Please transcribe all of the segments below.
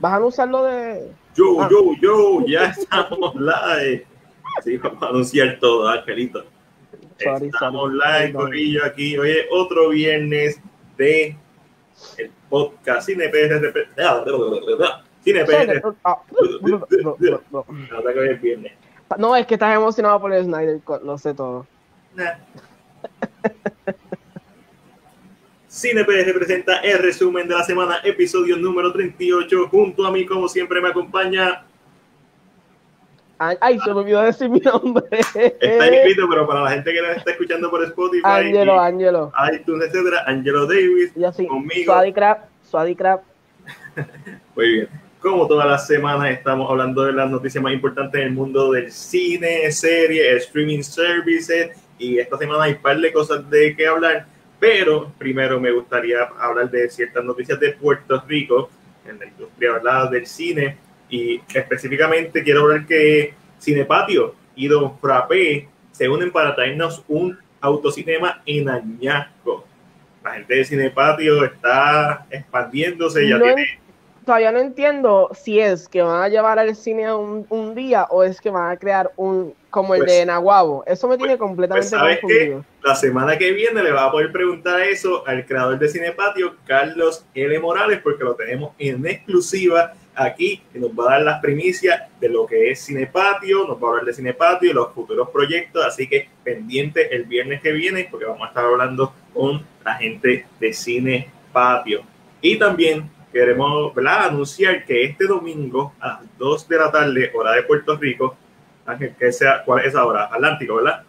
¿Vas a anunciarlo de...? Yo, Ah. yo, yo, ya estamos live. Sí, vamos a anunciar todo, Angelito. Sorry, estamos sorry. live. Corillo, aquí. Hoy es otro viernes de el podcast Cine PR. Cine PR. No, es que estás emocionado por el Snyder lo sé todo. Nah. Cine PR presenta el resumen de la semana, episodio número 38. Junto a mí, como siempre, me acompaña. Ay, ay, se me olvidó decir mi nombre. Está escrito, pero para la gente que nos está escuchando por Spotify, Angelo, y Angelo. iTunes, etcétera, Angelo Davis. Y así, Conmigo. Swadi Crap, Swadi Crap. Muy bien. Como todas las semanas estamos hablando de las noticias más importantes en el mundo del cine, series, streaming services y esta semana hay un par de cosas de qué hablar, pero primero me gustaría hablar de ciertas noticias de Puerto Rico en la industria ¿verdad? del cine y específicamente quiero hablar que Cinepatio y Don Frappé se unen para traernos un autocinema en Añasco. La gente de Cinepatio está expandiéndose, ya No tiene Todavía no entiendo si es que van a llevar al cine un, un día o es que van a crear un como el Pues- de Nahuabo. Eso me tiene completamente pues, ¿sabes confundido. La semana que viene le va a poder preguntar eso al creador de Cinepatio, Carlos L. Morales, porque lo tenemos en exclusiva aquí y nos va a dar las primicias de lo que es Cinepatio, nos va a hablar de Cinepatio y los futuros proyectos, así que pendiente el viernes que viene, porque vamos a estar hablando con la gente de Cinepatio. Y también queremos ¿verdad? anunciar que este domingo a las 2 de la tarde, hora de Puerto Rico, Ángel, que sea, ¿cuál es esa hora? Atlántico, ¿verdad?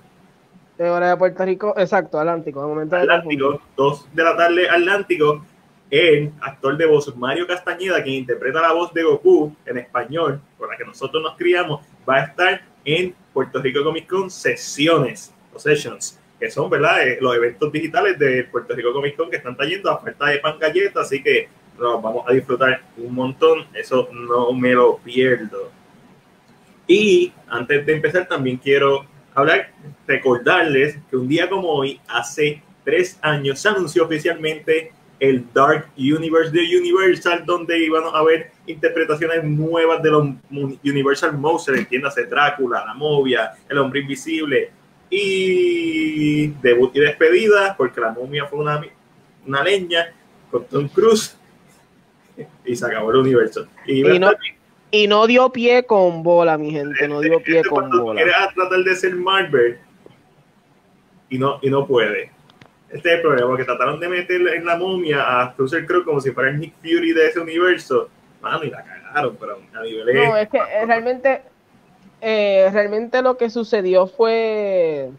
De hora de Puerto Rico, exacto, Atlántico. De momento. Atlántico, 2 de la tarde Atlántico, el actor de voz Mario Castañeda, quien interpreta la voz de Goku en español, con la que nosotros nos criamos, va a estar en Puerto Rico Comic Con sesiones o sessions, que son ¿verdad? Eh, los eventos digitales de Puerto Rico Comic Con que están trayendo a falta de pan galleta, así que nos vamos a disfrutar un montón, eso no me lo pierdo. Y antes de empezar, también quiero hablar, recordarles que un día como hoy, hace tres años, se anunció oficialmente el Dark Universe de Universal, donde iban a haber interpretaciones nuevas de los Universal Monsters, entiéndase Drácula, la momia, el hombre invisible, y debut y despedida, porque la momia fue una, una leña con Tom Cruise, y se acabó el universo. Y, Y no- Y no dio pie con bola, mi gente. No dio pie Este con bola. quiere tratar de ser Marvel y no, y no puede. Este es el problema, porque trataron de meter en la momia a Russell Crowe como si fuera el Nick Fury de ese universo. Mano, y la cagaron, pero a niveles... No, es que eh, realmente, eh, realmente lo que sucedió fue,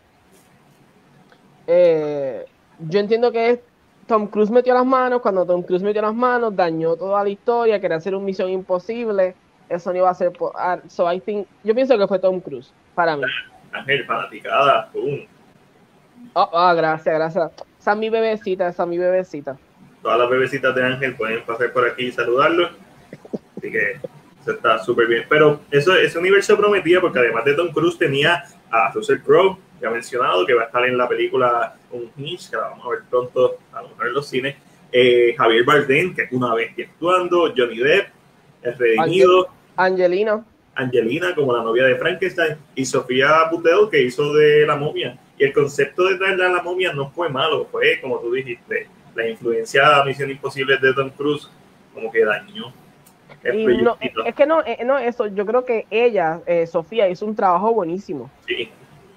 eh, yo entiendo que es Tom Cruise metió las manos, cuando Tom Cruise metió las manos, dañó toda la historia, quería hacer un misión imposible, eso no iba a ser, ah, so I think, yo pienso que fue Tom Cruise, para mí. Ángel, fanaticada, pum. Oh, ah, gracias, gracias. Esa es mi bebecita, esa es mi bebecita. Todas las bebecitas de Ángel pueden pasar por aquí y saludarlo. Así que eso está súper bien. Pero eso, ese universo prometía, porque además de Tom Cruise tenía a Russell Crowe, ya mencionado, que va a estar en la película Un Hitch, que la vamos a ver pronto, a lo mejor en los cines. Eh, Javier Bardem, que es una bestia actuando, Johnny Depp, El Redimido, Angelina, Angelina como la novia de Frankenstein y Sofía Butel que hizo de la momia. Y el concepto de traerla a la momia no fue malo, fue como tú dijiste, la influencia a Misión Imposible de Tom Cruise como que dañó y no, es que no, eh, no, eso, yo creo que ella, eh, Sofía, hizo un trabajo buenísimo. Sí,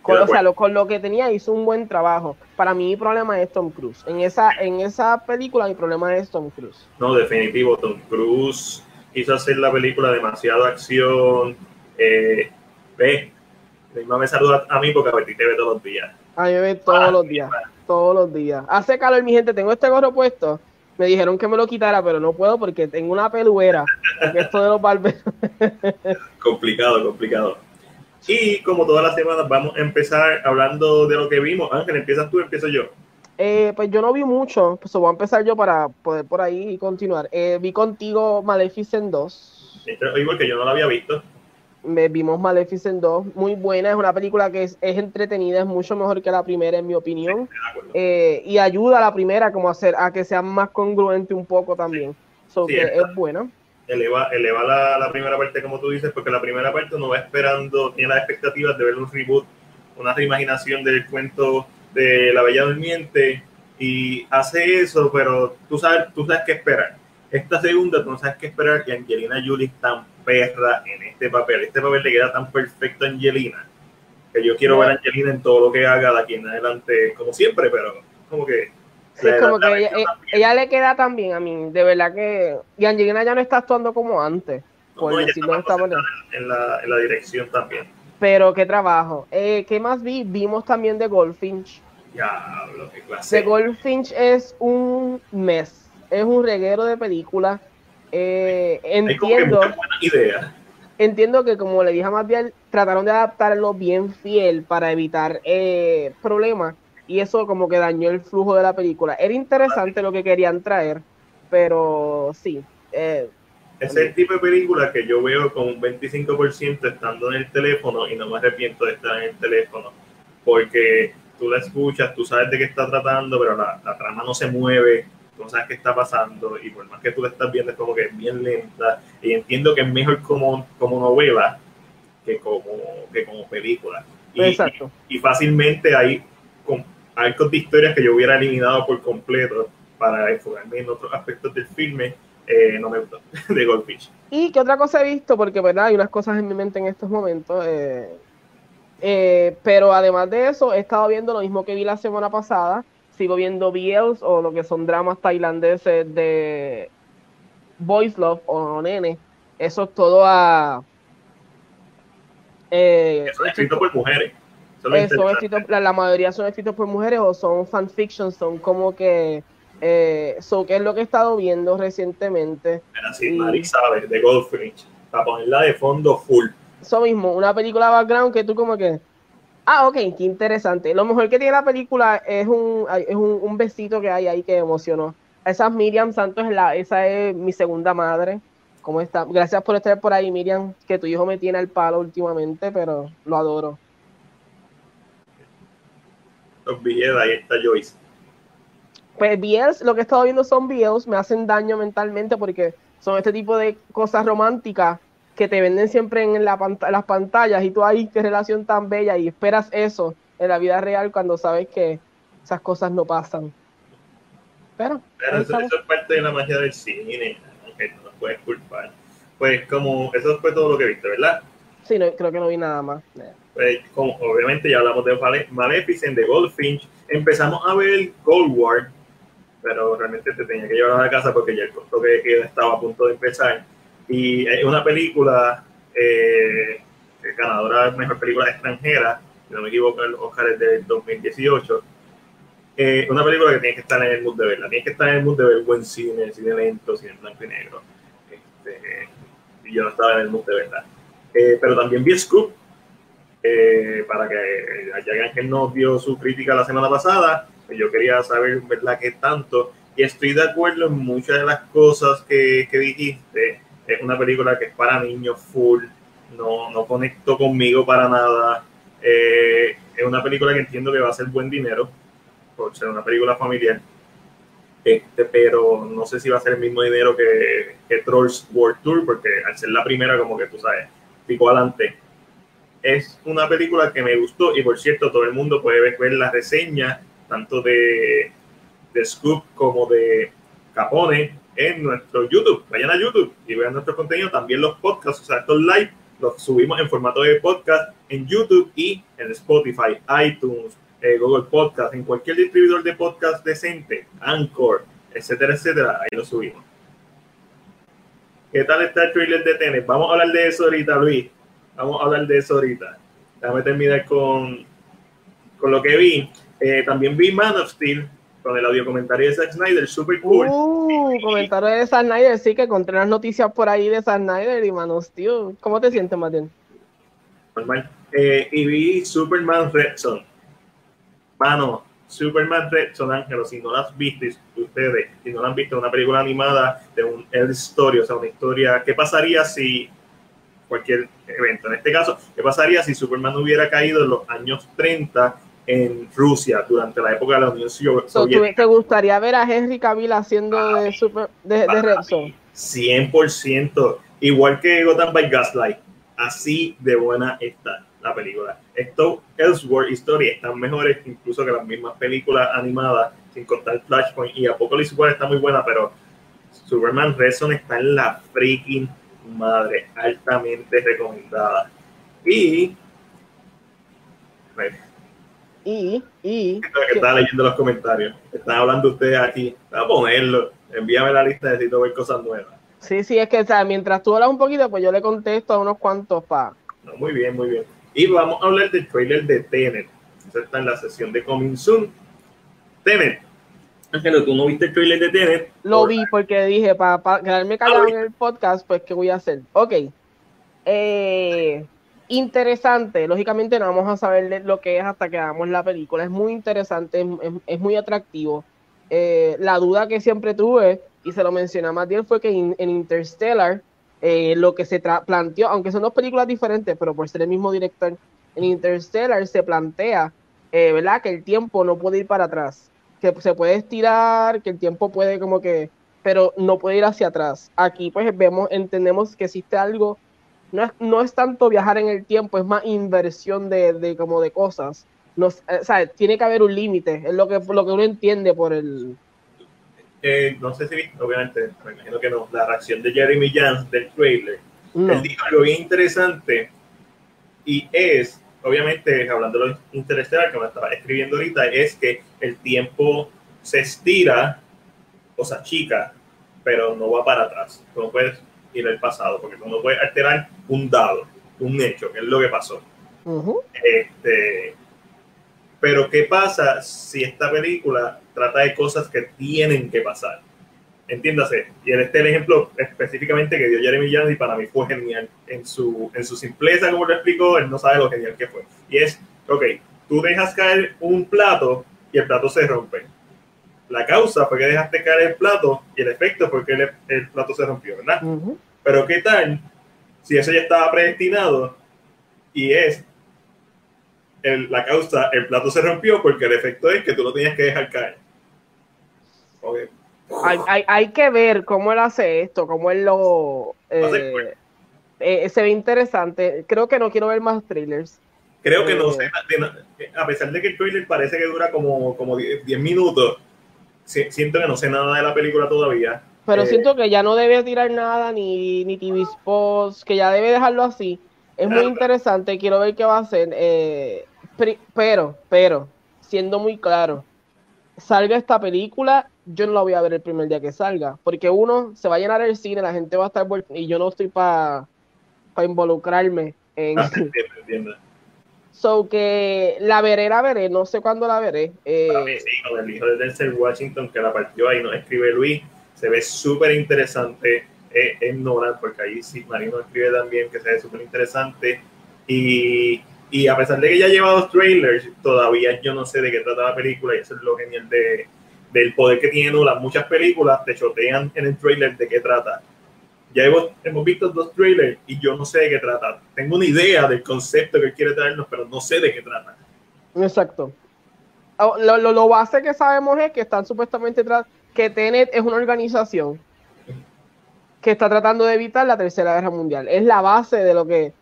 Con, o sea, lo, con lo que tenía hizo un buen trabajo. Para mí mi problema es Tom Cruise. En esa, en esa película mi problema es Tom Cruise. no, definitivo, Tom Cruise quiso hacer la película demasiado acción. Eh, ve, misma me saluda a mí porque a Betty te ve todos los días. A mí me ve todos Ah, los días, todos los días. Hace calor, mi gente, tengo este gorro puesto. Me dijeron que me lo quitara, pero no puedo porque tengo una peluera. Esto de los barberos. Complicado, complicado. Y como todas las semanas vamos a empezar hablando de lo que vimos. Ángel, empiezas tú, empiezo yo. Eh, pues yo no vi mucho, pues voy a empezar yo para poder por ahí continuar. Eh, vi contigo Maleficent 2. Este, Igual que yo no lo había visto. Me vimos Maleficent 2, muy buena, es una película que es, es entretenida, es mucho mejor que la primera en mi opinión. De acuerdo. Eh, y ayuda a la primera como a, hacer, a que sea más congruente un poco también. So Sí, que es buena. eleva, eleva la, la, primera parte, como tú dices, porque la primera parte uno va esperando, tiene las expectativas de ver un reboot, una reimaginación del cuento de La Bella Durmiente, y hace eso, pero tú sabes, tú sabes qué esperar. Esta segunda, tú no sabes qué esperar, y Angelina Jolie es tan perra en este papel. Este papel le queda tan perfecto a Angelina, que yo quiero ver a Angelina en todo lo que haga de aquí en adelante, como siempre, pero como que Sí, como que ella, ella, le queda también a mí, de verdad que. Y Angelina ya no está actuando como antes, por no, decirlo está en, en, la, en la dirección también. Pero qué trabajo. Eh, ¿Qué más vi? Vimos también de Goldfinch. Diablo, qué clase. The Goldfinch es un mes, es un reguero de películas. Eh, entiendo. Idea. Entiendo que, como le dije a bien trataron de adaptarlo bien fiel para evitar eh, problemas y eso como que dañó el flujo de la película. Era interesante lo que querían traer, pero sí. Eh, es el tipo de película que yo veo con un 25% estando en el teléfono y no me arrepiento de estar en el teléfono, porque tú la escuchas, tú sabes de qué está tratando, pero la, la trama no se mueve, tú no sabes qué está pasando y por más que tú la estás viendo es como que es bien lenta y entiendo que es mejor como, como novela que como, que como película. Y, Exacto. Y, y fácilmente hay arcos de historias que yo hubiera eliminado por completo para enfocarme en otros aspectos del filme, eh, no me gustó, de Goldfish. ¿Y qué otra cosa he visto? Porque, ¿verdad? Hay unas cosas en mi mente en estos momentos. Eh, eh, pero además de eso, he estado viendo lo mismo que vi la semana pasada. Sigo viendo BLs o lo que son dramas tailandeses de Boys Love o Nene. Eso es todo a... Eh, eso es escrito por mujeres. Eso escritos, la, la, mayoría son escritos por mujeres o son fanfiction, son como que... Eh, so, ¿Qué es lo que he estado viendo recientemente? Así, y, Mari sabe, de Goldfinch, para ponerla de fondo full. Eso mismo, una película background que tú como que... Ah, ok, qué interesante. Lo mejor que tiene la película es un, es un, un besito que hay ahí que emocionó. Esa es Miriam Santos, la, esa es mi segunda madre. ¿Cómo está? Gracias por estar por ahí, Miriam, que tu hijo me tiene al palo últimamente, pero lo adoro. Los ahí está Joyce. Pues BLs, lo que he estado viendo son BLs, me hacen daño mentalmente porque son este tipo de cosas románticas que te venden siempre en, la pant en las pantallas y tú ahí, qué relación tan bella y esperas eso en la vida real cuando sabes que esas cosas no pasan. Pero, Pero eso, eso, es parte de la magia del cine, que no nos puedes culpar. Pues como eso fue todo lo que viste, ¿verdad? Sí, no, creo que no vi nada más. Pues, como obviamente ya hablamos de Maleficent, de Goldfinch, empezamos a ver Gold War, pero realmente te tenía que llevar a la casa porque ya el costo que estaba a punto de empezar y es una película eh, ganadora de mejor película extranjera, si no me equivoco, el Oscar es del 2018. Eh, una película que tiene que estar en el mood de verla, tiene que estar en el mood de ver buen cine, cine lento, cine blanco y negro. Este, y yo no estaba en el mood de verla. Eh, pero también vi Scoop, eh, para que ya Ángel nos dio su crítica la semana pasada, yo quería saber, ¿verdad?, qué tanto. Y estoy de acuerdo en muchas de las cosas que, que dijiste es una película que es para niños full, no, no conecto conmigo para nada. Eh, es una película que entiendo que va a ser buen dinero, por ser una película familiar, este, pero no sé si va a ser el mismo dinero que, que Trolls World Tour, porque al ser la primera, como que tú sabes, pico adelante. Es una película que me gustó y por cierto, todo el mundo puede ver, ver la reseña, tanto de, Scoop como de Capone, en nuestro YouTube. Vayan a YouTube y vean nuestro contenido, también los podcasts, o sea, estos live los subimos en formato de podcast en YouTube y en Spotify, iTunes, eh, Google Podcast, en cualquier distribuidor de podcast decente, Anchor, etcétera, etcétera, ahí lo subimos. ¿Qué tal está el trailer de Tenet? Vamos a hablar de eso ahorita, Luis. Vamos a hablar de eso ahorita. Déjame terminar con, con lo que vi. Eh, también vi Man of Steel, con el audio comentario de Zack Snyder, super cool. Uh, comentario de Zack Snyder, sí, que encontré las noticias por ahí de Zack Snyder y manos, tío, ¿cómo te sientes, Martín? Normal. Eh, y vi Superman Red Son. Mano, Superman Red Son, Ángelo, si no las viste, ustedes, si no la han visto, una película animada de un el story, o sea, una historia, ¿qué pasaría si cualquier evento, en este caso, ¿qué pasaría si Superman hubiera caído en los años 30 en Rusia durante la época de la Unión Soviética. So, ¿Te gustaría ver a Henry Cavill haciendo de, super, de, de Red Zone? 100%, igual que Gotham by Gaslight, así de buena está la película. Esto, Ellsworth Story están mejores incluso que las mismas películas animadas, sin contar Flashpoint y Apocalypse War está muy buena, pero Superman Reson está en la freaking madre, altamente recomendada. Y. Y, y. Que estaba leyendo los comentarios. Están hablando ustedes aquí. Voy a ponerlo. Envíame la lista, necesito ver cosas nuevas. Sí, sí, es que o mientras tú hablas un poquito, pues yo le contesto a unos cuantos pa. No, muy bien, muy bien. Y vamos a hablar del trailer de Tenet. Eso está en la sesión de Coming Soon. Tenet. Ángelo, ¿tú no viste el trailer de Tenet? Lo vi porque dije, para quedarme callado en el podcast, pues, ¿qué voy a hacer? Ok. Eh, interesante. Lógicamente no vamos a saber lo que es hasta que hagamos la película. Es muy interesante, es, muy atractivo. Eh, la duda que siempre tuve, y se lo mencioné más bien, fue que en Interstellar eh, lo que se planteó, aunque son dos películas diferentes, pero por ser el mismo director, en Interstellar se plantea, eh, ¿verdad? Que el tiempo no puede ir para atrás, que se puede estirar, que el tiempo puede como que, pero no puede ir hacia atrás. Aquí pues vemos, entendemos que existe algo, no es, no es tanto viajar en el tiempo, es más inversión de, de como de cosas. No, o sea, tiene que haber un límite, es lo que, lo que uno entiende por el, eh, no sé si obviamente, me imagino que no, la reacción de Jeremy Jans del trailer. Él dijo algo bien interesante y es, obviamente, hablando de lo interestelar que me estaba escribiendo ahorita, es que el tiempo se estira o se achica, pero no va para atrás. No puedes ir al pasado, porque tú no puedes alterar un dado, un hecho, que es lo que pasó. este, pero ¿qué pasa si esta película trata de cosas que tienen que pasar? Entiéndase. Y en este el ejemplo específicamente que dio Jeremy Jans y para mí fue genial. En su, en su simpleza, como lo explicó, él no sabe lo genial que fue. Y es, ok, tú dejas caer un plato y el plato se rompe. La causa fue que dejaste caer el plato y el efecto fue que el, plato se rompió, ¿verdad? Pero ¿qué tal si eso ya estaba predestinado y es la causa, el plato se rompió porque el efecto es que tú lo tenías que dejar caer. Hay, que ver cómo él hace esto, cómo él lo... Eh, eh, se ve interesante. Creo que no quiero ver más trailers. Creo que no eh, sé, a pesar de que el trailer parece que dura como, como 10, siento que no sé nada de la película todavía. Pero siento que ya no debe tirar nada, ni, ni TV spots, que ya debe dejarlo así. Es muy interesante, quiero ver qué va a hacer. Eh, pero, pero, siendo muy claro, salga esta película, yo no la voy a ver el primer día que salga, porque uno, se va a llenar el cine, la gente va a estar y yo no estoy para involucrarme en... Ah, so que la veré, la veré, no sé cuándo la veré. Eh, sí, con el hijo de Denzel Washington que la partió ahí, nos escribe Luis, se ve súper interesante eh, en Nolan, porque ahí sí, Marino escribe también que se ve súper interesante. Y y a pesar de que ya lleva dos trailers, todavía yo no sé de qué trata la película y eso es lo genial de, del poder que tiene Nolan. Muchas películas te chotean en el trailer de qué trata. Ya hemos, hemos visto dos trailers y yo no sé de qué trata. Tengo una idea del concepto que quiere traernos, pero no sé de qué trata. Exacto. Ah, lo, lo, lo base que sabemos es que están supuestamente que Tenet es una organización que está tratando de evitar la tercera guerra mundial. Es la base de lo que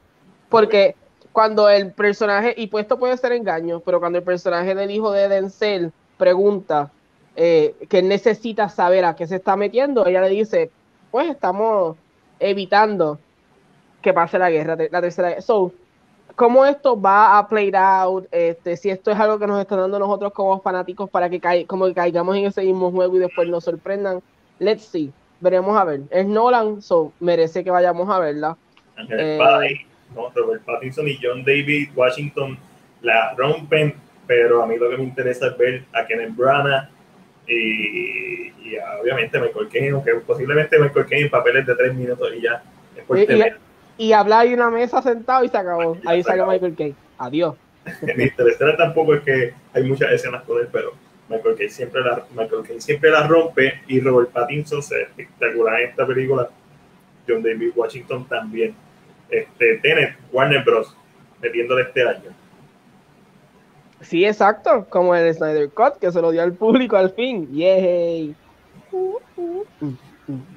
porque cuando el personaje, y pues esto puede ser engaño, pero cuando el personaje del hijo de Denzel pregunta eh, que necesita saber a qué se está metiendo, ella le dice, pues estamos evitando que pase la guerra, la tercera guerra. So, ¿cómo esto va a play out? Este, si esto es algo que nos están dando nosotros como fanáticos para que, como que caigamos en ese mismo juego y después nos sorprendan. Let's see. Veremos a ver. Es Nolan, so merece que vayamos a verla. Eh, Robert Pattinson y John David Washington la rompen, pero a mí lo que me interesa es ver a Kenneth Branagh y, y obviamente Michael Caine, aunque posiblemente Michael Caine en papeles de tres minutos y ya. y, y, habla en una mesa sentado y se acabó. Ahí salió Michael Caine. Adiós. En Interstellar tampoco es que hay muchas escenas con él, pero Michael Caine siempre la, Michael Caine siempre la rompe y Robert Pattinson se espectacular en esta película. John David Washington también este, Tenet, Warner Bros. metiéndole este año. Sí, exacto, como el Snyder Cut que se lo dio al público al fin. Yay.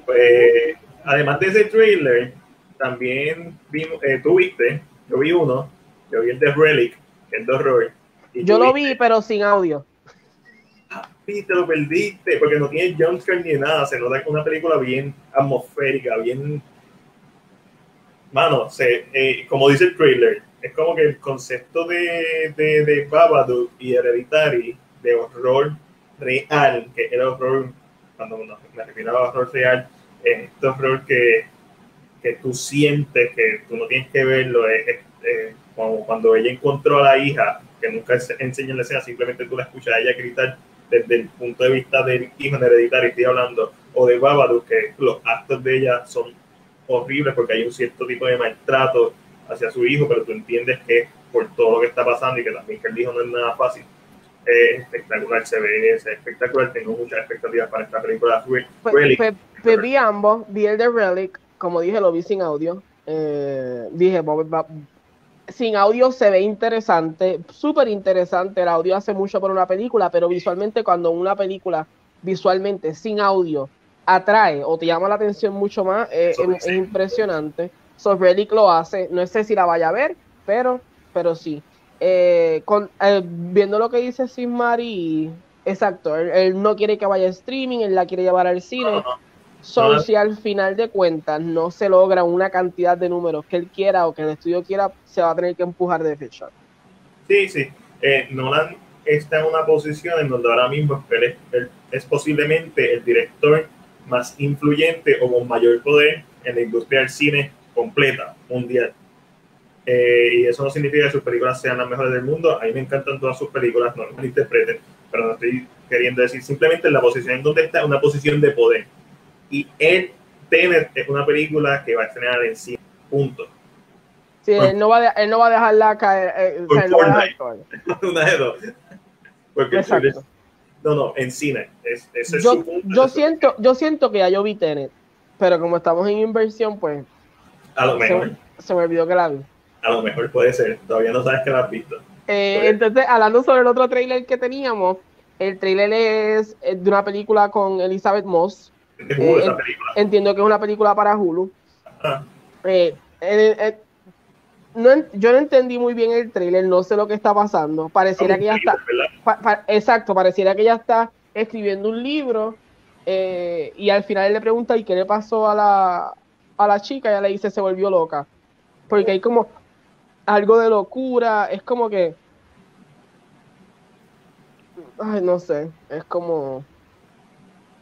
Pues además de ese trailer, también vimos, eh, tú viste, yo vi uno, yo vi el de Relic, el de horror. Yo lo vi, pero sin audio. Ah, te lo perdiste, porque no tiene jumpscare ni nada, se nota que una película bien atmosférica, bien... Mano, se, eh, como dice el trailer, es como que el concepto de, de, de Babadook y Hereditary, de horror real, que el horror, cuando me refiero a horror real, es este horror que, que tú sientes, que tú no tienes que verlo, es, como cuando ella encontró a la hija, que nunca enseña la escena, simplemente tú la escuchas a ella gritar desde el punto de vista del hijo en hereditario, estoy hablando, o de Babadook, que los actos de ella son horribles porque hay un cierto tipo de maltrato hacia su hijo, pero tú entiendes que por todo lo que está pasando y que también que el hijo no es nada fácil. Es espectacular, se ve, es espectacular, tengo muchas expectativas para esta película. Pues, vi ambos, vi el de Relic, como dije, lo vi sin audio. Eh, dije, sin audio se ve interesante, súper interesante. El audio hace mucho por una película, pero visualmente, cuando una película visualmente sin audio atrae o te llama la atención mucho más, eh, es, impresionante. So Relic lo hace, no sé si la vaya a ver, pero, pero sí. Eh, con, eh, viendo lo que dice Sin Mari, exacto, él, no quiere que vaya a streaming, él la quiere llevar al cine. So, si al final de cuentas no se logra una cantidad de números que él quiera o que el estudio quiera, se va a tener que empujar de fecha. Sí, sí. Eh, Nolan está en una posición en donde ahora mismo él es posiblemente el director más influyente o con mayor poder en la industria del cine completa, mundial. Eh, y eso no significa que sus películas sean las mejores del mundo. A mí me encantan todas sus películas, no las interpreten, pero no estoy queriendo decir simplemente la posición en donde está, una posición de poder. Y él, Tenet, es una película que va a estrenar en cine, punto. Sí, él, no va a él no va a dejarla caer. Eh, o sea, no una de dos. Porque Exacto. no, no, en cine. Es, es yo, yo siento, yo siento que ya yo vi Tenet, pero como estamos en inversión, pues a lo mejor. Se, me olvidó que la vi. A lo mejor puede ser. Todavía no sabes que la has visto. Eh, entonces, hablando sobre el otro trailer que teníamos, el trailer es de una película con Elizabeth Moss. Eh, entiendo que es una película para Hulu. Eh, no, yo no entendí muy bien el trailer, no sé lo que está pasando. Pareciera que ya está. exacto, pareciera que ya está escribiendo un libro. y al final le pregunta: ¿y qué le pasó a la, a la chica, ella le dice se volvió loca. Porque hay como algo de locura, es como que... Ay, no sé, es como...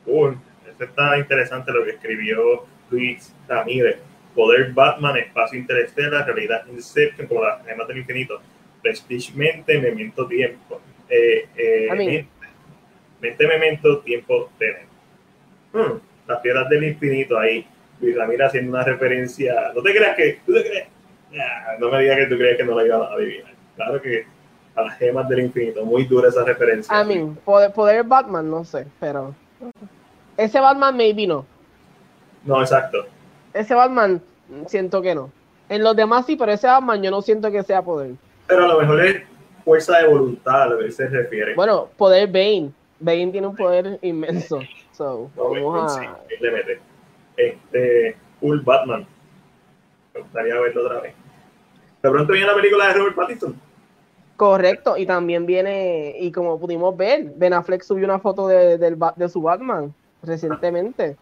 Uy, eso está interesante lo que escribió Luis Ramírez. Poder Batman, espacio interestelar, realidad Inception, como la gemas del infinito. Prestige mente, memento tiempo. Eh, eh, mente, mente, memento, tiempo, tener. Hmm, las piedras del infinito ahí Luis Ramírez haciendo una referencia. No te creas que. ¿tú te crees? no me digas que tú crees que no la iba a adivinar. Claro que a las gemas del infinito. Muy dura esa referencia. A mí, poder, poder Batman, no sé, pero. Ese Batman maybe no. No, exacto. Ese Batman siento que no. En los demás sí, pero ese Batman yo no siento que sea poder. Pero a lo mejor es fuerza de voluntad a lo que se refiere. Bueno, poder Bane. Bane tiene un poder inmenso. So, vamos a este, Full Batman. Me gustaría verlo otra vez. De pronto viene la película de Robert Pattinson. Correcto, y también viene, y como pudimos ver, Ben Affleck subió una foto de, de su Batman recientemente.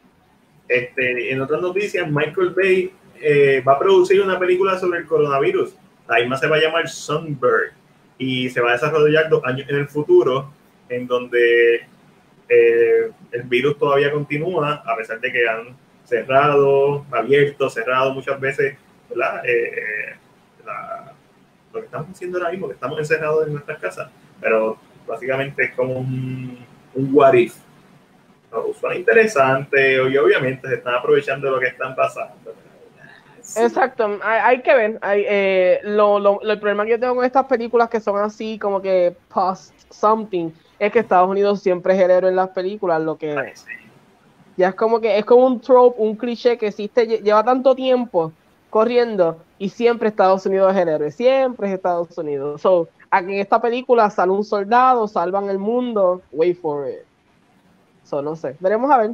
Este, en otras noticias, Michael Bay eh, va a producir una película sobre el coronavirus. La misma se va a llamar Sunbird y se va a desarrollar dos años en el futuro, en donde eh, el virus todavía continúa, a pesar de que han cerrado, abierto, cerrado muchas veces, ¿verdad? Eh, eh, lo que estamos haciendo ahora mismo, que estamos encerrados en nuestras casas, pero básicamente es como un, un what if. suena interesante y obviamente se están aprovechando de lo que están pasando. Exacto, hay, que ver. Hay, eh, lo, lo, el problema que yo tengo con estas películas que son así como que post something es que Estados Unidos siempre es el héroe en las películas, lo que... Ya es como que es como un trope, un cliché que existe, lleva tanto tiempo corriendo y siempre Estados Unidos es el héroe, siempre es Estados Unidos. So, aquí en esta película sale un soldado, salvan el mundo, wait for it. So, no sé, veremos a ver.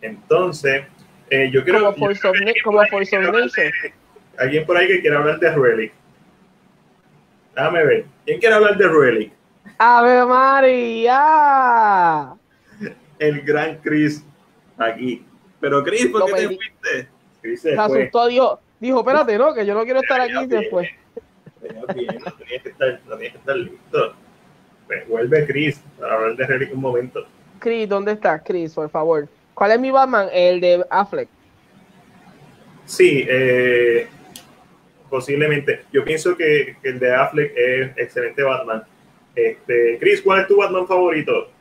Entonces, Eh, yo creo, como Force of, como Force of Nature. Alguien por ahí que quiera hablar de Relic. Déjame ver. ¿Quién quiere hablar de Relic? ¡Ave María! El gran Chris aquí. Pero Chris, ¿por qué te fuiste? Chris se, asustó, dijo, dijo, espérate, no, que yo no quiero estar aquí después. Bien, no tenías que estar, no tenías que estar listo. Pues vuelve Chris para hablar de Relic un momento. Chris, ¿dónde estás, Chris, por favor? ¿Cuál es mi Batman? El de Affleck. Sí, eh, posiblemente. Yo pienso que, el de Affleck es excelente Batman. Este, Chris, ¿cuál es tu Batman favorito?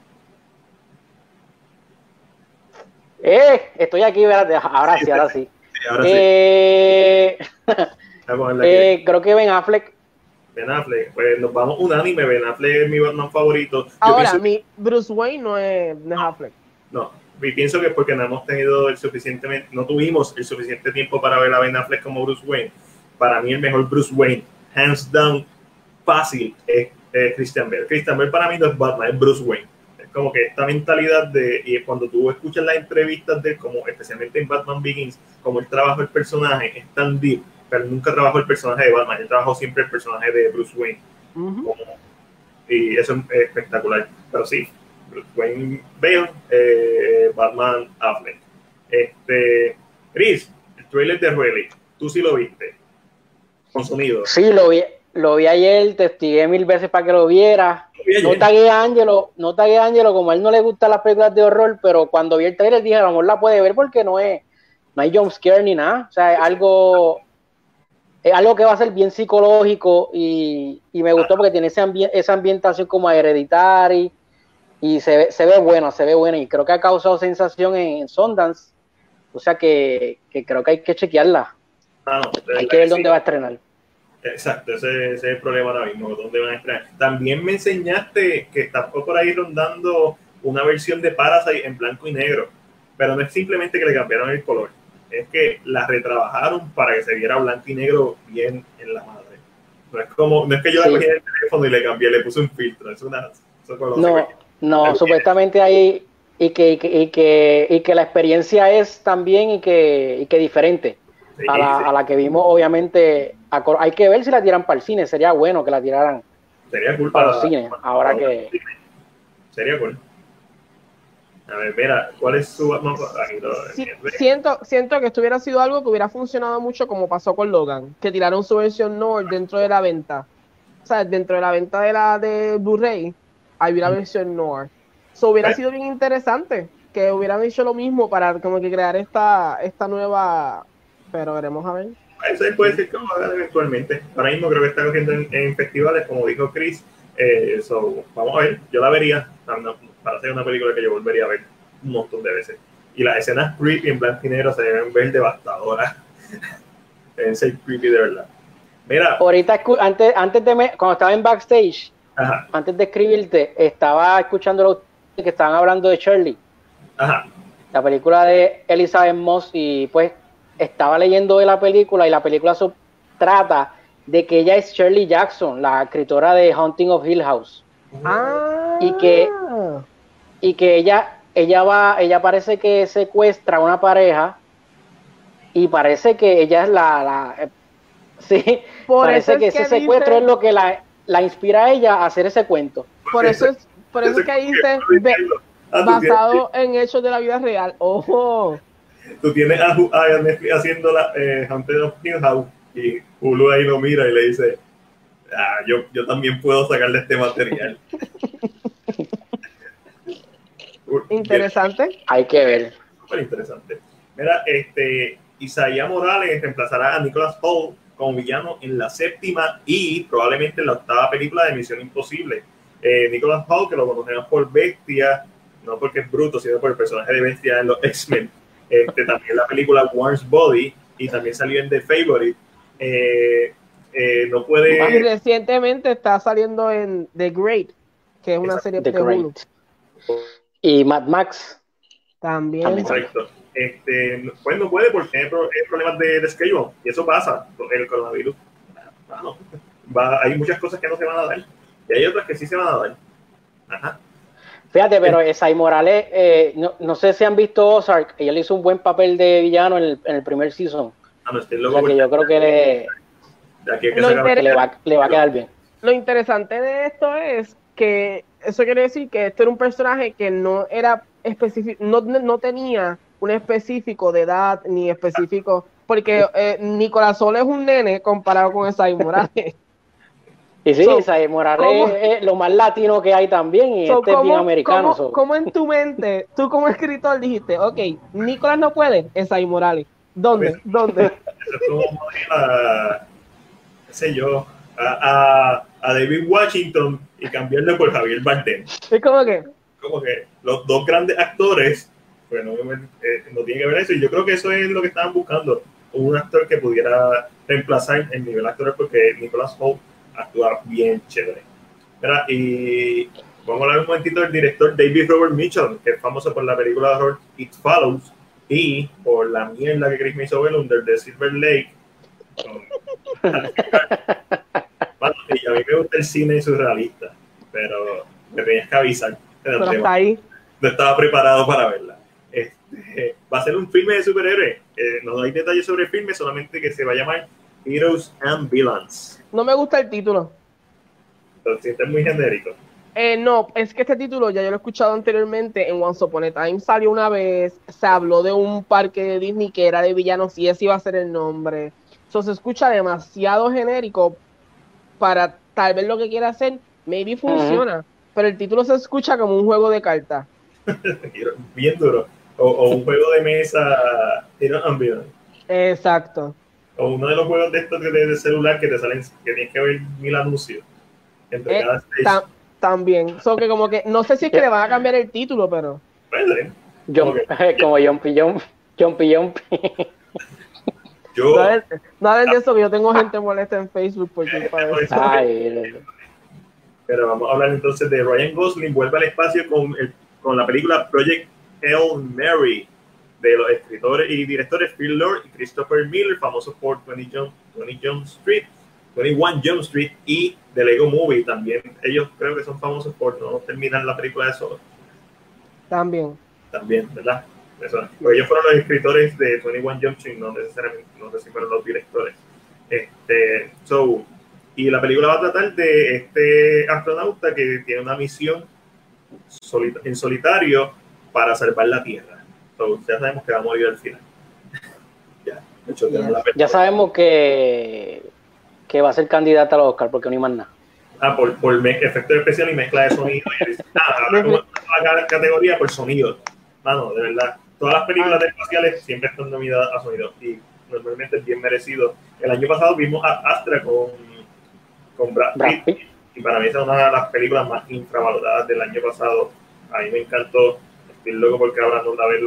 Eh, estoy aquí, ¿verdad? ahora sí, ahora sí. ahora eh, eh, creo que Ben Affleck. Ben Affleck, pues nos vamos unánime. Ben Affleck es mi Batman favorito. ahora, mi Bruce Wayne no es Ben Affleck. No, y pienso que es porque no hemos tenido el suficientemente, no tuvimos el suficiente tiempo para ver a Ben Affleck como Bruce Wayne para mí el mejor Bruce Wayne, hands down, fácil, es, Christian Bale. Christian Bale para mí no es Batman, es Bruce Wayne. Como que esta mentalidad de, y cuando tú escuchas las entrevistas de como especialmente en Batman Begins, como él trabajó el personaje, es tan deep, pero nunca trabajó el personaje de Batman, él trabajó siempre el personaje de Bruce Wayne. y eso es espectacular. Pero sí, Bruce Wayne Bale, eh, Batman Affleck. Este, Chris, el trailer de Relic, tú sí lo viste consumido. Sí, lo vi, lo vi ayer, te mil veces para que lo viera. No tagué a Angelo, no tagué a Angelo, como a él no le gustan las películas de horror, pero cuando vi el trailer dije, a lo mejor la puede ver porque no es, no hay jump scare ni nada. O sea, es algo, es algo que va a ser bien psicológico y, me gustó porque tiene ese esa ambientación como hereditaria y se ve, se ve buena, se ve buena y creo que ha causado sensación en, Sundance. O sea que, que creo que hay que chequearla. Ah, Hay que ver dónde va a estrenar. Exacto, ese, es el problema ahora mismo, dónde van a estrenar. También me enseñaste que está por ahí rondando una versión de Parasite en blanco y negro, pero no es simplemente que le cambiaron el color, es que la retrabajaron para que se viera blanco y negro bien en la madre. No es como, no es que yo le cogí el teléfono y le cambié, le puse un filtro, es una... No, no, supuestamente hay y que, y que, y que, la experiencia es también y que, y que diferente a, la, a, la, que vimos, obviamente, hay que ver si la tiran para el cine, sería bueno que la tiraran sería cool para, los cines, ahora que... Sería cool. A ver, mira, ¿cuál es su... siento, siento que esto hubiera sido algo que hubiera funcionado mucho como pasó con Logan, que tiraron su versión Nord dentro de la venta. O sea, dentro de la venta de la de Blu-ray, hay una versión Nord. Eso hubiera sido bien interesante que hubieran hecho lo mismo para como que crear esta, esta nueva pero veremos a ver. Eso puede ser hagan eventualmente. Ahora mismo creo que está cogiendo en, festivales, como dijo Chris. Eh, vamos a ver, yo la vería para hacer una película que yo volvería a ver un montón de veces. Y las escenas creepy en blanco y negro se deben ver devastadoras. deben ser creepy de verdad. Mira. Ahorita, antes, antes de, me, cuando estaba en backstage, antes de escribirte, estaba escuchando los que estaban hablando de Shirley. Ajá. La película de Elizabeth Moss y pues estaba leyendo de la película y la película trata de que ella es Shirley Jackson, la escritora de Haunting of Hill House. Ah. Y que, y que ella, ella va, ella parece que secuestra a una pareja y parece que ella es la, la eh, sí, parece que, ese secuestro es lo que la, la, inspira a ella a hacer ese cuento. Por eso es, por eso es que dice basado en hechos de la vida real. Ojo tú tienes a, a haciendo la eh, Haunted of Hill House y Hulu ahí lo mira y le dice, ah, yo, yo también puedo sacarle este material. interesante. Hay que ver. Súper interesante. Mira, este, Isaías Morales reemplazará a Nicholas Holt como villano en la séptima y probablemente en la octava película de Misión Imposible. Eh, Nicholas Holt, que lo conocemos por Bestia, no porque es bruto, sino por el personaje de Bestia en los X-Men. Este, también la película Warren's Body y también salió en The Favorite. Eh, eh, no puede. Y recientemente está saliendo en The Great, que es una serie de. Y Mad Max. También. Exacto. Este, pues no puede porque hay problemas de, de schedule y eso pasa con el coronavirus. hay muchas cosas que no se van a dar y hay otras que sí se van a dar. Ajá. Fíjate, pero Esai Morales, eh, no, no, sé si han visto Ozark, ella le hizo un buen papel de villano en el, en el primer season. Ah, no, estoy loco que yo creo que, le, que que le, va, le va a quedar bien. Lo interesante de esto es que eso quiere decir que este era un personaje que no era específico, no, no tenía un específico de edad ni específico, porque eh, Nicolás Sol es un nene comparado con Esai Morales. Y sí, Isai Morales es lo más latino que hay también y este es bien americano. ¿cómo, en tu mente, tú como escritor dijiste, ok, Nicolás no puede, Isai Morales? ¿Dónde? ¿Dónde? Eso es como a, qué sé yo, a, a, David Washington y cambiarlo por Javier Bardem. Es como que... Como que los dos grandes actores, bueno, eh, no tiene que ver eso y yo creo que eso es lo que estaban buscando, un actor que pudiera reemplazar el nivel actor porque Nicolás Holt actúa bien chévere. Y vamos a hablar un momentito del director David Robert Mitchell, que es famoso por la película de horror It Follows y por la mierda que Chris me hizo ver under the Silver Lake. bueno, y a mí me gusta el cine surrealista, pero me tenías que avisar. ahí. No estaba preparado para verla. Este, va a ser un filme de superhéroes. Eh, no hay detalles sobre el filme, solamente que se va a llamar Heroes and Villains. No me gusta el título. Lo sientes muy genérico. Eh, no, es que este título ya yo lo he escuchado anteriormente en Once Upon a Time. Salió una vez, se habló de un parque de Disney que era de villanos y ese iba a ser el nombre. Eso se escucha demasiado genérico para tal vez lo que quiera hacer, maybe funciona, pero el título se escucha como un juego de cartas. Bien duro. O, un juego de mesa, Exacto o uno de los juegos de estos de, celular que te salen, que tienes que ver mil anuncios entre eh, cada stage. también. So que como que, no sé si es que le van a cambiar el título, pero. Puede. Jump, como Jumpy Jump, Jumpy Jump. Yo, no hablen de eso, que yo tengo gente molesta en Facebook porque Ay, pero vamos a hablar entonces de Ryan Gosling, vuelve al espacio con, el, con la película Project Hail Mary de los escritores y directores Phil Lord y Christopher Miller, famosos por 20 Jump, 20 Jump Street, 21 Jump Street y The Lego Movie. También ellos creo que son famosos por no terminar la película de solo. También. También, ¿verdad? Eso. Pues ellos fueron los escritores de 21 Jump Street, no necesariamente, no sé si fueron los directores. Este, so, y la película va a tratar de este astronauta que tiene una misión en solitario para salvar la Tierra ya sabemos que va a morir al final. ya, sabemos que, que va a ser candidata al Oscar porque no hay más nada. Ah, por, por efecto especial y mezcla de sonido. la categoría por sonido. Mano, de verdad. Todas las películas de espaciales siempre están nominadas a sonido y normalmente es bien merecido. El año pasado vimos a Astra con, con Brad Pitt, y para mí esa es una de las películas más infravaloradas del año pasado. A mí me encantó estoy loco porque ahora no a ver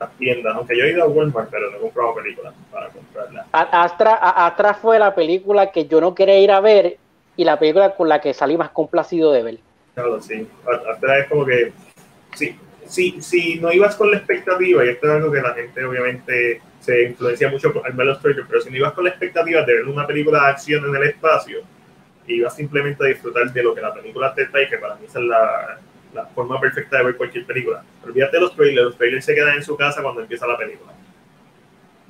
las tiendas, aunque yo he ido a Walmart, pero no he comprado películas para comprarlas. Astra, Astra fue la película que yo no quería ir a ver y la película con la que salí más complacido de ver. Claro, sí. Astra es como que, sí, sí, sí, no ibas con la expectativa, y esto es algo que la gente obviamente se influencia mucho al ver los trailers, pero si no ibas con la expectativa de ver una película de acción en el espacio, ibas simplemente a disfrutar de lo que la película te trae, que para mí es la, la forma perfecta de ver cualquier película. Olvídate de los trailers, los trailers se quedan en su casa cuando empieza la película.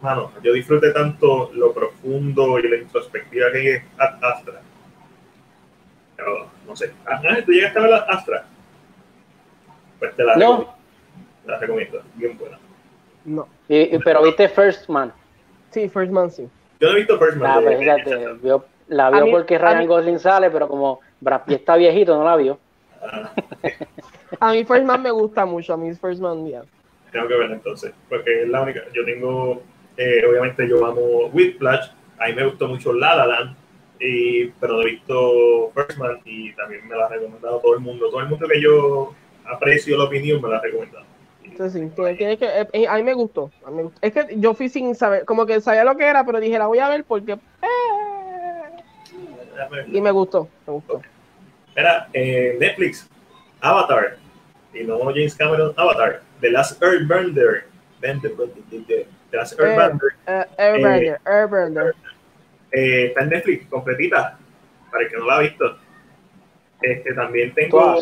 Mano, yo disfruté tanto lo profundo y la introspectiva que hay Astra. Pero, no sé. Ah, ¿Tú llegaste a ver Astra? Pues te la, no. recomiendo. la recomiendo. Bien buena. No. pero viste First Man. Sí, First Man sí. Yo no he visto First Man. Ah, pues la vio porque Ryan Gosling sale, pero como Brad Pitt está viejito, no la vio a mí First Man me gusta mucho, a mí First Man, ya. Tengo que verla entonces, porque es la única. Yo tengo, eh, obviamente, yo amo Whiplash, a mí me gustó mucho La La Land, y, pero he visto First Man y también me la ha recomendado todo el mundo. Todo el mundo que yo aprecio la opinión me la ha recomendado. Entonces, sí, que, eh, eh, a mí me gustó, a mí me gustó. Es que yo fui sin saber, como que sabía lo que era, pero dije, la voy a ver porque... y me gustó, me gustó. Era eh, Netflix, Avatar, y no James Cameron, Avatar, The Last Airbender, The Last Airbender, uh, Airbender, eh, Airbender. Eh, está en Netflix, completita, para el que no la ha visto. Este, también tengo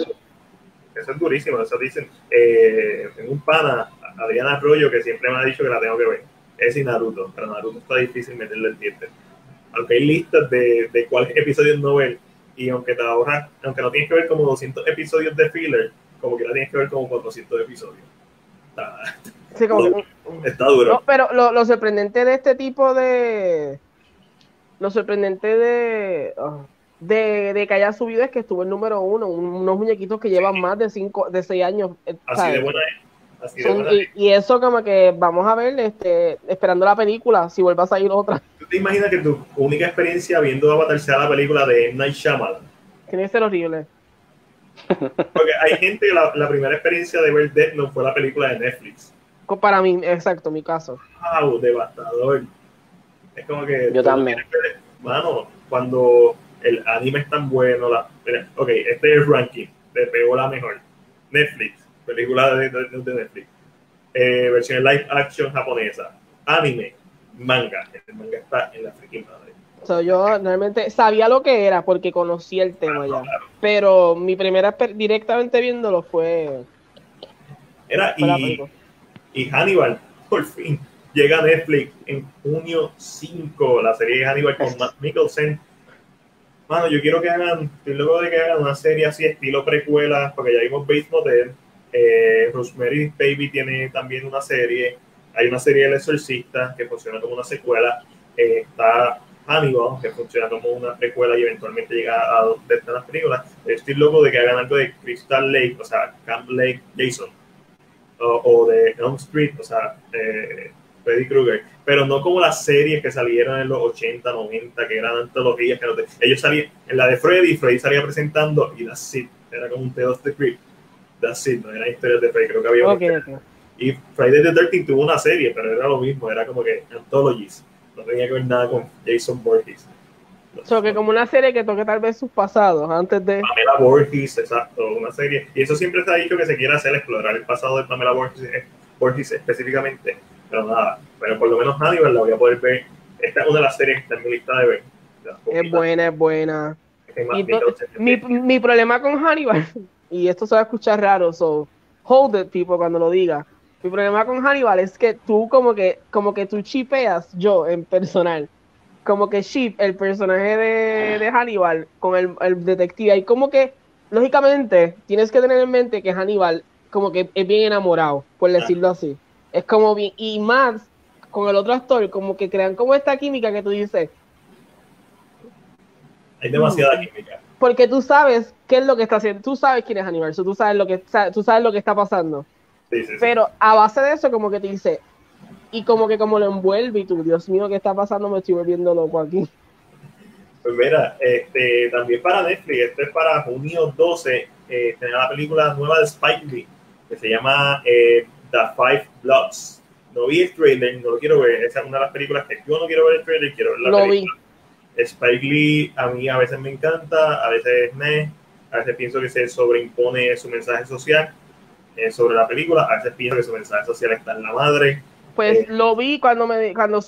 eso es durísimo. Eso dicen, eh, en un pana, Adriana Arroyo, que siempre me ha dicho que la tengo que ver. Es y Naruto, pero Naruto está difícil meterle el diente. Aunque hay listas de, de cuáles episodios no ver, y aunque te ahorras, aunque no tienes que ver como 200 episodios de filler, como que la tienes que ver como 400 episodios. Está, duro. pero lo, lo, sorprendente de este tipo de. Lo sorprendente de. Oh, de, de, que haya subido es que estuvo el número uno, unos muñequitos que llevan más de cinco, de seis años. Eh, Así de buena Así de buena y, y, eso como que vamos a ver, este, esperando la película, si vuelve a salir otra. ¿Tú te imaginas que tu única experiencia viendo Avatar sea la película de M. Night Shyamalan? Tiene que ser horrible. Porque hay gente que la, la primera experiencia de ver Death Note fue la película de Netflix. Para mí, exacto, mi caso. Wow, devastador. Es como que. Yo también. mano, cuando el anime es tan bueno, la, ok, este es el ranking, te pegó la mejor. Netflix, película de, de, Netflix. Eh, versión live action japonesa. Anime, manga. El manga está en la freaking madre. So, yo realmente sabía lo que era porque conocía el tema ya. Pero mi primera directamente viéndolo fue. Era y, y Hannibal, por fin, llega a Netflix en junio 5, la serie de Hannibal con Matt Mikkelsen. Mano, yo quiero que hagan, estoy luego de que hagan una serie así, estilo precuela, porque ya vimos Bates Motel. Eh, Rosemary Baby tiene también una serie. Hay una serie El Exorcista que funciona como una secuela. Eh, está Hannibal, que funciona como una precuela y eventualmente llega a dos de estas películas. Estoy loco de que hagan algo de Crystal Lake, o sea, Camp Lake Jason, o, de Elm Street, o sea, eh, Freddy Krueger, pero no como las series que salieron en los 80, 90, que eran antologías, que no ellos salían, en la de Freddy, Freddy salía presentando y that's it, era como un of the Crypt, that's it, no eran historias de Freddy, creo que había okay, okay. Y Friday the 13 tuvo una serie, pero era lo mismo, era como que anthologies, no tenía que ver nada con Jason Borges. So, que como una serie que toque tal vez sus pasados antes de. Pamela Borges, exacto, una serie. Y eso siempre se ha dicho que se quiere hacer, explorar el pasado de Pamela Borges, eh, Borges específicamente. Pero nada, pero por lo menos Hannibal la voy a poder ver. Esta es una de las series que está en mi lista de ver. Es buena, es buena. mi, mi, problema con Hannibal, y esto se va a escuchar raro, so hold it, people, cuando lo diga. Mi problema con Hannibal es que tú como que, como que tú chipeas, yo en personal, como que ship el personaje de, de Hannibal con el, el, detective. Y como que, lógicamente, tienes que tener en mente que Hannibal como que es bien enamorado, por decirlo así. Es como bien, y más con el otro actor, como que crean como esta química que tú dices. Hay demasiada química. Porque tú sabes qué es lo que está haciendo, tú sabes quién es Hannibal, tú sabes lo que, tú sabes lo que está pasando. Sí, sí, Pero a base de eso, como que te dice, y como que como lo envuelve y tú, Dios mío, ¿qué está pasando? Me estoy volviendo loco aquí. Pues mira, este, también para Netflix, esto es para junio 12, eh, tener la película nueva de Spike Lee, que se llama eh, The Five Bloods. No vi el trailer, no lo quiero ver, esa es una de las películas que yo no quiero ver el trailer, quiero ver la película. Vi. Spike Lee a mí a veces me encanta, a veces me, a veces pienso que se sobreimpone su mensaje social eh, sobre la película, a veces que su mensaje social está en la madre, pues eh. lo vi cuando me cuando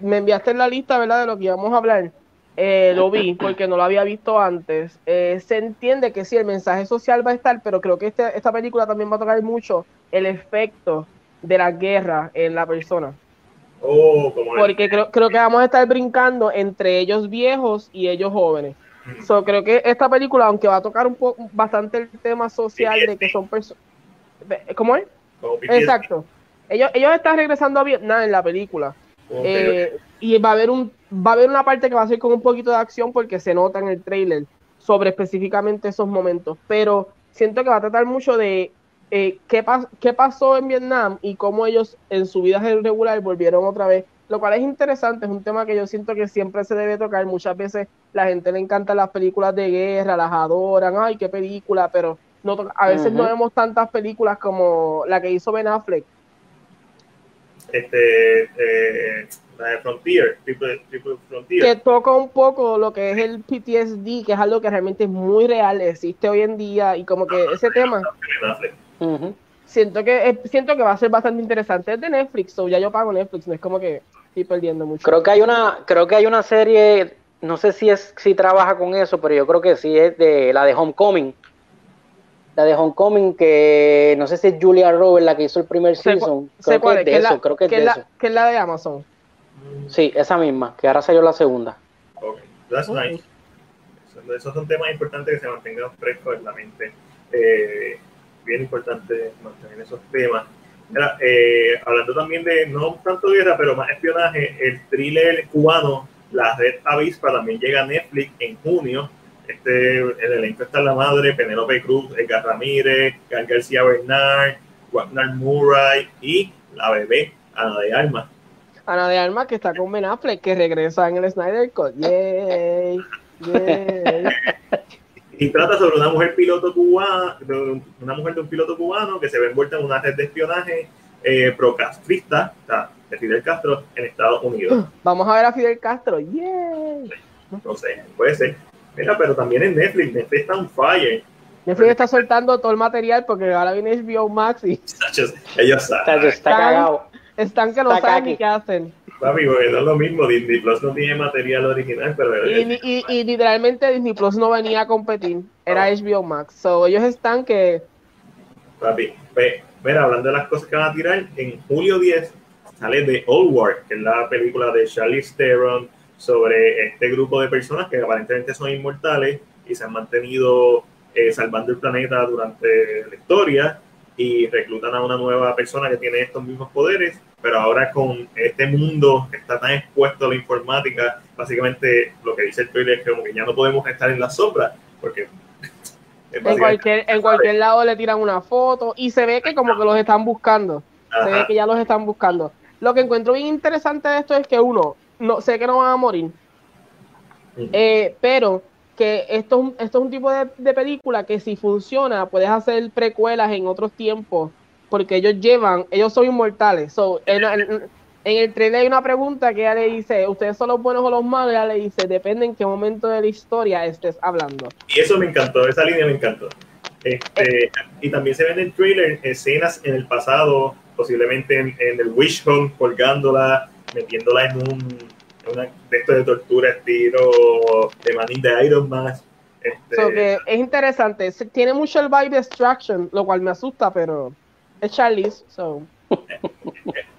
me enviaste en la lista, ¿verdad? De lo que íbamos a hablar. Eh, lo vi porque no lo había visto antes. Se entiende que sí, el mensaje social va a estar, pero creo que este, esta película también va a tocar mucho el efecto de la guerra en la persona. Oh, porque creo, creo que vamos a estar brincando entre ellos viejos y ellos jóvenes. So, creo que esta película, aunque va a tocar un poco bastante el tema social de que son personas. ¿Cómo es? Exacto ellos, ellos están regresando a Vietnam en la película. Eh, y va a haber un va a haber una parte que va a ser con un poquito de acción porque se nota en el trailer sobre específicamente esos momentos. Pero siento que va a tratar mucho de eh, qué, qué pasó en Vietnam y cómo ellos en su vida regular volvieron otra vez. Lo cual es interesante, es un tema que yo siento que siempre se debe tocar. Muchas veces la gente le encanta las películas de guerra, las adoran, ay, qué película, pero no a veces no vemos tantas películas como la que hizo Ben Affleck, este, eh, la de Frontier, Frontier. Que toca un poco lo que es el PTSD, que es algo que realmente es muy real, existe hoy en día, y como que ese tema. Siento que siento que va a ser bastante interesante. Es de Netflix, o ya yo pago Netflix, no es como que estoy perdiendo mucho. Creo que hay una, creo que hay una serie, no sé si es si trabaja con eso, pero yo creo que sí es de la de Homecoming. La de Homecoming, que no sé si es Julia Roberts la que hizo el primer season. Creo que es de eso, creo que es de eso. Que es la de Amazon. Sí, esa misma, que ahora salió la segunda. Ok, that's nice. Esos son temas importantes que se mantengan frescos en la mente. Eh, bien importante mantener esos temas. Eh, hablando también de, no tanto guerra, pero más espionaje, el thriller cubano, La Red Avispa, también llega a Netflix en junio. Este, el elenco está la madre, Penélope Cruz, Edgar Ramírez, Gal García Bernard, Wagner Murray y la bebé, Ana de Alma. Ana de Alma que está con Ben Affleck, que regresa en el Snyder Cut. Yay, yay. y trata sobre una mujer piloto cubana, una mujer de un piloto cubano que se ve envuelta en una red de espionaje eh, procastrista de Fidel Castro en Estados Unidos. Vamos a ver a Fidel Castro, ¡yay! No sé, puede ser. Mira, pero también en Netflix, Netflix está un fire. Netflix está soltando todo el material porque ahora viene HBO Max y... Ellos saben. Está, cagado. Están que no saben ni qué hacen. Papi, no es lo mismo, Disney Plus no tiene material original, pero... Y, y, y, literalmente Disney Plus no venía a competir, era HBO Max. So, ellos están que... Papi, ve, mira, hablando de las cosas que van a tirar, en julio 10 sale The Old War, que es la película de Charlie Theron sobre este grupo de personas que aparentemente son inmortales y se han mantenido eh, salvando el planeta durante la historia y reclutan a una nueva persona que tiene estos mismos poderes, pero ahora con este mundo que está tan expuesto a la informática, básicamente lo que dice el trailer es que, ya no podemos estar en la sombra, porque... En cualquier, en cualquier lado le tiran una foto y se ve que como que los están buscando. Se ve que ya los están buscando. Lo que encuentro bien interesante de esto es que uno, no sé que no van a morir, eh, pero que esto, esto es un tipo de, película que si funciona, puedes hacer precuelas en otros tiempos, porque ellos llevan, ellos son inmortales. en, el trailer hay una pregunta que ella le dice, ¿ustedes son los buenos o los malos? Ella le dice, depende en qué momento de la historia estés hablando. Y eso me encantó, esa línea me encantó. Este, y también se ven en el trailer escenas en el pasado, posiblemente en, en el Wish Home, colgándola, metiéndola en un una de esto de tortura estilo de manín de Iron Man. Este... es interesante, tiene mucho el vibe de Extraction, lo cual me asusta, pero es Charlize, so.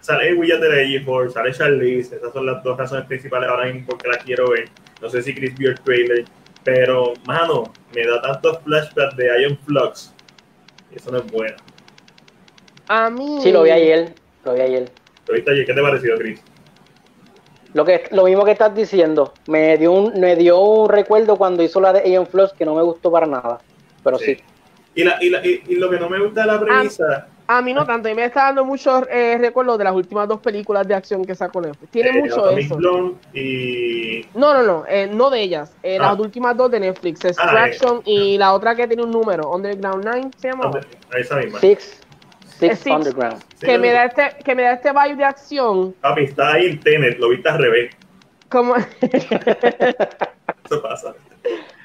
sale William de la sale Charlize, esas son las dos razones principales ahora mismo porque la quiero ver. No sé si Chris vio el trailer, pero, mano, me da tantos flashbacks de Iron Flux. Y eso no es bueno. A mí. Sí, lo vi ayer. Lo vi ayer. ¿Lo viste ayer? ¿Qué te pareció, Chris? Lo que lo mismo que estás diciendo, me dio un, me dio un recuerdo cuando hizo la de Ian Floss que no me gustó para nada, pero sí. Y, la, y, la, y, lo que no me gusta de la premisa... A, mí no tanto, y me está dando muchos eh, recuerdos de las últimas dos películas de acción que sacó Netflix. Tiene eh, mucho eso. Y... No, no, no, eh, no de ellas, eh, las ah. últimas dos de Netflix, Extraction ah, y la otra que tiene un número, Underground 9 se llama. esa misma. Six. Six Underground. que, me da este, que me da este vibe de acción. Papi, está ahí en Tenet, lo viste al revés. Como... Eso pasa.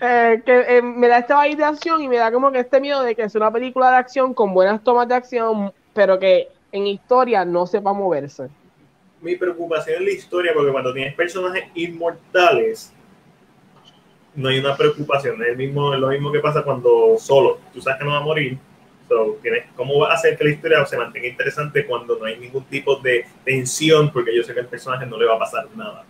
Eh, que eh, me da este vibe de acción y me da como que este miedo de que es una película de acción con buenas tomas de acción, pero que en historia no sepa moverse. Mi preocupación es la historia, porque cuando tienes personajes inmortales, no hay una preocupación. Es, el mismo, es lo mismo que pasa cuando solo, tú sabes que no va a morir, ¿Cómo va a hacer que la historia se mantenga interesante cuando no hay ningún tipo de tensión? Porque yo sé que al personaje no le va a pasar nada.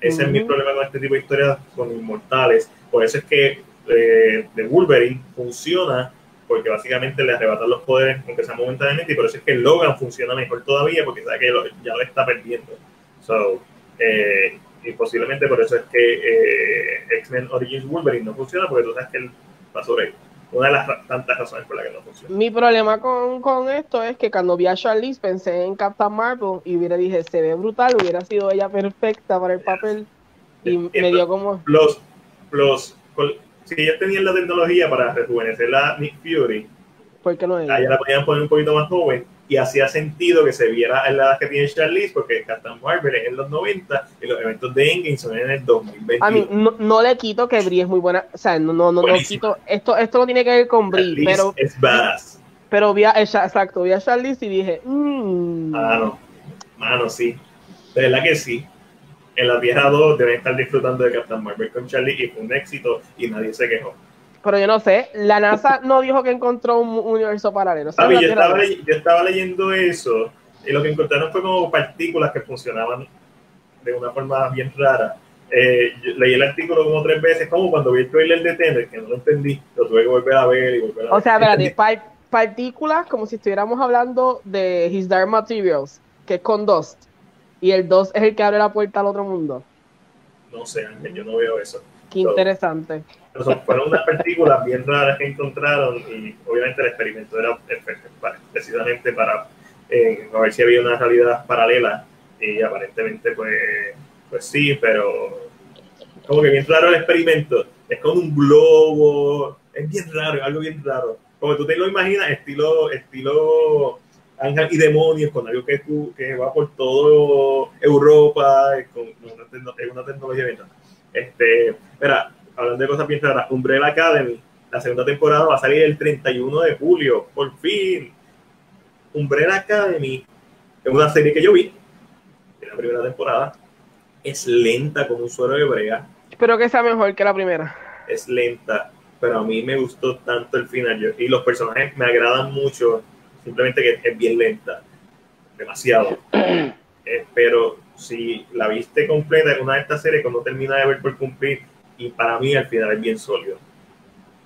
Ese es mi problema con este tipo de historias con inmortales. Por eso es que eh, de Wolverine funciona porque básicamente le arrebatan los poderes, aunque sea momentáneamente, y por eso es que Logan funciona mejor todavía porque sabe que ya lo está perdiendo. So, eh, y posiblemente por eso es que eh, X-Men Origins Wolverine no funciona porque tú sabes que él va sobre una de las tantas razones por las que no funciona. Mi problema con, con, esto es que cuando vi a Charlize pensé en Captain Marvel y hubiera dije, se ve brutal, hubiera sido ella perfecta para el papel y me dio como... Los, los, si ellos tenían la tecnología para rejuvenecer a Nick Fury, ¿por qué no ella? la podían poner un poquito más joven y hacía sentido que se viera en la edad que tiene Charlize porque Captain Marvel es en los 90 y los eventos de Endgame son en el 2020. A mí no, le quito que Brie es muy buena, o sea, no, no, no, quito, esto, esto no tiene que ver con Brie, pero... Es badass. Pero vi a, exacto, vi a Charlize y dije, mmm. Mano, mano, sí. De verdad que sí. En la vieja 2 deben estar disfrutando de Captain Marvel con Charlie y fue un éxito y nadie se quejó. Pero yo no sé, la NASA no dijo que encontró un universo paralelo. yo, estaba leyendo eso y lo que encontraron fue como partículas que funcionaban de una forma bien rara. Eh, leí el artículo como tres veces, como cuando vi el trailer de Tenet, que no lo entendí, lo tuve que volver a ver y volver a O sea, espérate, partículas como si estuviéramos hablando de His Dark Materials, que es con Dust, y el Dust es el que abre la puerta al otro mundo. No sé, Ángel, yo no veo eso. Qué interesante. fueron unas partículas bien raras que encontraron y obviamente el experimento era precisamente para eh, a ver si había una realidad paralela y aparentemente pues, pues sí, pero como que bien raro el experimento. Es como un globo, es bien raro, algo bien raro. Como tú te lo imaginas, estilo, estilo ángel y demonios, con algo que, tú, que va por todo Europa, con una, una tecnología bien rara. Este, espera, hablando de cosas bien raras, Umbrella Academy, la segunda temporada va a salir el 31 de julio, por fin. Umbrella Academy es una serie que yo vi en la primera temporada. Es lenta como un suero de brea. Espero que sea mejor que la primera. Es lenta, pero a mí me gustó tanto el final. y los personajes me agradan mucho, simplemente que es bien lenta. Demasiado. Eh, pero si la viste completa en una de estas series, cuando termina de ver por cumplir, y para mí al final es bien sólido.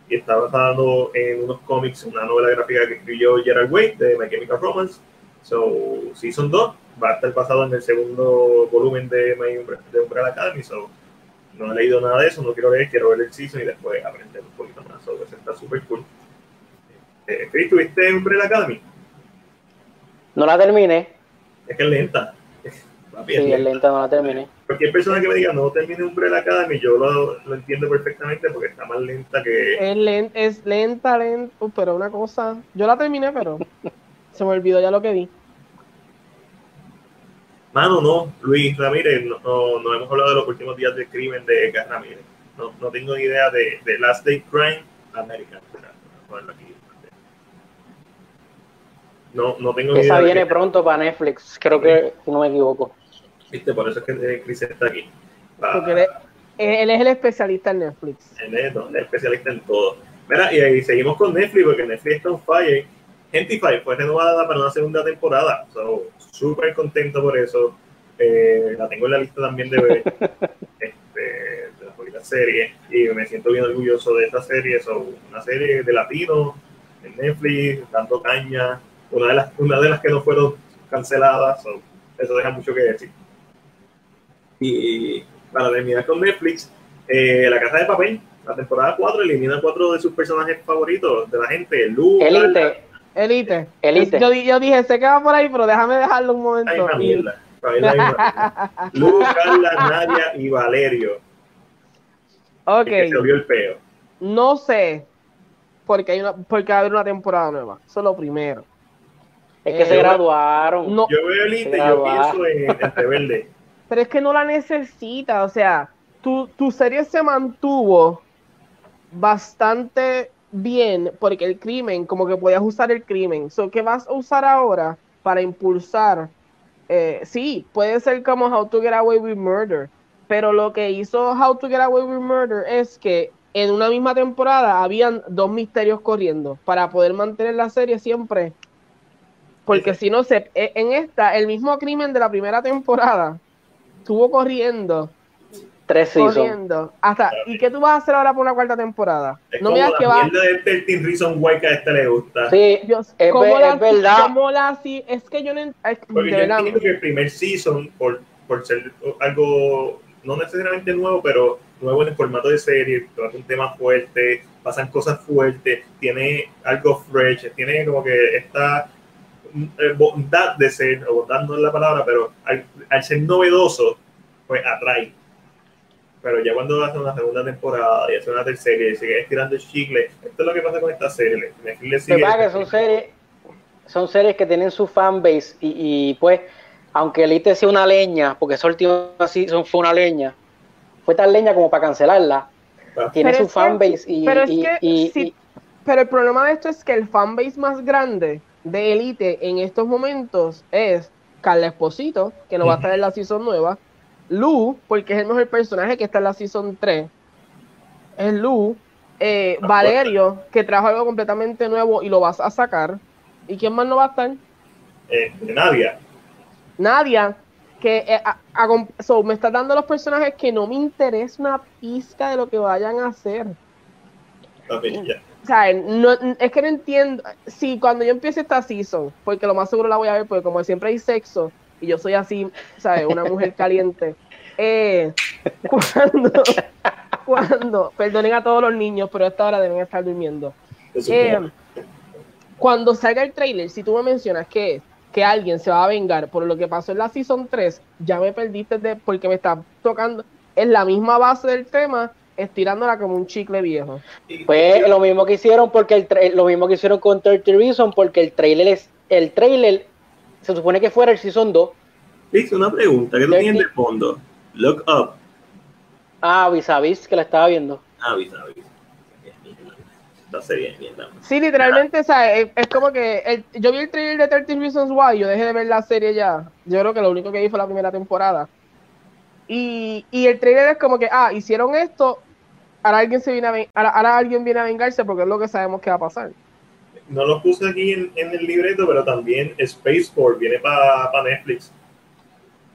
Y está basado en unos cómics, una novela gráfica que escribió Gerard Way de My Chemical Romance. So, Season 2 va a estar basado en el segundo volumen de My de Umbrella Academy. So, no he leído nada de eso, no quiero leer, quiero ver el season y después aprender un poquito más. So, eso está súper cool. Eh, ¿tuviste Umbrella Academy? No la terminé. Es que es lenta. Sí, es lenta, no la terminé. Cualquier persona que me diga no termine Umbrella Academy, yo lo, lo entiendo perfectamente porque está más lenta que. Es, lenta, es lenta, lento, pero una cosa. Yo la terminé, pero se me olvidó ya lo que vi. Mano, no, Luis Ramírez, no, no, hemos hablado de los últimos días del crimen de Edgar Ramírez. No, no tengo ni idea de, de Last Day Crime American. No, no tengo idea. Esa viene pronto para Netflix, creo que no me equivoco. ¿Viste? Por eso es que Chris está aquí. Porque él, es el especialista en Netflix. Él es, el especialista en todo. Mira, y, ahí seguimos con Netflix, porque Netflix está on fire. Gentify fue renovada para una segunda temporada. So, súper contento por eso. Eh, la tengo en la lista también de ver. este, de la serie. Y me siento bien orgulloso de esta serie. So, una serie de latino en Netflix, dando caña. Una de las, una de las que no fueron canceladas. So, eso deja mucho que decir. Y para terminar con Netflix, eh, La Casa de Papel, la temporada 4 elimina cuatro de sus personajes favoritos de la gente. Lu, Elite. Elite. Elite. Yo, yo, dije, se queda por ahí, pero déjame dejarlo un momento. Ay, una mierda. Lu, Carla, Nadia y Valerio. Ok. Que se vio el peo. No sé porque, hay una, porque va a haber una temporada nueva. Eso es lo primero. Es que se graduaron. No, yo veo Elite y yo pienso en, en Rebelde pero es que no la necesita, o sea, tu, tu serie se mantuvo bastante bien porque el crimen, como que podías usar el crimen. So, ¿Qué vas a usar ahora para impulsar? Eh, sí, puede ser como How to Get Away with Murder, pero lo que hizo How to Get Away with Murder es que en una misma temporada habían dos misterios corriendo para poder mantener la serie siempre. Porque si no, se, e, en esta, el mismo crimen de la primera temporada estuvo corriendo. Tres corriendo. Hasta, ¿Y qué tú vas a hacer ahora por una cuarta temporada? no me que va. de este Reason Why que a este le gusta. Sí, Dios, es, la, es verdad. ¿Cómo la Es que yo no. Es, Porque yo entiendo que el primer season, por, por ser algo no necesariamente nuevo, pero nuevo en el formato de serie, trata un tema fuerte, pasan cosas fuertes, tiene algo fresh, tiene como que esta eh, bondad de ser, o bondad no es la palabra, pero al, ser novedoso, pues atrae. Pero ya cuando hace una segunda temporada y hace una tercera y sigue estirando el chicle, esto es lo que pasa con esta serie. sigue que son series, son series que tienen su fanbase y, y pues, aunque Elite sea una leña, porque esa última season fue una leña, fue tan leña como para cancelarla. Ah. Tiene su fanbase y, y, pero el problema de esto es que el fanbase más grande de Elite en estos momentos es Carla Esposito, que no va a estar en la season nueva, Lu, porque es el mejor personaje que está en la season 3, es Lu, Eh, Valerio, que trajo algo completamente nuevo y lo vas a sacar. ¿Y quién más no va a estar? Eh, Nadia. Nadia, que eh, me está dando los personajes que no me interesa una pizca de lo que vayan a hacer. O sea, no, es que no entiendo. Si cuando yo empiece esta season, porque lo más seguro la voy a ver, porque como siempre hay sexo, y yo soy así, ¿sabes? Una mujer caliente. Eh, cuando, cuando, perdonen a todos los niños, pero a esta hora deben estar durmiendo. Eh, cuando salga el trailer, si tú me mencionas que, que alguien se va a vengar por lo que pasó en la Season 3, ya me perdiste de, porque me está tocando, es la misma base del tema, estirándola como un chicle viejo. Pues lo mismo que hicieron porque el lo mismo que hicieron con 30 Reason porque el trailer es el trailer se supone que fuera el Season 2. Listo, una pregunta, ¿qué tú tienes de fondo? Look Up. Ah, vis a vis, que la estaba viendo. Ah, vis a vis. bien, Sí, literalmente, o sea, es, como que el, yo vi el trailer de 13 Reasons Why, yo dejé de ver la serie ya. Yo creo que lo único que vi fue la primera temporada. Y, y el trailer es como que, ah, hicieron esto, ahora alguien, se viene a, ahora, alguien viene a vengarse porque es lo que sabemos que va a pasar. No lo puse aquí en, el libreto, pero también Spaceport viene para Netflix.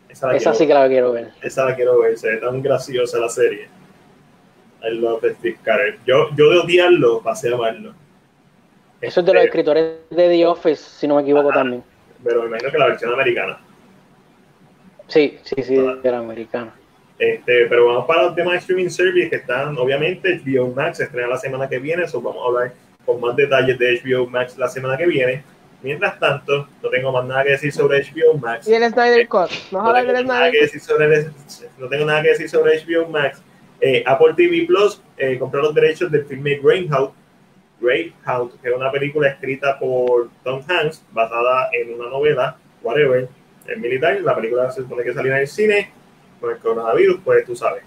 Esa, sí que la quiero ver. Esa la quiero ver, se ve tan graciosa la serie. I love Steve Carell. Yo, yo de odiarlo pasé a amarlo. Eso es de los este, escritores de The Office, si no me equivoco también. Pero me imagino que la versión americana. Sí, sí, sí, de la americana. Este, pero vamos para los demás streaming service que están, obviamente, HBO Max se estrena la semana que viene, eso vamos a hablar con más detalles de HBO Max la semana que viene. Mientras tanto, no tengo más nada que decir sobre HBO Max. Y el Snyder Cut. No, no tengo nada que decir sobre no tengo nada que decir sobre HBO Max. Eh, Apple TV Plus eh, compró los derechos del filme Greyhound, Greyhound, que es una película escrita por Tom Hanks, basada en una novela, whatever, en militar. La película se supone que salió en el cine con el coronavirus, pues tú sabes.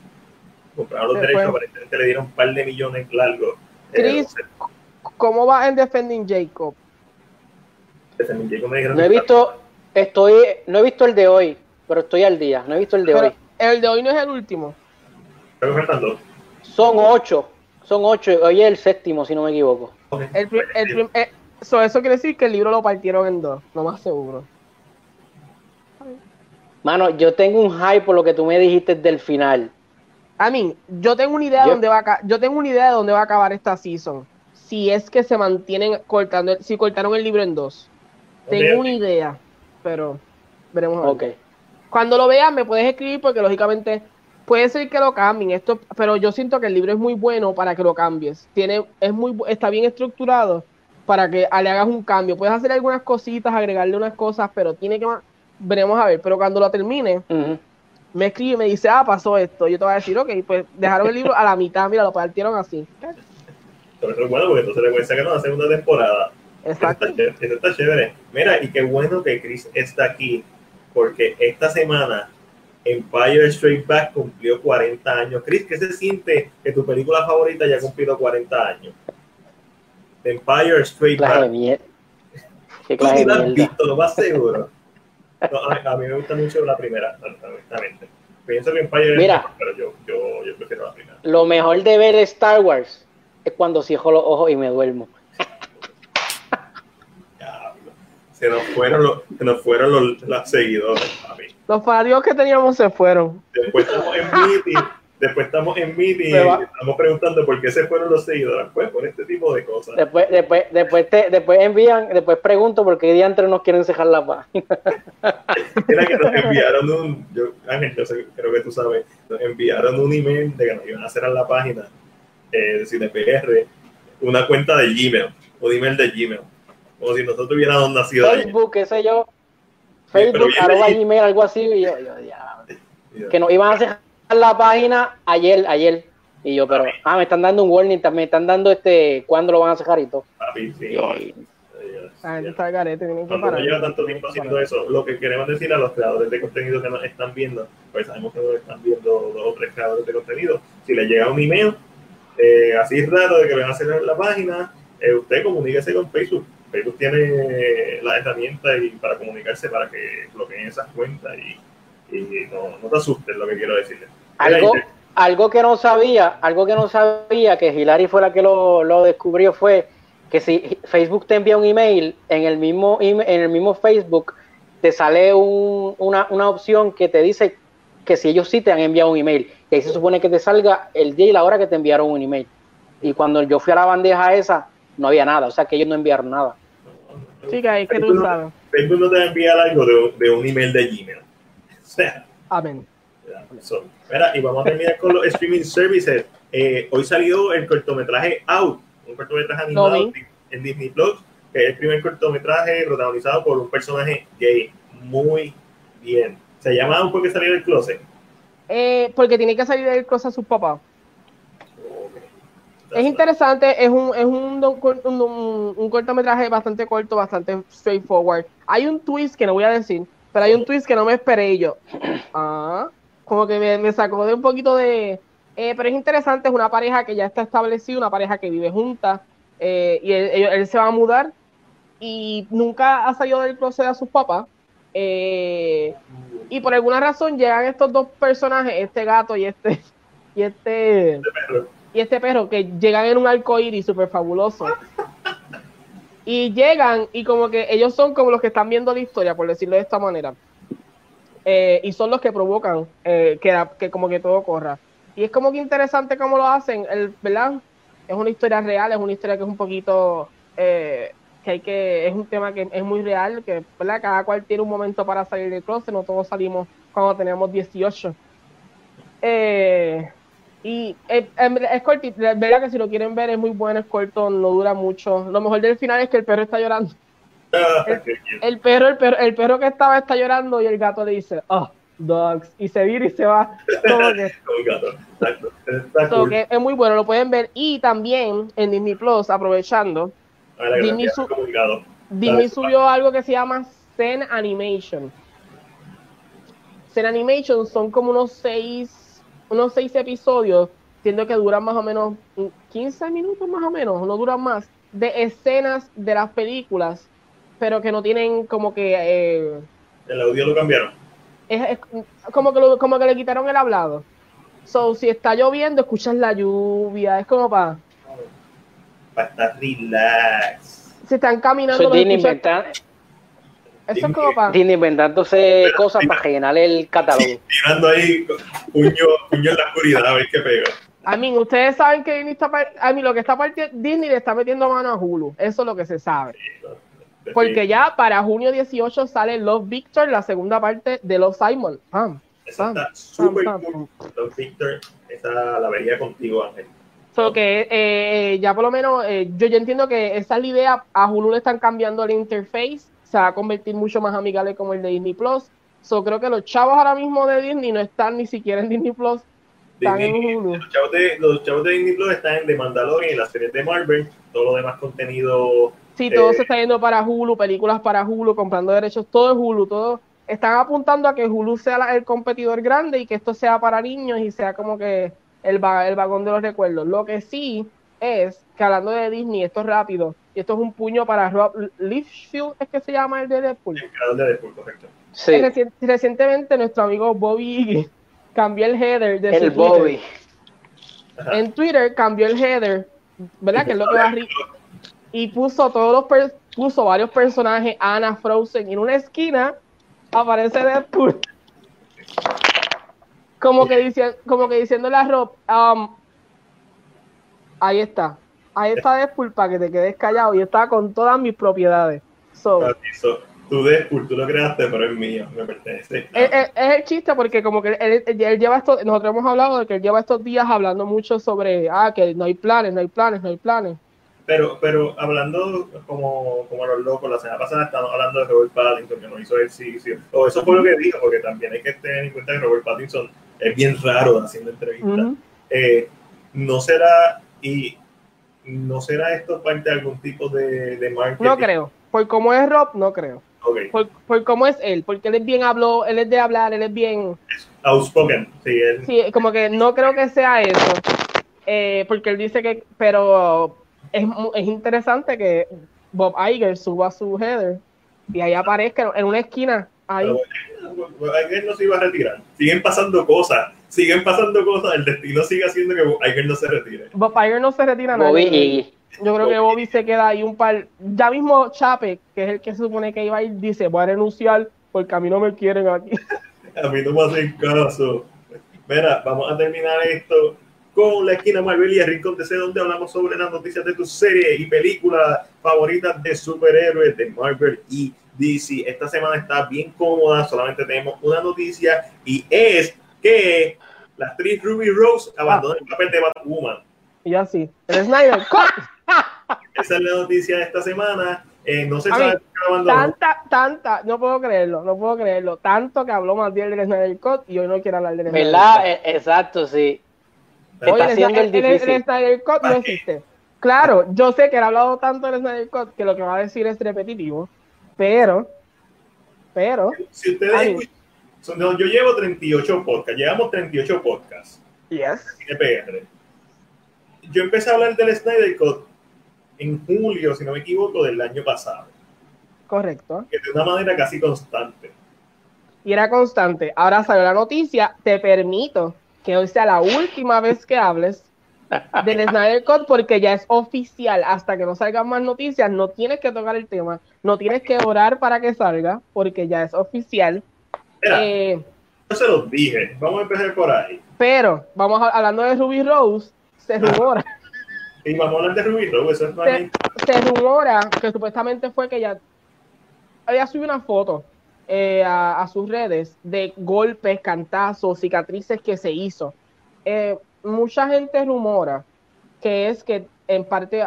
Compraron los derechos, aparentemente le dieron un par de millones largos. Eh, Chris, ¿cómo va en Defending Jacob? no he visto, estoy, no he visto el de hoy, pero estoy al día. No he visto el de hoy. El de hoy no es el último. Son ocho, son ocho. Hoy es el séptimo, si no me equivoco. Eh, eso quiere decir que el libro lo partieron en dos, lo más seguro. Mano, yo tengo un hype por lo que tú me dijiste del final. A mí, yo tengo una idea de dónde va a, yo tengo una idea de dónde va a acabar esta season. Si es que se mantienen cortando, si cortaron el libro en dos. Tengo una idea, pero veremos. Ok. Cuando lo veas me puedes escribir porque lógicamente puede ser que lo cambien esto, pero yo siento que el libro es muy bueno para que lo cambies. Tiene, es muy, está bien estructurado para que le hagas un cambio. Puedes hacer algunas cositas, agregarle unas cosas, pero tiene que veremos a ver. Pero cuando lo termine, me escribe y me dice, ah, pasó esto. Yo te voy a decir, ok, pues dejaron el libro a la mitad, mira, lo partieron así. Pero eso es bueno porque entonces le voy a sacar una segunda temporada. Exacto. Eso está, chévere. Mira, y qué bueno que Chris está aquí, porque esta semana Empire Straight Back cumplió 40 años. Chris, ¿qué se siente que tu película favorita haya cumplido 40 años? Empire Straight Back. ¿Qué clase ¿Tú has visto, lo más seguro? A, mí me gusta mucho la primera, honestamente. Pienso que Empire Mira, pero yo, yo, yo prefiero la primera. Lo mejor de ver Star Wars es cuando cierro los ojos y me duermo. se nos fueron los, se nos fueron los, seguidores, Los fanáticos que teníamos se fueron. Después estamos en meeting, después estamos en meeting y estamos preguntando por qué se fueron los seguidores. Pues por este tipo de cosas. Después, después, después, te, después envían, después pregunto por qué diantres nos quieren cejar la paz. Era que nos enviaron un, yo, Ángel, yo creo que tú sabes, nos enviaron un email de que nos iban a cerrar la página eh, de CinePR, una cuenta de Gmail, un email de Gmail como si nosotros hubiéramos nacido Facebook, qué sé yo. Facebook, arroba Gmail, algo así. Y yo, yo, ya. Que nos iban a cerrar la página ayer, ayer. Y yo, pero, ah, me están dando un warning, me están dando este, ¿cuándo lo van a cerrar y todo? Papi, sí. Yo, está garete, tienen que parar. lleva tanto tiempo haciendo eso, lo que queremos decir a los creadores de contenido que nos están viendo, pues sabemos que nos están viendo dos o tres creadores de contenido. Si les llega un email eh, así raro de que van a cerrar la página, eh, usted comuníquese con Facebook Facebook tiene la herramienta y para comunicarse para que bloqueen esas cuentas y, no, no, te asustes lo que quiero decirle. Algo, algo que no sabía, algo que no sabía, que Hilary fue la que lo, lo descubrió, fue que si Facebook te envía un email, en el mismo, en el mismo Facebook te sale un, una, una, opción que te dice que si ellos sí te han enviado un email, y ahí se supone que te salga el día y la hora que te enviaron un email. Y cuando yo fui a la bandeja esa, no había nada, o sea que ellos no enviaron nada. Sí, que ahí que tú sabes. Facebook no te va a enviar algo de, de un email de Gmail. Sea. Amén. So, mira, y vamos a terminar con los streaming services. Eh, hoy salió el cortometraje Out, un cortometraje animado en Disney Plus, que es el primer cortometraje protagonizado por un personaje gay. Muy bien. ¿Se llama Out porque salió del closet? Eh, porque tiene que salir del closet a sus papás. Es interesante, es un, es un, un, un, cortometraje bastante corto, bastante straightforward. Hay un twist que no voy a decir, pero hay un twist que no me esperé yo. Ah, como que me, sacó de un poquito de... Eh, pero es interesante, es una pareja que ya está establecida, una pareja que vive junta, eh, y él, se va a mudar y nunca ha salido del closet a sus papás. Eh, y por alguna razón llegan estos dos personajes, este gato y este y este y este perro que llegan en un arco iris súper fabuloso. Y llegan y como que ellos son como los que están viendo la historia, por decirlo de esta manera. Eh, y son los que provocan eh, que, que, como que todo corra. Y es como que interesante cómo lo hacen, el, ¿verdad? Es una historia real, es una historia que es un poquito, eh, que hay que, es un tema que es muy real, que cada cual tiene un momento para salir del closet, no todos salimos cuando tenemos 18. Eh, y es, es cortito, verdad que si lo quieren ver es muy bueno, es corto, no dura mucho. Lo mejor del final es que el perro está llorando. El, perro, el perro, el perro que estaba está llorando y el gato le dice, oh, dogs, y se vira y se va. que, es muy bueno, lo pueden ver. Y también en Disney Plus, aprovechando, Disney, Disney subió algo que se llama Zen Animation. Zen Animation son como unos seis unos seis episodios, siendo que duran más o menos 15 minutos más o menos, no duran más, de escenas de las películas, pero que no tienen como que... Eh, el audio lo cambiaron. Es, como, que como que le quitaron el hablado. So, si está lloviendo, escuchas la lluvia, es como para... Para estar relax. Si están caminando... Eso es como para. inventándose cosas para rellenar el catálogo. tirando ahí puño, puño en la oscuridad a ver qué pega. A mí, ustedes saben que Disney está. A mí, lo que está Disney le está metiendo mano a Hulu. Eso es lo que se sabe. Porque ya para junio 18 sale Love Victor, la segunda parte de Love Simon. Pam, esa está súper cool. Love Victor, esa la vería contigo, Ángel. So que eh, ya por lo menos, eh, yo, yo entiendo que esa es la idea. A Hulu le están cambiando el interface se va a convertir mucho más amigable como el de Disney Plus. So, creo que los chavos ahora mismo de Disney no están ni siquiera en Disney Plus, están en Hulu. Los chavos, de, los chavos de Disney Plus están en The Mandalorian y las series de Marvel, todo lo demás contenido. Sí, todo se eh, está yendo para Hulu, películas para Hulu, comprando derechos, todo es Hulu, todo. Están apuntando a que Hulu sea el competidor grande y que esto sea para niños y sea como que el, el vagón de los recuerdos. Lo que sí es que hablando de Disney, esto es rápido, y esto es un puño para Rob Liefeld, es que se llama el de Deadpool. El de Deadpool, correcto. Sí. recientemente nuestro amigo Bobby cambió el header de el Bobby. En Twitter cambió el header, ¿verdad? Que es lo que va arriba. Y puso todos los puso varios personajes, Anna Frozen, y en una esquina aparece Deadpool. Como que, dice, como que diciéndole a Rob, um, ahí está, ahí está Deadpool para que te quedes callado y está con todas mis propiedades. So, tu Deadpool, tú lo creaste, pero es mío, me pertenece. Es, el chiste porque como que él, lleva esto, nosotros hemos hablado de que él lleva estos días hablando mucho sobre, ah, que no hay planes, no hay planes, no hay planes. Pero, pero hablando como, como los locos, la semana pasada estamos hablando de Robert Pattinson, que no hizo ejercicio. O eso fue lo que dijo, porque también hay que tener en cuenta que Robert Pattinson es bien raro haciendo entrevistas. Eh, no será, y ¿no será esto parte de algún tipo de, de marketing? No creo. Por cómo es Rob, no creo. Okay. Por, por, cómo es él, porque él es bien habló, él es de hablar, él es bien outspoken, sí, él... sí, como que no creo que sea eso, eh, porque él dice que, pero es, es interesante que Bob Iger suba su header y ahí aparezca en una esquina ahí. Pero, no se iba a retirar, siguen pasando cosas siguen pasando cosas, el destino sigue haciendo que Iger no se retire. Bob Iger no se retira nada. Yo creo que Bobby se queda ahí un par. Ya mismo Chape, que es el que se supone que iba a ir, dice: Voy a renunciar porque a mí no me quieren aquí. a mí no me hacen caso. Mira, vamos a terminar esto con la esquina Marvel y el Rincón DC, donde hablamos sobre las noticias de tus series y películas favoritas de superhéroes de Marvel y DC. Esta semana está bien cómoda, solamente tenemos una noticia y es que la actriz Ruby Rose abandona el papel de Batwoman. Y así, el Snyder Esa es la noticia de esta semana. Eh, no se sabe Tanta, tanta, no puedo creerlo, no puedo creerlo. Tanto que habló más bien del Snyder Cut y hoy no quiero hablar del Snyder ¿Verdad? E, exacto, sí. Oye, el, el, el, Snyder Cut no existe. Claro, yo sé que él ha hablado tanto del Snyder Cut que lo que va a decir es repetitivo, pero, pero. Si ustedes yo llevo 38 podcasts, llevamos 38 podcasts. Yes. Yo empecé a hablar del Snyder Cut en julio, si no me equivoco, del año pasado. Correcto. Que de una manera casi constante. Y era constante. Ahora salió la noticia, te permito que hoy sea la última vez que hables del Snyder Cut porque ya es oficial. Hasta que no salgan más noticias, no tienes que tocar el tema, no tienes que orar para que salga porque ya es oficial. Eh, yo se los dije, vamos a empezar por ahí. Pero, vamos hablando de Ruby Rose, se rumora. Y vamos a hablar de Ruby Rose, eso es se, se rumora que supuestamente fue que ella subió una foto eh, a, sus redes de golpes, cantazos, cicatrices que se hizo. Eh, mucha gente rumora que es que en parte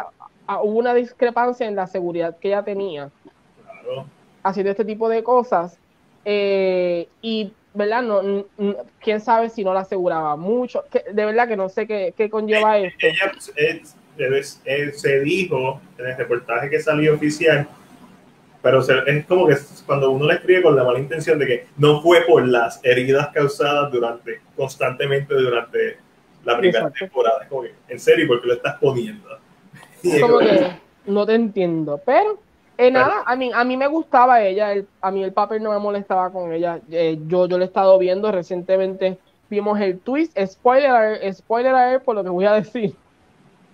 hubo una discrepancia en la seguridad que ella tenía haciendo este tipo de cosas eh, y verdad no quién sabe si no la aseguraba mucho. De verdad que no sé qué, conlleva esto. ella se dijo en el reportaje que salió oficial pero es como que cuando uno le escribe con la mala intención de que no fue por las heridas causadas durante constantemente durante la primera temporada. Es como que, en serio, ¿por qué lo estás poniendo? como que no te entiendo, pero eh, nada, a mí, a mí me gustaba ella, a mí el papel no me molestaba con ella. Eh, yo, yo lo he estado viendo recientemente, vimos el twist, spoiler, spoiler por lo que voy a decir.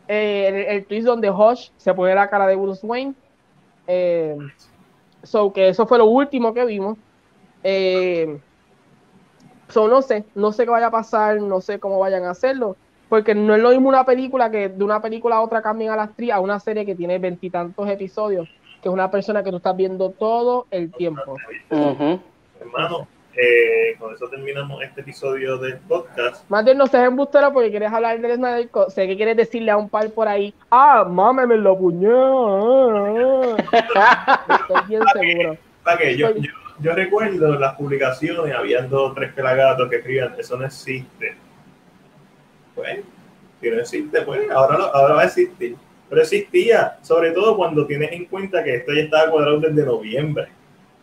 Eh, el, twist donde Hush se pone la cara de Bruce Wayne. So, que eso fue lo último que vimos. So, no sé, no sé qué vaya a pasar, no sé cómo vayan a hacerlo, porque no es lo mismo una película que de una película a otra cambien a la actriz a una serie que tiene veintitantos episodios, que es una persona que tú estás viendo todo el tiempo. Hermano, eh, con eso terminamos este episodio del podcast. Martín, no seas embustero porque quieres hablar de Snyder Sé que quieres decirle a un par por ahí, ah, mámeme lo puñal. Estoy bien seguro. ¿Para qué? Yo, yo, recuerdo las publicaciones, habían dos o tres pelagatos que escribían, eso no existe. Pues, si no existe, pues ahora, ahora va a existir. Pero existía, sobre todo cuando tienes en cuenta que esto ya estaba cuadrado desde noviembre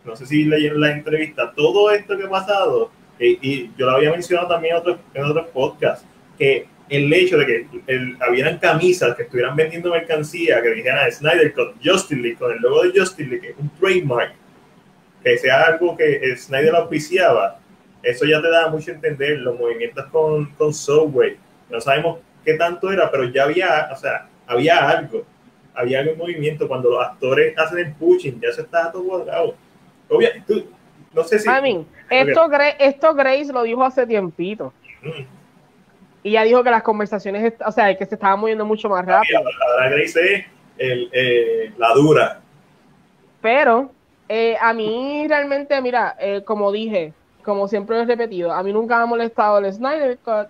no sé si leyeron la entrevista, todo esto que ha pasado, y yo lo había mencionado también en otros, en podcasts, que el hecho de que el, habían camisas que estuvieran vendiendo mercancía que dijeran Snyder con Justin League, con el logo de Justin League, que es un trademark, que sea algo que Snyder auspiciaba, eso ya te da mucho a entender los movimientos con, con Subway. No sabemos qué tanto era, pero ya había, o sea, había algo. Había algún movimiento cuando los actores hacen el pushing, ya se está todo cuadrado no sé si. esto, esto Grace lo dijo hace tiempito. Mm. Y ya dijo que las conversaciones, o sea, que se estaban moviendo mucho más rápido. Ahora Grace es eh, la dura. Pero eh, a mí realmente, mira, eh, como dije, como siempre he repetido, a mí nunca me ha molestado el Snyder Cut.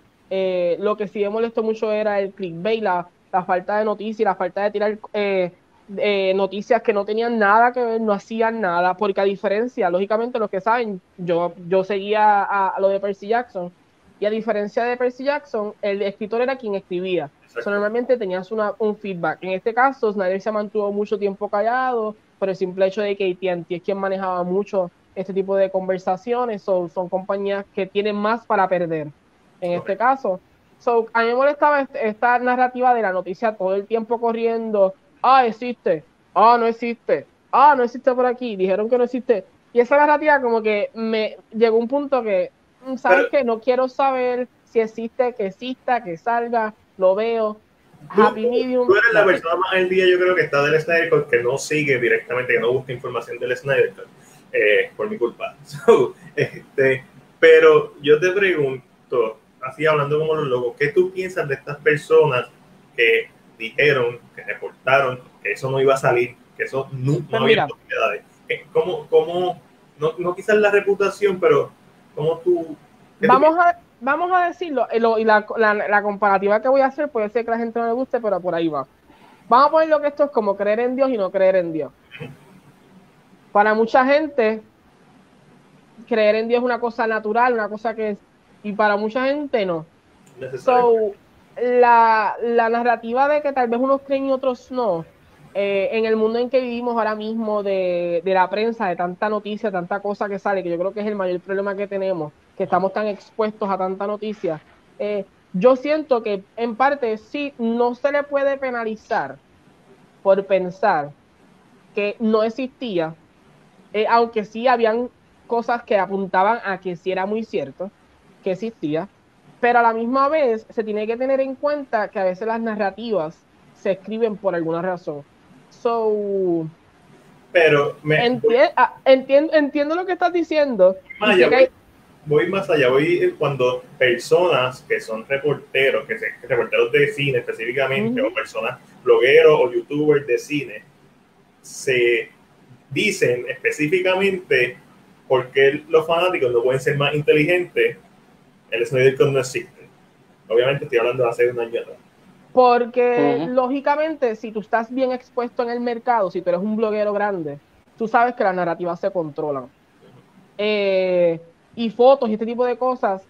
lo que sí me molestó mucho era el clickbait, la, la falta de noticias, la falta de tirar eh, noticias que no tenían nada que ver, no hacían nada, porque a diferencia, lógicamente los que saben, yo, yo seguía a, lo de Percy Jackson, y a diferencia de Percy Jackson, el escritor era quien escribía. normalmente tenías una, un feedback. En este caso, Snyder se mantuvo mucho tiempo callado por el simple hecho de que AT&T es quien manejaba mucho este tipo de conversaciones. son son compañías que tienen más para perder. En este caso, so, a mí me molestaba esta narrativa de la noticia todo el tiempo corriendo ah, existe, ah, no existe, ah, no existe por aquí, dijeron que no existe. Y esa narrativa como que me llegó un punto que, mm, ¿sabes qué? No quiero saber si existe, que exista, que salga, lo veo. Happy Medium. Tú eres la persona más el día, yo creo que está del Snyder Cut, que no sigue directamente, que no busca información del Snyder eh, por mi culpa. este, pero yo te pregunto, así hablando como los locos, ¿qué tú piensas de estas personas que dijeron, que reportaron que eso no iba a salir, que eso no, no pues había posibilidades? ¿Cómo, cómo no, no quizás la reputación, pero cómo tú... Vamos a, vamos a decirlo, eh, y la, la, comparativa que voy a hacer puede ser que a la gente no le guste, pero por ahí va. Vamos a poner lo que esto es como creer en Dios y no creer en Dios. Para mucha gente, creer en Dios es una cosa natural, una cosa que y para mucha gente no. So, la, la narrativa de que tal vez unos creen y otros no, eh, en el mundo en que vivimos ahora mismo de, la prensa, de tanta noticia, tanta cosa que sale, que yo creo que es el mayor problema que tenemos, que estamos tan expuestos a tanta noticia, eh, yo siento que en parte sí no se le puede penalizar por pensar que no existía, eh, aunque sí habían cosas que apuntaban a que sí era muy cierto que existía, pero a la misma vez se tiene que tener en cuenta que a veces las narrativas se escriben por alguna razón. So, pero me, ah, entiendo, entiendo lo que estás diciendo. voy, más allá, voy cuando personas que son reporteros, que, se, reporteros de cine específicamente, o personas blogueros o youtubers de cine, se dicen específicamente por qué los fanáticos no pueden ser más inteligentes, el Snyder no existe. Obviamente estoy hablando de hace un año atrás. Porque lógicamente, si tú estás bien expuesto en el mercado, si tú eres un bloguero grande, tú sabes que las narrativas se controlan. Eh, y fotos y este tipo de cosas.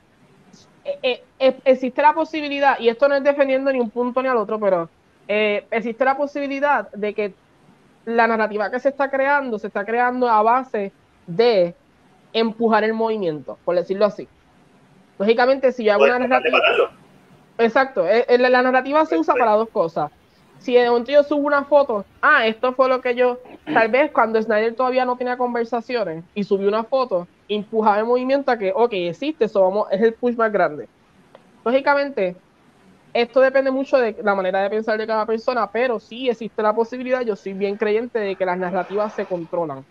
Eh, eh, existe la posibilidad, y esto no es defendiendo ni un punto ni al otro, pero existe la posibilidad de que la narrativa que se está creando se está creando a base de empujar el movimiento, por decirlo así. Lógicamente, si yo hago una narrativa. Exacto, eh, eh, la narrativa se usa para dos cosas. Si de momento yo subo una foto, ah, esto fue lo que yo, tal vez cuando Snyder todavía no tenía conversaciones y subió una foto, empujaba el movimiento a que, ok, existe, eso vamos, es el push más grande. Lógicamente, esto depende mucho de la manera de pensar de cada persona, pero sí existe la posibilidad, yo soy bien creyente de que las narrativas se controlan.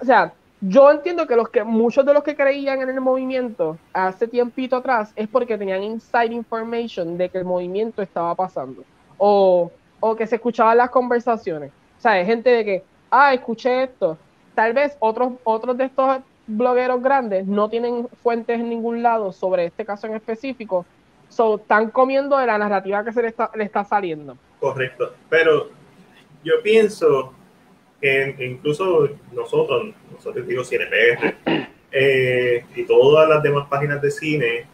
o sea, yo entiendo que los que muchos de los que creían en el movimiento hace tiempito atrás es porque tenían inside information de que el movimiento estaba pasando o, o que se escuchaban las conversaciones. O sea, hay gente de que, ah, escuché esto. Tal vez otros, otros de estos blogueros grandes no tienen fuentes en ningún lado sobre este caso en específico. So, están comiendo de la narrativa que se le está, le está saliendo. Correcto. Pero yo pienso que incluso nosotros, nosotros digo CinePR, eh, y todas las demás páginas de cine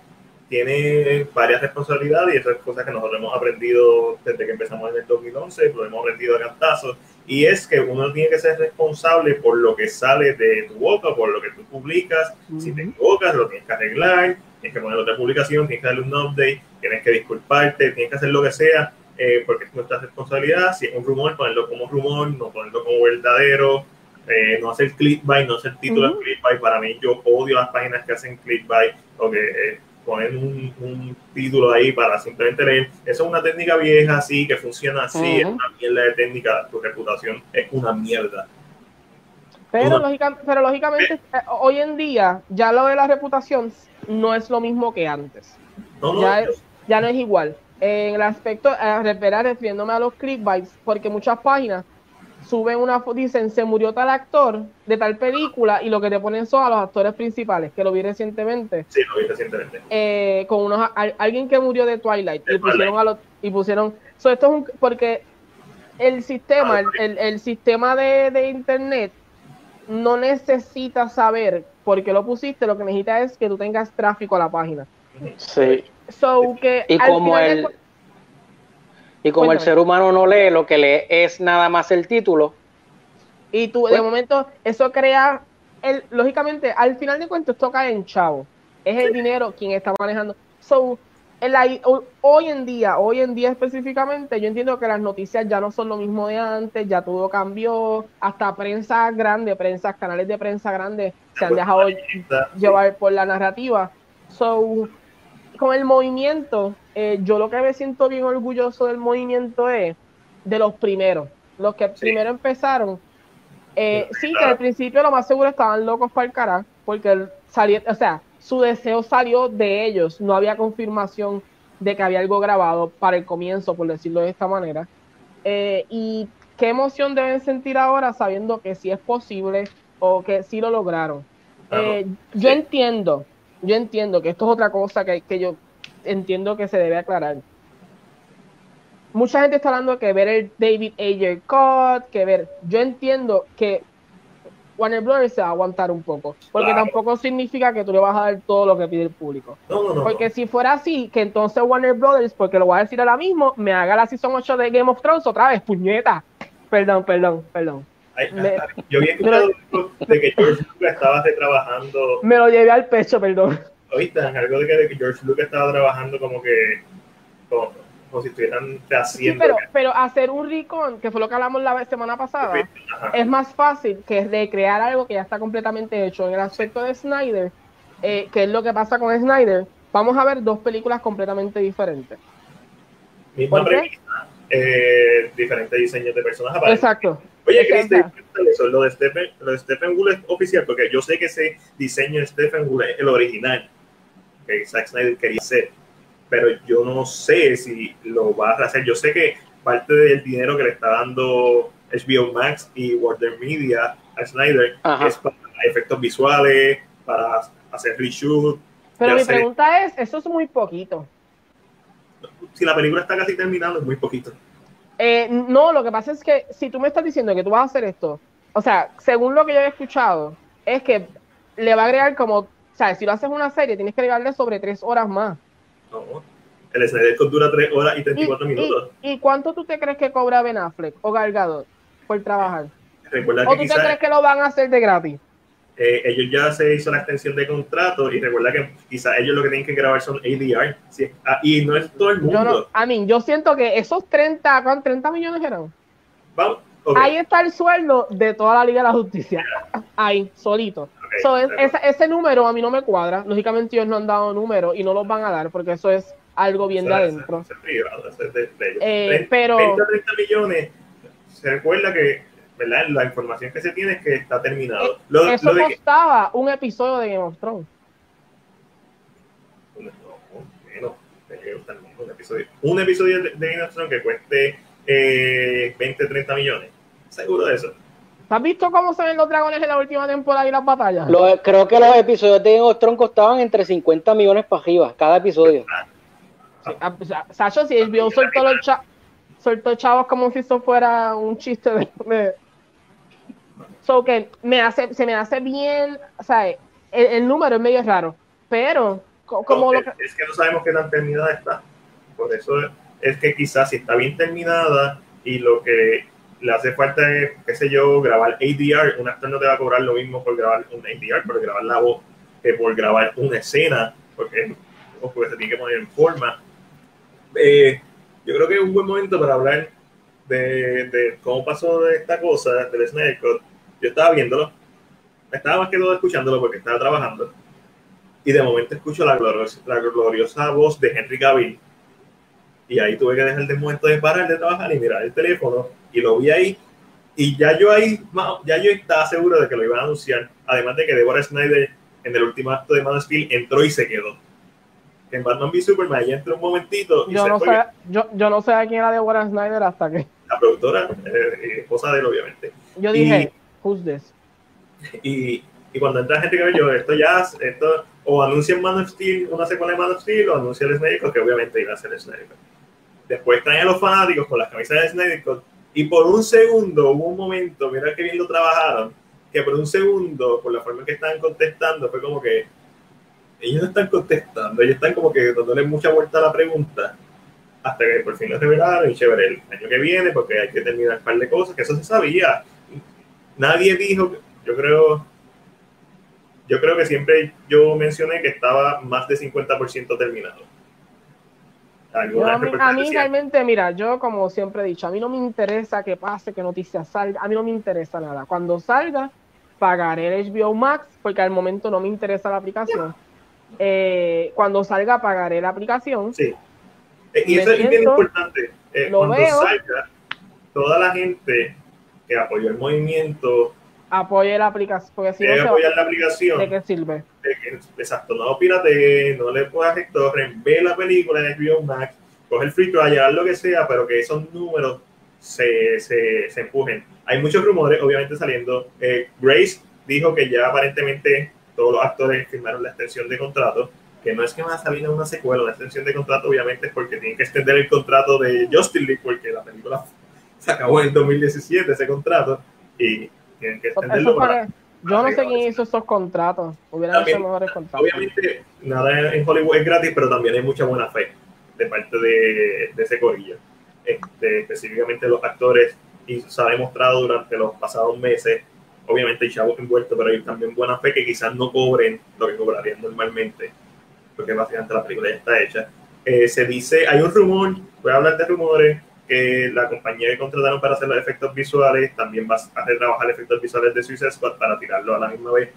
tiene varias responsabilidades y esas cosas que nosotros hemos aprendido desde que empezamos en el 2011, lo hemos aprendido a cantazos, y es que uno tiene que ser responsable por lo que sale de tu boca, por lo que tú publicas, si te equivocas lo tienes que arreglar, tienes que poner otra publicación, tienes que darle un update, tienes que disculparte, tienes que hacer lo que sea, eh, porque es nuestra responsabilidad. Si es un rumor, ponerlo como rumor, no ponerlo como verdadero, eh, no hacer clickbait, no hacer título de clickbait. Para mí, yo odio las páginas que hacen clickbait o que eh, ponen un, título ahí para simplemente leer. Eso es una técnica vieja, sí, que funciona así, es una mierda de técnica, tu reputación es una mierda. Pero, pero lógicamente, hoy en día, ya lo de la reputación no es lo mismo que antes. ya, ya no es igual en el aspecto, a referir, refiriéndome a los clickbaits, porque muchas páginas suben una foto, dicen se murió tal actor de tal película y lo que te ponen son a los actores principales, que lo vi recientemente. Sí, lo vi recientemente. Eh, con unos, alguien que murió de Twilight y pusieron a los, y pusieron, esto es un, porque el sistema, el, el, sistema de, de internet no necesita saber por qué lo pusiste, lo que necesita es que tú tengas tráfico a la página. Sí. So, que y como el, y como el ser humano no lee, lo que lee es nada más el título. Y tú, de pues momento, eso crea, el, lógicamente, al final de cuentas, esto cae en chavo. Es el dinero quien está manejando. So, hoy en día, hoy en día específicamente, yo entiendo que las noticias ya no son lo mismo de antes, ya todo cambió, hasta prensa grande, prensa, canales de prensa grandes se han dejado llevar por la narrativa So, con el movimiento, eh, yo lo que me siento bien orgulloso del movimiento es de los primeros, los que primero empezaron. Eh, sí, que al principio lo más seguro estaban locos para el carajo, porque salió, o sea, su deseo salió de ellos, no había confirmación de que había algo grabado para el comienzo, por decirlo de esta manera. Eh, y qué emoción deben sentir ahora sabiendo que sí es posible o que sí lo lograron. yo entiendo, yo entiendo que esto es otra cosa que, que yo entiendo que se debe aclarar. Mucha gente está hablando que ver el David Ayer cut, que ver. Yo entiendo que Warner Brothers se va a aguantar un poco, porque tampoco significa que tú le vas a dar todo lo que pide el público. porque si fuera así, que entonces Warner Brothers, porque lo voy a decir ahora mismo, me haga la season 8 de Game of Thrones otra vez, puñeta. Perdón, perdón, perdón. Yo había escuchado de que George Lucas estaba trabajando. Me lo llevé al pecho, perdón. Oíste, algo de que, George Lucas estaba trabajando como que como, si estuvieran haciendo. Sí, pero, pero hacer un recon, que fue lo que hablamos la semana pasada, es más fácil que recrear algo que ya está completamente hecho. En el aspecto de Snyder, eh, que es lo que pasa con Snyder, vamos a ver dos películas completamente diferentes. Misma premisa, eh, diferentes diseños de personajes. Exacto. Oye, Chris, eso, lo de, Stephen, lo de Stephen Wool es oficial, porque yo sé que ese diseño de Stephen Wool es el original que Zack Snyder quería hacer, pero yo no sé si lo va a hacer. Yo sé que parte del dinero que le está dando HBO Max y Warner Media a Snyder es para efectos visuales, para hacer reshoot. Pero mi pregunta es, eso es muy poquito. Si la película está casi terminando, es muy poquito. Eh, no, lo que pasa es que si tú me estás diciendo que tú vas a hacer esto, o sea, según lo que yo he escuchado, es que le va a agregar como o sea, si lo haces una serie, tienes que llegarle sobre tres horas más. No, el Snyder dura tres horas y 34 minutos. Y, cuánto tú te crees que cobra Ben Affleck o Gal por trabajar? Recuerda ¿O tú te crees que lo van a hacer de gratis? Eh, ellos ya se hizo la extensión de contrato y recuerda que quizás ellos lo que tienen que grabar son ADR. Ah, y no es todo el mundo. Yo no, a mí, yo siento que esos 30, ¿cuántos 30 millones eran? Vamos, Ahí está el sueldo de toda la Liga de la Justicia. Ahí, solito ese, número a mí no me cuadra. Lógicamente ellos no han dado número y no los van a dar porque eso es algo bien de adentro. Eh, pero 30 millones, se recuerda que ¿verdad? la información que se tiene es que está terminado. Eh, lo, eso costaba un episodio de Game of Thrones. un episodio, un episodio de, Game of Thrones que cueste eh, 20, 30 millones. Seguro de eso. ¿Has visto cómo se ven los dragones en la última temporada y las batallas? creo que los episodios de Game of Thrones costaban entre 50 millones para arriba, cada episodio. Ah, Sacho, si HBO soltó los chavos como si eso fuera un chiste de, so que me hace, se me hace bien, o sea, el, número es medio raro, pero como lo que... es que no sabemos qué tan terminada está. Por eso es que quizás si está bien terminada y lo que le hace falta, qué sé yo, grabar ADR. Un actor no te va a cobrar lo mismo por grabar un ADR, por grabar la voz, que por grabar una escena, porque, porque se tiene que poner en forma. Eh, yo creo que es un buen momento para hablar de, de cómo pasó esta cosa, del Snyder Yo estaba viéndolo, estaba más que todo escuchándolo porque estaba trabajando. Y de momento escucho la gloriosa, la gloriosa voz de Henry Cavill. Y ahí tuve que dejar de momento de parar de trabajar y mirar el teléfono y lo vi ahí. Y ya yo ahí, ya yo estaba seguro de que lo iban a anunciar. Además de que Deborah Snyder en el último acto de Man of Steel entró y se quedó. En Batman v Superman ella entró un momentito. Y yo, no sé, yo, yo, no sé a quién era Deborah Snyder hasta que. La productora, eh, esposa de él, obviamente. Yo dije, who's Y, y cuando entra gente que ve yo, esto ya, esto, o anuncian Man of Steel, una secuela de Man of Steel, o anuncia el Snyder que obviamente iba a ser Snyder Después traen a los fanáticos con las camisas de Snyder y por un segundo, hubo un momento, mira que bien lo trabajaron, que por un segundo, por la forma en que estaban contestando, fue como que ellos no están contestando, ellos están como que dándole mucha vuelta a la pregunta, hasta que por fin lo revelaron y chévere, el año que viene, porque hay que terminar un par de cosas, que eso se sabía. Nadie dijo, yo creo, yo creo que siempre yo mencioné que estaba más de 50% terminado a, mí, realmente, mira, yo como siempre he dicho, a mí no me interesa que pase, que noticias salga, a mí no me interesa nada. Cuando salga, pagaré el HBO Max, porque al momento no me interesa la aplicación. Eh, cuando salga pagaré la aplicación. Sí. Eh, y eso es bien importante. Eh, cuando veo. salga, toda la gente que apoyó el movimiento Apoye la aplicación. Porque si no va- la aplicación. ¿de qué sirve? de que- exacto, no pirate, no le puedas torrent, ve la película en HBO Max, coge el free trial, lo que sea, pero que esos números se, se, se empujen. Hay muchos rumores, obviamente, saliendo. Eh, Grace dijo que ya aparentemente todos los actores firmaron la extensión de contrato, que no es que va a salir una secuela, una extensión de contrato, obviamente, es porque tienen que extender el contrato de Justin League, porque la película se acabó en 2017, ese contrato, y tienen que extenderlo para yo no sé quién hizo esos contratos. Hubieran También, hecho mejores contratos. obviamente nada en Hollywood es gratis, pero también hay mucha buena fe de parte de, de ese corillo. Este, específicamente los actores, y se ha demostrado durante los pasados meses, obviamente hay chavos envueltos, pero hay también buena fe que quizás no cobren lo que cobrarían normalmente, porque básicamente la película ya está hecha. Eh, se dice, hay un rumor, voy a hablar de rumores, que la compañía que contrataron para hacer los efectos visuales también va a retrabajar efectos visuales de Suicide Squad para tirarlo a la misma vez.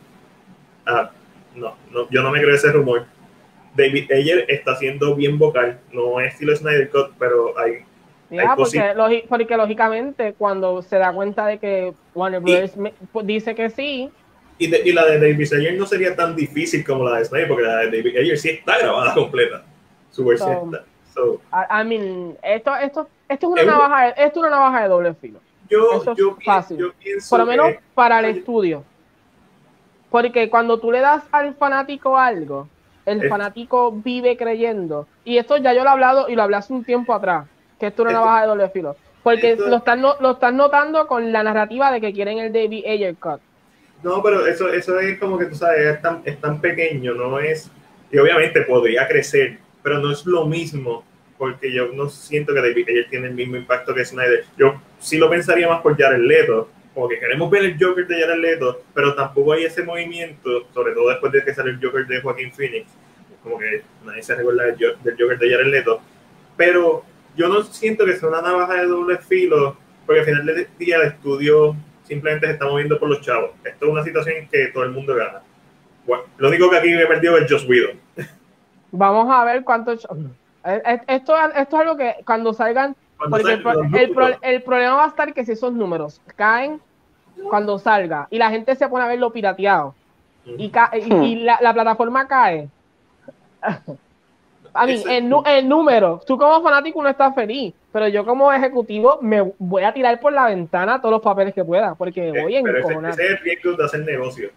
Ah, no, no, yo no me creo ese rumor. David Ayer está siendo bien vocal, no es estilo Snyder Cut, pero hay Ya, hay porque, porque lógicamente cuando se da cuenta de que Warner me- pues, dice que sí, Y, de- y la de David Ayer no sería tan difícil como la de Snyder, porque la de David Ayer sí está grabada completa. Su versión So- está. So, I, I mean, esto, esto, esto es una navaja, de- esto es una navaja de doble filo. yo, Eso es yo, fácil. yo pienso Por lo menos que- para el estudio. Porque cuando tú le das al fanático algo, el Es- fanático vive creyendo. Y esto ya yo lo he hablado y lo hablé hace un tiempo atrás, que esto es una Esto- navaja de doble filo. Porque esto- lo, están, lo están notando con la narrativa de que quieren el David Ayer cut. No, pero eso, eso es como que tú sabes, es tan, es tan pequeño, no es. Y obviamente podría crecer, pero no es lo mismo, porque yo no siento que David Ayer tiene el mismo impacto que Snyder. Yo sí lo pensaría más por Jared Leto, como que queremos ver el Joker de Jared Leto, pero tampoco hay ese movimiento, sobre todo después de que salió el Joker de Joaquín Phoenix, como que nadie se recuerda del Jo- del Joker de Jared Leto. Pero yo no siento que sea una navaja de doble filo, porque al final del día el estudio simplemente se está moviendo por los chavos. Esto es una situación en que todo el mundo gana. Lo único que aquí me he perdido es Joss Whedon. Vamos a ver cuánto. Eh, eh, Esto, esto es algo que cuando salgan. Cuando Porque el, salgan pro- el pro- números, el problema va a estar que si esos números caen cuando salga y la gente se pone a verlo pirateado y, ca- y- y la, la plataforma cae. A mí, el, número, tú como fanático no estás feliz, pero yo como ejecutivo me voy a tirar por la ventana todos los papeles que pueda, porque me voy a eh, pero ese, encojonar. ese es el riesgo de hacer negocio.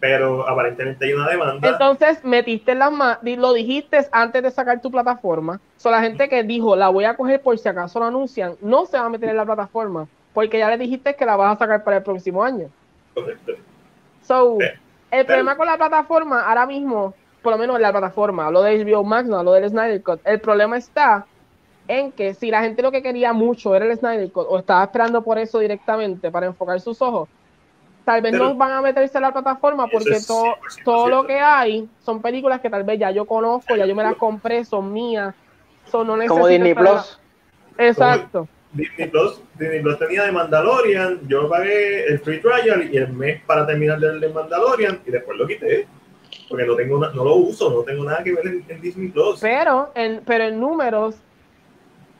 Pero aparentemente hay una demanda. Entonces metiste las manos, lo dijiste antes de sacar tu plataforma. So, la gente que dijo, la voy a coger por si acaso lo anuncian, no se va a meter en la plataforma, porque ya le dijiste que la vas a sacar para el próximo año. Correcto. So, Eh, el problema con la plataforma ahora mismo, por lo menos en la plataforma, hablo de HBO Max, no hablo del Snyder Cut, el problema está en que si la gente lo que quería mucho era el Snyder Cut o estaba esperando por eso directamente para enfocar sus ojos, tal vez Pero- no van a meterse en la plataforma porque es todo, 100% todo lo que hay son películas que tal vez ya yo conozco, ya yo me las compré, son mías, son no necesito Como Disney Plus. Exacto. Disney Plus, Disney Plus tenía de Mandalorian, yo pagué el free trial y el mes para terminar de, de Mandalorian y después lo quité. Porque no tengo no lo uso, no tengo nada que ver en, en Disney Plus. Pero en, pero en números,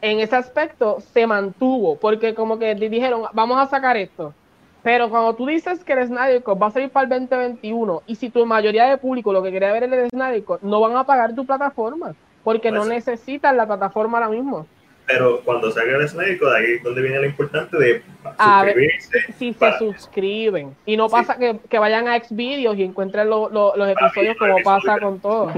en ese aspecto, se mantuvo, porque como que di- dijeron, vamos a sacar esto. Pero cuando tú dices que el Snyder Cut va a salir para el 2021, y si tu mayoría de público lo que quería ver es el Snyder Cut, no van a pagar tu plataforma, porque no Pues- necesitan la plataforma ahora mismo. Pero cuando salga el Snyder Code, ahí es donde viene lo importante de A ver, suscribirse. Si se suscriben, y no Sí. pasa que, que vayan a Xvideos y encuentren lo- lo- los episodios como pasa con todo.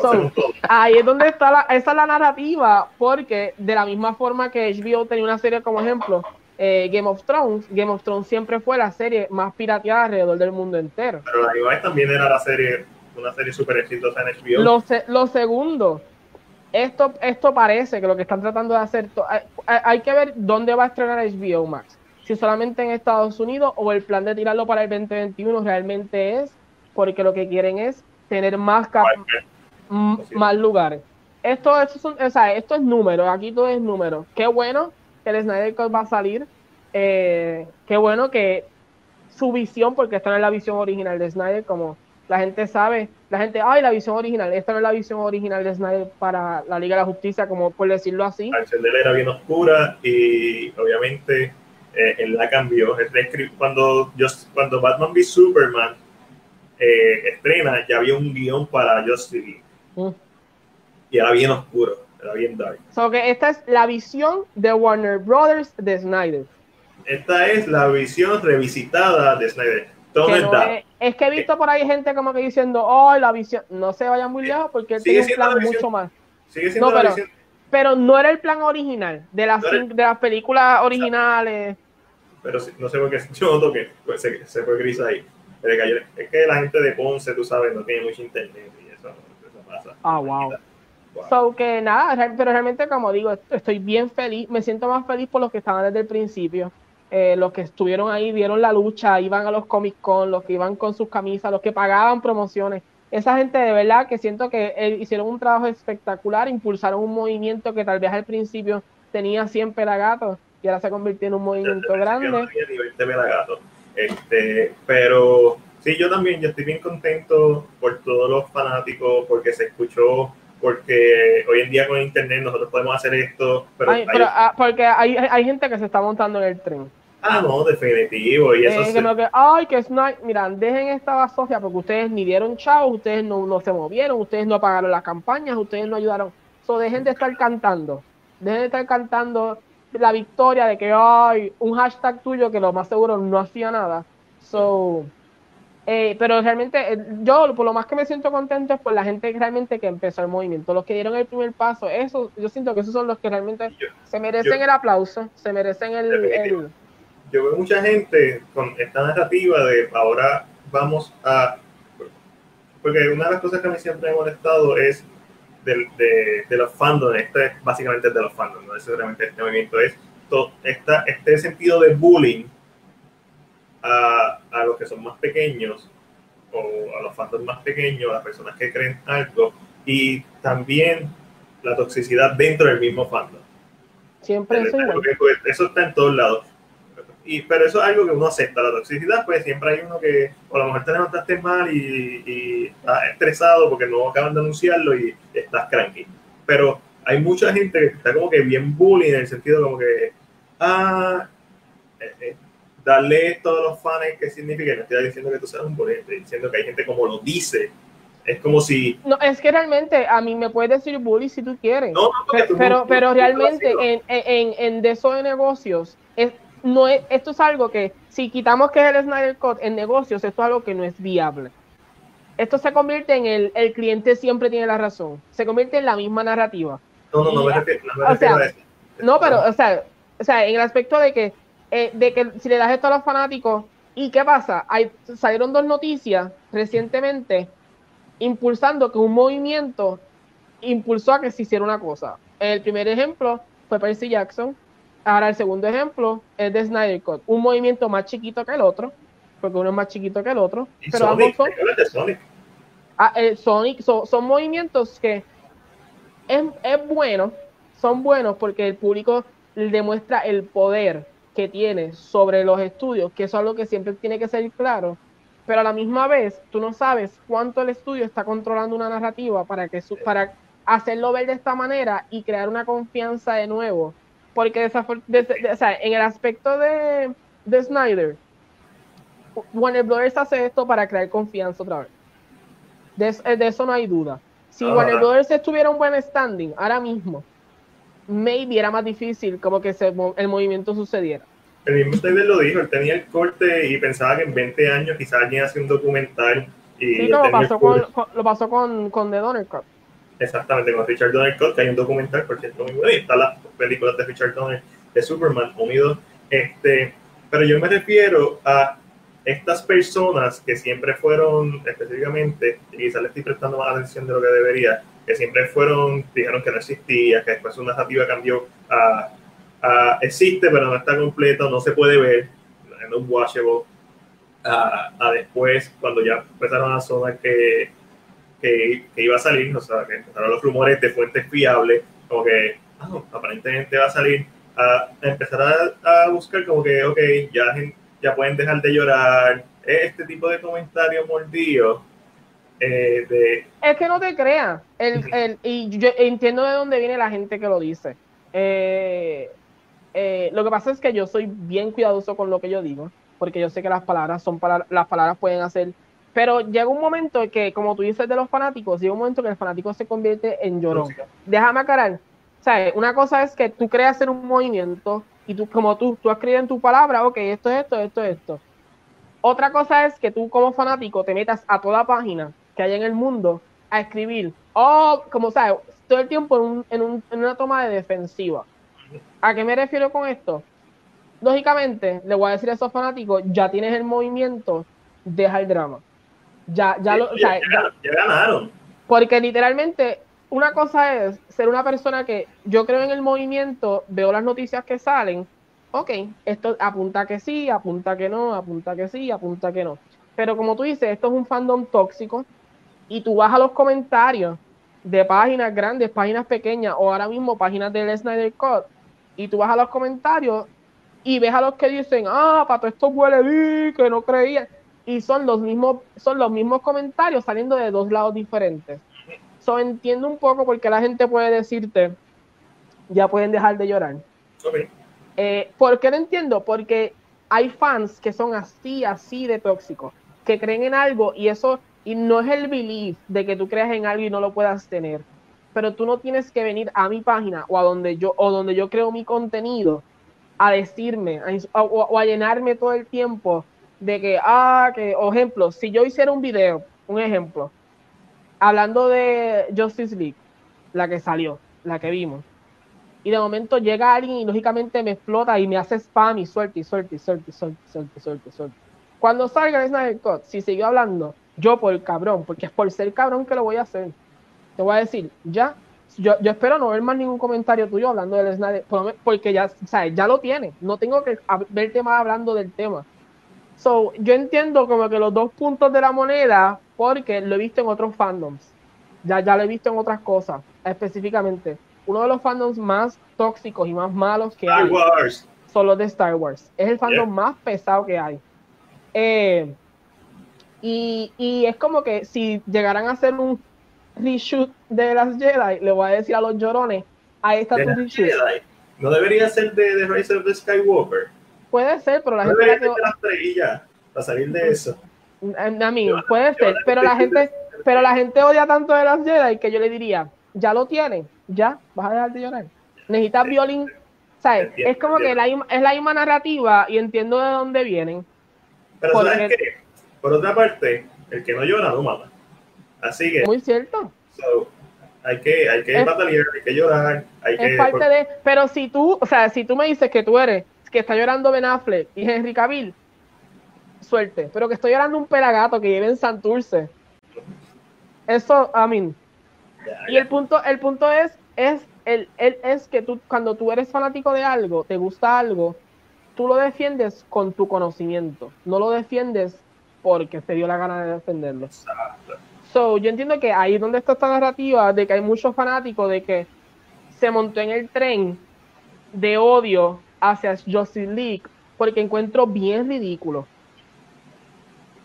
So, ahí es donde está la, esa es la narrativa, porque de la misma forma que HBO tenía una serie como ejemplo, eh, Game of Thrones, Game of Thrones siempre fue la serie más pirateada alrededor del mundo entero. Pero la Levi's también era la serie, una serie súper exitosa en HBO. Lo, se- lo segundo, esto, esto parece que lo que están tratando de hacer, hay, que ver dónde va a estrenar HBO Max. Si solamente en Estados Unidos o el plan de tirarlo para el 2021 realmente es porque lo que quieren es tener más, más lugares. Esto, esto, son- o sea, esto es número, aquí todo es número. Qué bueno que el Snyder Cut va a salir. eh, qué bueno que su visión, porque esta no es la visión original de Snyder, como La gente sabe, la gente, ay, la visión original. Esta no es la visión original de Snyder para la Liga de la Justicia, como por decirlo así. La era bien oscura y obviamente eh, él la cambió. Cuando, yo, cuando Batman v Superman eh, estrena, ya había un guion para Justice League. Mm. Y era bien oscuro, era bien dark. So que esta es la visión de Warner Brothers de Snyder. Esta es la visión revisitada de Snyder. es, que he visto por ahí gente como que diciendo, oh, la visión, no se vaya muy lejos porque él tiene un plan mucho más. Sigue siendo no, pero, pero no era el plan original de las, de las películas originales. Pero no sé por qué yo noto que pues, se, se, fue gris ahí. Es que la gente de Ponce, tú sabes, no tiene mucho internet y eso, eso pasa. Ah, wow. So que nada, pero realmente como digo, estoy bien feliz, me siento más feliz por los que estaban desde el principio, eh, los que estuvieron ahí, vieron la lucha, iban a los Comic Con, los que iban con sus camisas, los que pagaban promociones. Esa gente de verdad que siento que eh, hicieron un trabajo espectacular, impulsaron un movimiento que tal vez al principio tenía 100 pelagatos y ahora se convirtió en un movimiento grande. Este, pero sí, yo también, yo estoy bien contento por todos los fanáticos, porque se escuchó porque hoy en día con internet nosotros podemos hacer esto, pero, ah, porque hay, hay, gente que se está montando en el tren. Ah, no, definitivo. Y eso eh, que, ay, que mira, dejen esta basofia porque ustedes ni dieron chao, ustedes no, no se movieron, ustedes no pagaron las campañas, ustedes no ayudaron. So, dejen de estar cantando, dejen de estar cantando la victoria de que hay un hashtag tuyo que lo más seguro no hacía nada. So, eh, pero realmente, eh, yo por lo más que me siento contento es por la gente realmente que empezó el movimiento, los que dieron el primer paso, eso, yo siento que esos son los que realmente se merecen el aplauso, se merecen el, Yo veo mucha gente con esta narrativa de ahora vamos a... Porque una de las cosas que a mí siempre me ha molestado es de, de, los fandoms, esto es básicamente de los fandoms, no necesariamente este movimiento, es todo esta, este sentido de bullying a, a, los que son más pequeños o a los fans más pequeños, a las personas que creen algo y también la toxicidad dentro del mismo fandom. Siempre eso, pues, eso está en todos lados. Y, pero eso es algo que uno acepta. La toxicidad, pues siempre hay uno que o a lo mejor te levantaste mal y, y estás estresado porque no acaban de anunciarlo y estás cranky. Pero hay mucha gente que está como que bien bullying en el sentido como que, ah, eh, eh, darle todos los fans que significa, no estoy diciendo que tú seas un bullying, estoy diciendo que hay gente como lo dice. Es como si... No, es que realmente a mí me puedes decir bully si tú quieres. No, pero, pero, pero, realmente en, en, en de eso de negocios, es, no es, esto es algo que si quitamos que es el Snyder Cut en negocios, esto es algo que no es viable. Esto se convierte en el, el cliente siempre tiene la razón. Se convierte en la misma narrativa. No, no, no, me refiero, no o sea, No, pero, o sea, o sea, en el aspecto de que eh, de que si le das esto a los fanáticos, ¿y qué pasa? Hay, salieron dos noticias recientemente impulsando que un movimiento impulsó a que se hiciera una cosa. El primer ejemplo fue Percy Jackson. Ahora el segundo ejemplo es de Snyder Cut, un movimiento más chiquito que el otro, porque uno es más chiquito que el otro, pero ambos son Sonic. Ah, eh, Sonic son, movimientos que es, es bueno, son buenos porque el público demuestra el poder que tiene sobre los estudios, que eso es algo que siempre tiene que ser claro, pero a la misma vez tú no sabes cuánto el estudio está controlando una narrativa para, que para hacerlo ver de esta manera y crear una confianza de nuevo. Porque en el aspecto de, de Snyder, Warner Brothers hace esto para crear confianza otra vez. De, de eso no hay duda. Si Warner Brothers estuviera un buen standing ahora mismo, maybe era más difícil como que se, el movimiento sucediera. El mismo Snyder lo dijo, él tenía el corte y pensaba que en 20 años quizás alguien hacía un documental. Y sí, lo pasó, con, lo pasó con, con The Donner Cut. Exactamente, con Richard Donner Cut, que hay un documental, por cierto, muy bueno, y están las películas de Richard Donner de Superman unidos. Este, pero yo me refiero a estas personas que siempre fueron, específicamente, y quizás le estoy prestando más atención de lo que debería, que siempre fueron, dijeron que no existía, que después su narrativa cambió a, a existe, pero no está completo, no se puede ver, no es watchable, a, a, después, cuando ya empezaron a sonar que, que, iba a salir, o sea, que empezaron los rumores de fuentes fiables, como que ah, aparentemente va a salir, a, empezar a, a, buscar como que, ok, ya, ya pueden dejar de llorar, este tipo de comentarios mordidos eh, de... Es que no te creas. El, el, y yo entiendo de dónde viene la gente que lo dice. Eh, eh, lo que pasa es que yo soy bien cuidadoso con lo que yo digo, porque yo sé que las palabras son para, las palabras pueden hacer, pero llega un momento que, como tú dices de los fanáticos, llega un momento que el fanático se convierte en llorón. Déjame aclarar. ¿Sabes? Una cosa es que tú creas en un movimiento y tú, como tú, tú escribes en tu palabra, ok, esto es esto, esto es esto. Otra cosa es que tú como fanático te metas a toda página que hay en el mundo a escribir, oh, como sabes, todo el tiempo en, en, en una toma de defensiva. ¿A qué me refiero con esto? Lógicamente, le voy a decir a esos fanáticos, ya tienes el movimiento, deja el drama. Ya, ya, lo, ya, ganaron. Porque literalmente, una cosa es ser una persona que yo creo en el movimiento, veo las noticias que salen, ok, esto apunta que sí, apunta que no, apunta que sí, apunta que no. Pero como tú dices, esto es un fandom tóxico y tú vas a los comentarios de páginas grandes, páginas pequeñas o ahora mismo páginas del Snyder Cut y tú vas a los comentarios y ves a los que dicen, ah, pato, esto huele que no creía. Y son los mismos, son los mismos comentarios saliendo de dos lados diferentes. So entiendo un poco porque la gente puede decirte, ya pueden dejar de llorar. Eh, ¿Por qué lo entiendo? Porque hay fans que son así, así de tóxicos, que creen en algo y eso, y no es el belief de que tú creas en algo y no lo puedas tener, pero tú no tienes que venir a mi página o a donde yo, o donde yo creo mi contenido a decirme o, a llenarme todo el tiempo de que, ah, que, o ejemplo, si yo hiciera un video, un ejemplo, hablando de Justice League, la que salió, la que vimos, y de momento llega alguien y lógicamente me explota y me hace spam y suelta y suelta y suelta y suelta y suelta y suelta. Cuando salga el Snyder Cut, si siguió hablando, yo por el cabrón, porque es por ser cabrón que lo voy a hacer. Te voy a decir, ya, yo, yo espero no ver más ningún comentario tuyo hablando del Snyder, porque ya, ¿sabes? ya lo tiene. No tengo que verte más hablando del tema. So, yo entiendo como que los dos puntos de la moneda, porque lo he visto en otros fandoms. Ya, ya lo he visto en otras cosas, específicamente uno de los fandoms más tóxicos y más malos que hay son los de Star Wars. Es el fandom más pesado que hay. Eh, y, y, es como que si llegaran a hacer un reshoot de las Jedi, le voy a decir a los llorones, ahí está tu reshoot. No debería ser de, de Rise of the Skywalker. Puede ser, pero la gente... La que... para salir de eso. A mí, puede ser, pero la gente, pero la gente odia tanto de las Jedi que yo le diría, ya lo tienen, ya, vas a dejar de llorar. Necesitas violín, ¿sabes? es como que la, es la misma narrativa y entiendo de dónde vienen. Pero ¿sabes qué? Por otra parte, el que no llora no mata. Así que... Muy cierto. hay que, hay que batallar, hay que llorar, hay es Parte de, pero si tú, o sea, si tú me dices que tú eres, que está llorando Ben Affleck y Henry Cavill, suerte. Pero que estoy llorando un pelagato que vive en Santurce. Eso, I mean, y el punto, el punto es, es, el, el, es que tú, cuando tú eres fanático de algo, te gusta algo, tú lo defiendes con tu conocimiento, no lo defiendes porque te dio la gana de defenderlo. So, yo entiendo que ahí es donde está esta narrativa de que hay muchos fanáticos de que se montó en el tren de odio hacia Justice League porque encuentro bien ridículo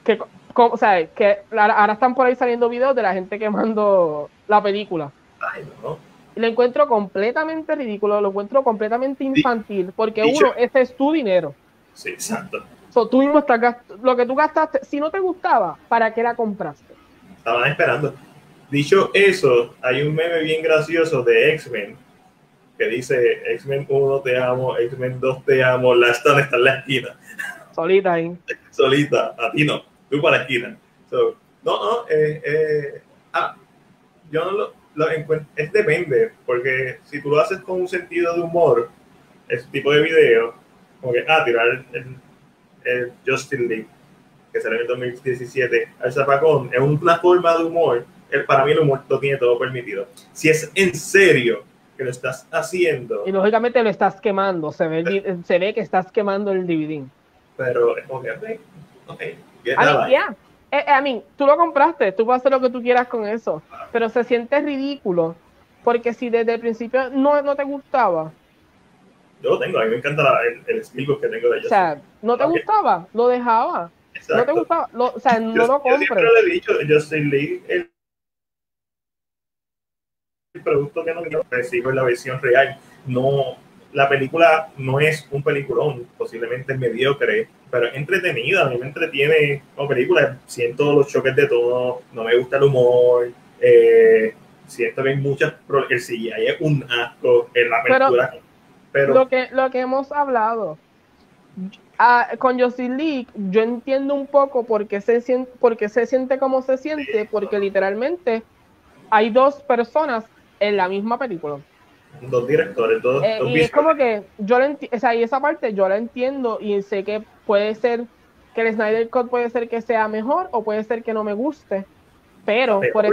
que o sea, que ahora están por ahí saliendo videos de la gente quemando la película. Ay, no. Lo encuentro completamente ridículo, lo encuentro completamente infantil, porque uno, ese es tu dinero. Sí, exacto. Tú mismo estás lo que tú gastaste, si no te gustaba, ¿para qué la compraste? Estaban esperando. Dicho eso, hay un meme bien gracioso de X-Men que dice X-Men 1 te amo, X-Men 2 te amo, la Stone está en la esquina. Solita ahí. Solita, a ti no tú para la esquina. no, no, eh, eh, ah, yo no lo, lo, encuentro, es depende, porque si tú lo haces con un sentido de humor, ese tipo de video, como que, ah, tirar el, el, Justin League, que salió en el 2017, al zapacón, es una forma de humor, el, para mí el humor lo tiene todo permitido. Si es en serio que lo estás haciendo... Y lógicamente lo estás quemando, se ve, se ve que estás quemando el DVD. Pero es como que, ok, ya. Eh, eh, I tú lo compraste, tú puedes hacer lo que tú quieras con eso, pero se siente ridículo porque si desde el principio no, no te gustaba. Yo lo tengo, a mí me encanta el, el que tengo de ellos. O sea, no te gustaba, lo dejaba. No te gusta, o sea, no lo compres. Yo siempre le he dicho, Justin League, el, el producto que no recibo en la versión real. No, la película no es un peliculón, posiblemente mediocre, pero es entretenida, a mí me entretiene como película, siento los choques de todo, no me gusta el humor, eh, siento que hay muchas, el CGI es un asco en la película. Pero, lo, que, lo que hemos hablado, ah, con Josie League, yo entiendo un poco por qué se siente, porque se siente como se siente, porque literalmente hay dos personas en la misma película. Dos directores, dos, eh, y es como que yo la o sea, y esa parte yo la entiendo y sé que puede ser que el Snyder Cut puede ser que sea mejor o puede ser que no me guste, pero por,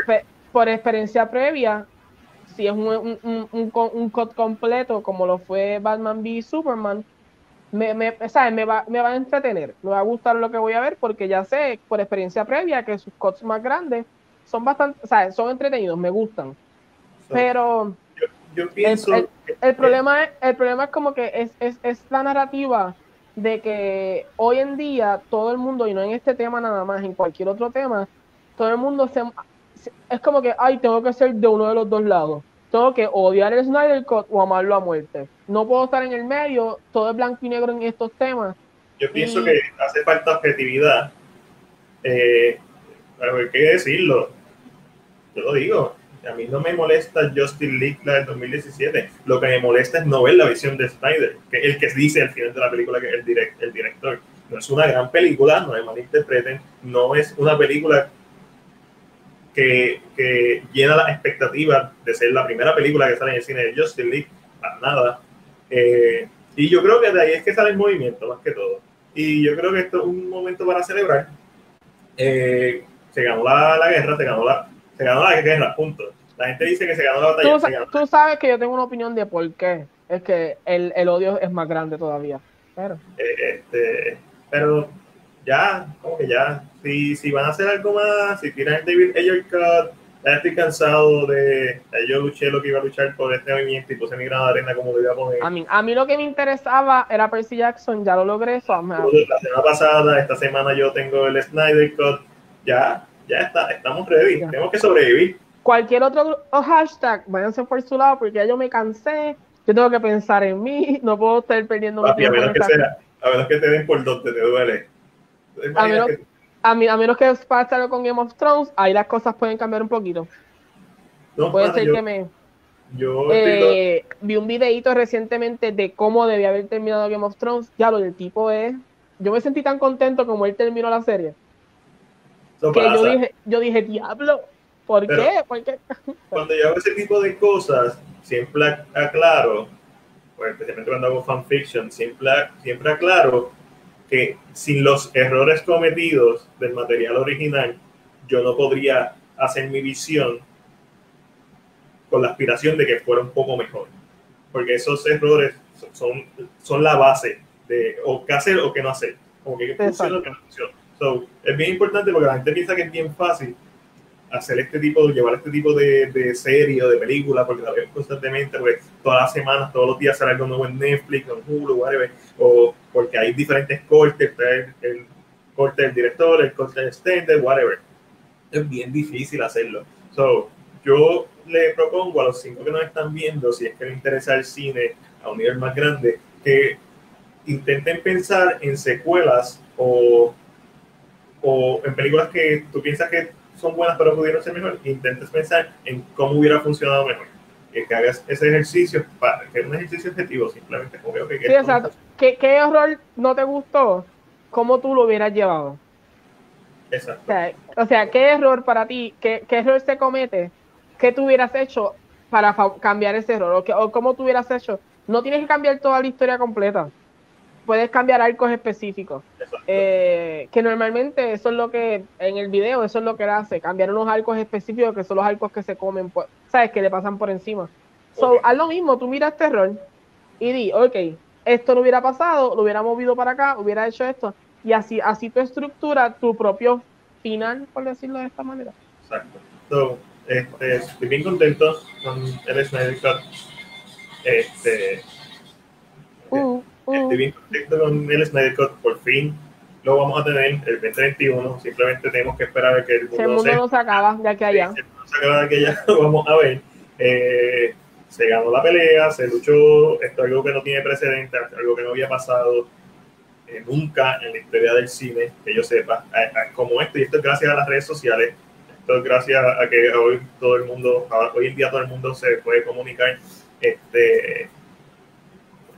por experiencia previa, si es un, un, un, un, cut completo como lo fue Batman v Superman, me, me, me, va, me va a entretener, me va a gustar lo que voy a ver porque ya sé por experiencia previa que sus cuts más grandes son bastante, sea, son entretenidos, me gustan. Pero yo pienso. El, problema, es, el problema es como que es, es, es, la narrativa de que hoy en día todo el mundo, y no en este tema nada más, en cualquier otro tema, todo el mundo se, es como que, ay, tengo que ser de uno de los dos lados. Tengo que odiar el Snyder Cut o amarlo a muerte. No puedo estar en el medio, todo es blanco y negro en estos temas. Yo pienso que hace falta objetividad. Eh, hay que decirlo. Yo lo digo a mí no me molesta Justin League la del 2017. Lo que me molesta es no ver la visión de Snyder, que es el que dice al final de la película que es el, el director. No es una gran película, no me malinterpreten, no es una película que, que llena las expectativas de ser la primera película que sale en el cine de Justin League, para nada. Eh, y yo creo que de ahí es que sale el movimiento, más que todo. Y yo creo que esto es un momento para celebrar. Eh, se ganó la, la guerra, se ganó la, se ganó la guerra, punto. La gente dice que se ganó la batalla. Tú, sabes que yo tengo una opinión de por qué. Es que el, el odio es más grande todavía. Pero, eh, este, pero ya, como que ya, si, si van a hacer algo más, si tiran el David Ayer Cut, ya estoy cansado de. Yo luché lo que iba a luchar por este movimiento y puse mi gran arena como lo iba a poner. A mí, a mí lo que me interesaba era Percy Jackson, ya lo logré. Eso, la semana pasada, esta semana yo tengo el Snyder Cut, ya, ya está, estamos ready, tenemos que sobrevivir cualquier otro hashtag, váyanse por su lado porque ya yo me cansé, yo tengo que pensar en mí, no puedo estar perdiendo mi tiempo. A menos, que sea, a menos que te den por donde te duele. A menos que, a, menos que pase con Game of Thrones, ahí las cosas pueden cambiar un poquito. Puede ser que me... Yo eh, vi un videito recientemente de cómo debía haber terminado Game of Thrones. Ya lo del tipo es... Yo me sentí tan contento como él terminó la serie. que yo dije, yo dije, diablo, ¿Por qué? Cuando yo hago ese tipo de cosas, siempre aclaro, pues, especialmente cuando hago fanfiction, siempre, siempre aclaro que sin los errores cometidos del material original, yo no podría hacer mi visión con la aspiración de que fuera un poco mejor. Porque esos errores son, son la base de o qué hacer o qué no hacer. Como que funciona o qué no funciona. es bien importante porque la gente piensa que es bien fácil hacer este tipo, llevar este tipo de, de serie o de película, porque la veo constantemente, porque todas las semanas, todos los días sale algo nuevo en Netflix, en Hulu, whatever, o porque hay diferentes cortes, el, corte del director, el corte del extender, whatever. Es bien difícil hacerlo. So, yo le propongo a los cinco que nos están viendo, si es que les interesa el cine a un nivel más grande, que intenten pensar en secuelas o, o en películas que tú piensas que son buenas pero pudieron ser mejor, intentes pensar en cómo hubiera funcionado mejor. Que, hagas ese ejercicio, para, que es un ejercicio objetivo, simplemente como que... Sí, exacto. ¿Qué, ¿Qué error no te gustó? ¿Cómo tú lo hubieras llevado? Exacto. O sea, ¿qué error para ti, qué, qué error se comete? ¿Qué tú hubieras hecho para cambiar ese error? ¿O, o cómo tú hubieras hecho? No tienes que cambiar toda la historia completa puedes cambiar arcos específicos. Eh, que normalmente eso es lo que, en el video, eso es lo que él hace, cambiar unos arcos específicos que son los arcos que se comen, pues, ¿sabes? Que le pasan por encima. So, haz lo mismo, tú miras este error y di, ok, esto no hubiera pasado, lo hubiera movido para acá, hubiera hecho esto, y así, así tu estructura tu propio final, por decirlo de esta manera. Exacto. So, este, estoy bien contento con el Snyder Cut. Este, uh. Estoy bien contento con el Snyder Cut, por fin lo vamos a tener el 2021. Simplemente tenemos que esperar a que el mundo, se, no se acaba de aquí allá. Se, se acaba de aquí allá, lo vamos a ver. Eh, se ganó la pelea, se luchó, esto es algo que no tiene precedente, algo que no había pasado eh, nunca en la historia del cine, que yo sepa, como esto, y esto es gracias a las redes sociales, esto es gracias a que hoy todo el mundo, hoy en día todo el mundo se puede comunicar este,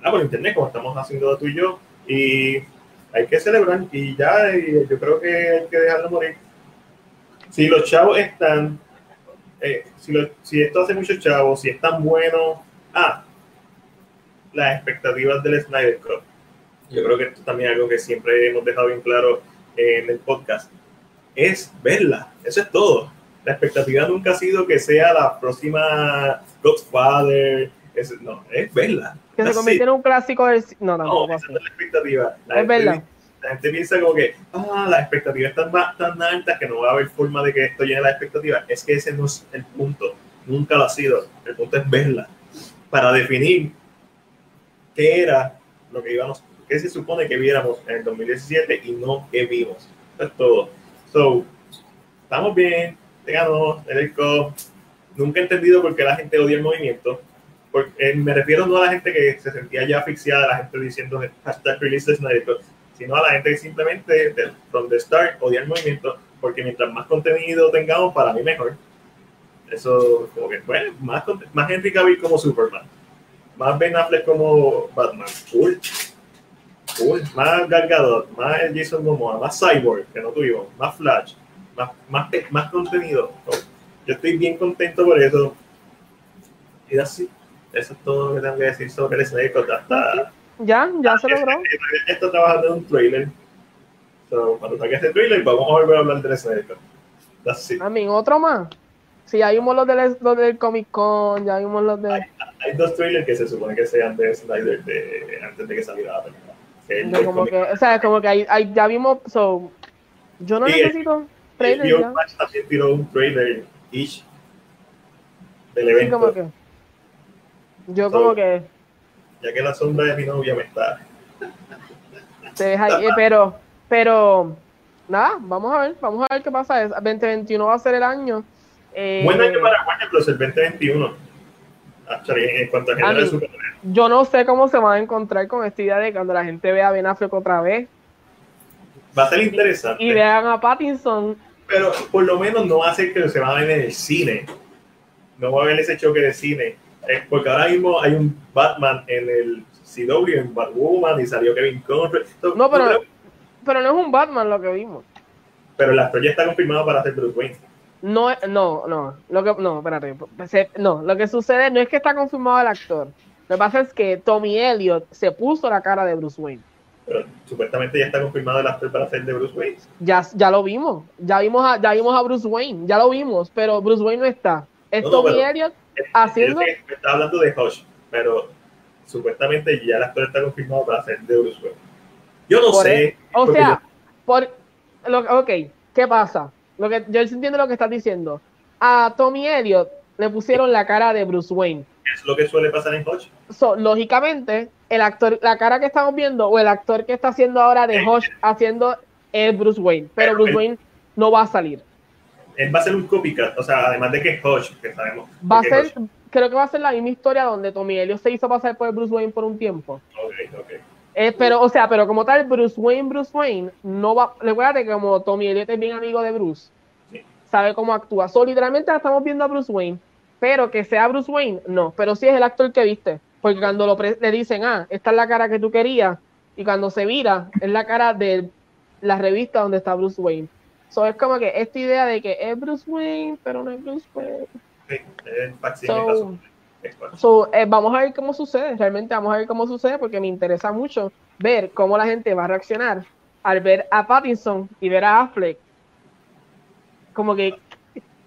por internet, como estamos haciendo tú y yo, y hay que celebrar, y ya, yo creo que hay que dejarlo morir. Si los chavos están eh, si, si, esto hace mucho chavo, si es tan bueno, ah, las expectativas del Snyder Cut. Yo creo que esto también es algo que siempre hemos dejado bien claro en el podcast. Es verla, eso es todo. La expectativa nunca ha sido que sea la próxima Godfather, es, no, es verla. Que se convirtiera en un clásico del... No, no, no, esa es la expectativa. es verla la gente piensa como que, ah, las expectativas están tan altas que no va a haber forma de que esto llene la expectativa. Es que ese no es el punto. Nunca lo ha sido. El punto es verla. Para definir qué era lo que íbamos, qué se supone que viéramos en el 2017 y no qué vimos. Eso es todo. So, estamos bien, tengamos el Nunca he entendido por qué la gente odia el movimiento. Porque, eh, me refiero no a la gente que se sentía ya asfixiada, la gente diciendo hashtag release Snyder sino a la gente que simplemente, donde the start, odia el movimiento, porque mientras más contenido tengamos, para mí mejor. Eso, como que, bueno, más, más Henry Cavill como Superman, más Ben Affleck como Batman, cool. Cool. Más Gal más Jason Momoa, más Cyborg, que no tuvimos, más Flash, más, más, más contenido. Yo estoy bien contento por eso. Y así, eso es todo lo que tengo que decir sobre el Snake. Hasta, ya, ya se logró. Está trabajando en un trailer. So, cuando saque este trailer, vamos a volver a hablar de eso. A mí, otro más. Sí, hay vimos los del, los del Comic Con, ya vimos los de. Hay, dos trailers que se supone que sean de Snyder de, antes de que saliera la película. como que, o sea, como que hay, hay, ya vimos. So, yo no necesito trailers. Ya. también tiró un trailer each del evento. Sí, como que. Yo, como que ya que la sombra de mi novia me está. Te deja ahí, pero, pero, nada, vamos a ver, vamos a ver qué pasa. 2021 va a ser el año. Eh, Buen año para Warner Bros. el 2021. en cuanto a, Yo no sé cómo se van a encontrar con esta idea de cuando la gente vea a Ben Affleck otra vez. Va a ser interesante. Y, vean a Pattinson. Pero por lo menos no va a ser que se va a ver en el cine. No va a haber ese choque de cine eh, porque ahora mismo hay un Batman en el CW, en Batwoman, y salió Kevin Conroy. no, pero, pero no es un Batman lo que vimos. Pero el actor ya está confirmado para hacer Bruce Wayne. No, no, no, lo que, no, espérate, no, lo que sucede no es que está confirmado el actor, lo que pasa es que Tommy Elliot se puso la cara de Bruce Wayne. Pero supuestamente ya está confirmado el actor para hacer de Bruce Wayne. Ya, ya lo vimos, ya vimos a, ya vimos a Bruce Wayne, ya lo vimos, pero Bruce Wayne no está. Es Tommy Elliot haciendo. Está hablando de Hush, pero supuestamente ya el actor está confirmado para hacer de Bruce Wayne. Yo no sé. o sea, por, lo, ok, ¿qué pasa? Lo que, yo entiendo lo que estás diciendo. A Tommy Elliot le pusieron la cara de Bruce Wayne. Es lo que suele pasar en Hush. lógicamente, el actor, la cara que estamos viendo, o el actor que está haciendo ahora de Hush haciendo es Bruce Wayne, pero, Bruce Wayne no va a salir él va a ser un copycat, o sea, además de que es Hodge, que sabemos. Va a ser, creo que va a ser la misma historia donde Tommy Elliot se hizo pasar por Bruce Wayne por un tiempo. Ok, ok. Eh, pero, o sea, pero como tal, Bruce Wayne, Bruce Wayne, no va. Recuerda que como Tommy Elliot es bien amigo de Bruce, sabe cómo actúa. So, literalmente estamos viendo a Bruce Wayne, pero que sea Bruce Wayne, no. Pero sí es el actor que viste. Porque cuando lo le dicen, ah, esta es la cara que tú querías, y cuando se vira, es la cara de la revista donde está Bruce Wayne. So, es como que esta idea de que es Bruce Wayne, pero no es Bruce Wayne. Sí, so, eh, vamos a ver cómo sucede, realmente vamos a ver cómo sucede porque me interesa mucho ver cómo la gente va a reaccionar al ver a Pattinson y ver a Affleck. Como que,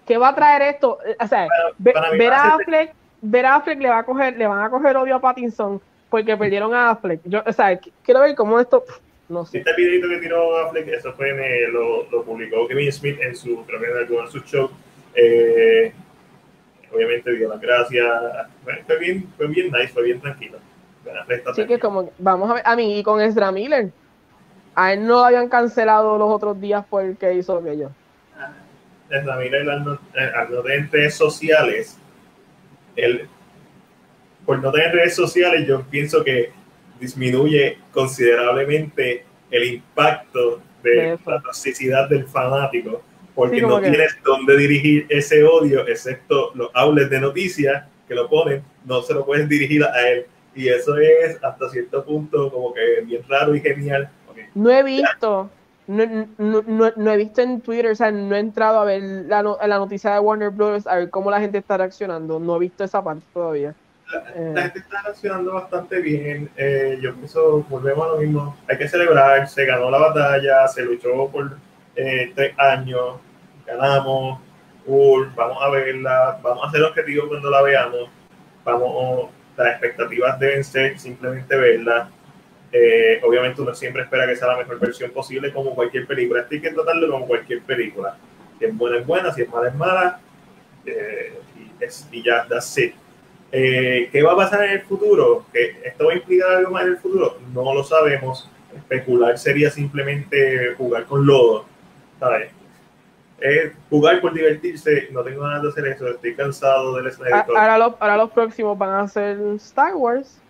¿qué va a traer esto? O sea, ver, a Affleck, ver a Affleck le va a coger, le van a coger odio a Pattinson porque perdieron a Affleck. Yo, o sea, quiero ver cómo esto no sé. Este videito que tiró Affleck, eso fue en, lo, lo, publicó Kevin Smith en su, creo que en sus shows. Eh, obviamente dio las gracias. fue bien, fue bien nice, fue bien tranquilo. Sí, que como, vamos a ver, a mí y con Ezra Miller. A él no lo habían cancelado los otros días porque hizo aquello. Desde mira el al no tener redes sociales, él, por no tener redes sociales, yo pienso que disminuye considerablemente el impacto de, la toxicidad del fanático, porque no tienes dónde dirigir ese odio, excepto los outlets de noticias que lo ponen, no se lo puedes dirigir a él. Y eso es hasta cierto punto como que bien raro y genial. No he visto, no, no, no, he visto en Twitter, o sea, no he entrado a ver la, la noticia de Warner Bros. a ver cómo la gente está reaccionando. No he visto esa parte todavía. La, eh. gente está reaccionando bastante bien. Eh, yo pienso, volvemos a lo mismo. Hay que celebrar, se ganó la batalla, se luchó por eh, tres años, ganamos, vamos a verla, vamos a hacer objetivo cuando la veamos. Vamos, las expectativas deben ser simplemente verla. obviamente uno siempre espera que sea la mejor versión posible como cualquier película. Esto hay que tratarlo como cualquier película. Si es buena es buena, si es mala es mala. y ya, that's it eh, ¿Qué va a pasar en el futuro? ¿Que ¿Esto va a implicar algo más en el futuro? No lo sabemos. Especular sería simplemente jugar con lodo. ¿sabes? jugar por divertirse, no tengo ganas de hacer eso, estoy cansado del escenario. Ahora, los, ahora los próximos van a ser Star Wars.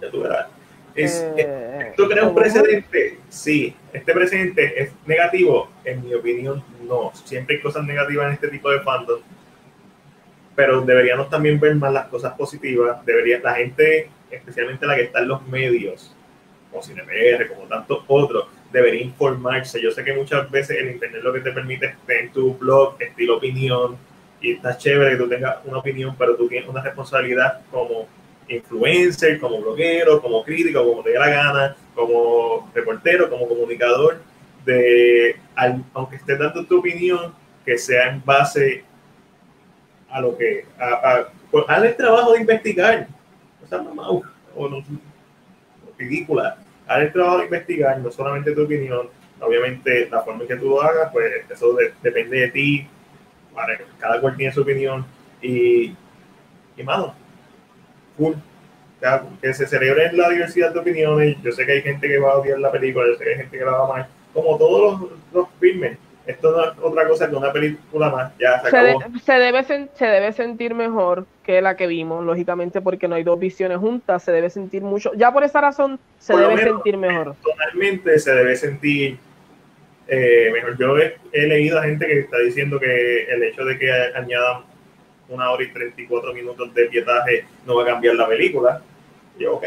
Ya tú verás. Eh, ¿Esto crea un precedente? Sí. ¿Este precedente es negativo? En mi opinión, no. Siempre hay cosas negativas en este tipo de fandom pero deberíamos también ver más las cosas positivas. Debería, la gente, especialmente la que está en los medios, como CinePR, como tantos otros, debería informarse. Yo sé que muchas veces el Internet lo que te permite es tener tu blog, estilo opinión, y está chévere que tú tengas una opinión, pero tú tienes una responsabilidad como influencer, como bloguero, como crítico, como te dé la gana, como reportero, como comunicador, de, aunque estés dando tu opinión, que sea en base a lo que, a, a, el trabajo de investigar, o sea, mamá, o no, ridícula, haz el trabajo de investigar, no solamente tu opinión, obviamente la forma en que tú lo hagas, pues eso depende de ti, cada cual tiene su opinión. Y, y mano, cool. Que se celebre la diversidad de opiniones. Yo sé que hay gente que va a odiar la película, yo sé que hay gente que la va a amar, como todos los, los filmes esto no es otra cosa que una película más, ya se, acabó. Se, debe, se debe sentir mejor que la que vimos, lógicamente porque no hay dos visiones juntas, se debe sentir mucho, ya por esa razón se debe sentir mejor. Totalmente se debe sentir eh, mejor. Yo he, leído a gente que está diciendo que el hecho de que añadan una hora y 34 minutos de pietaje no va a cambiar la película. Yo, ok,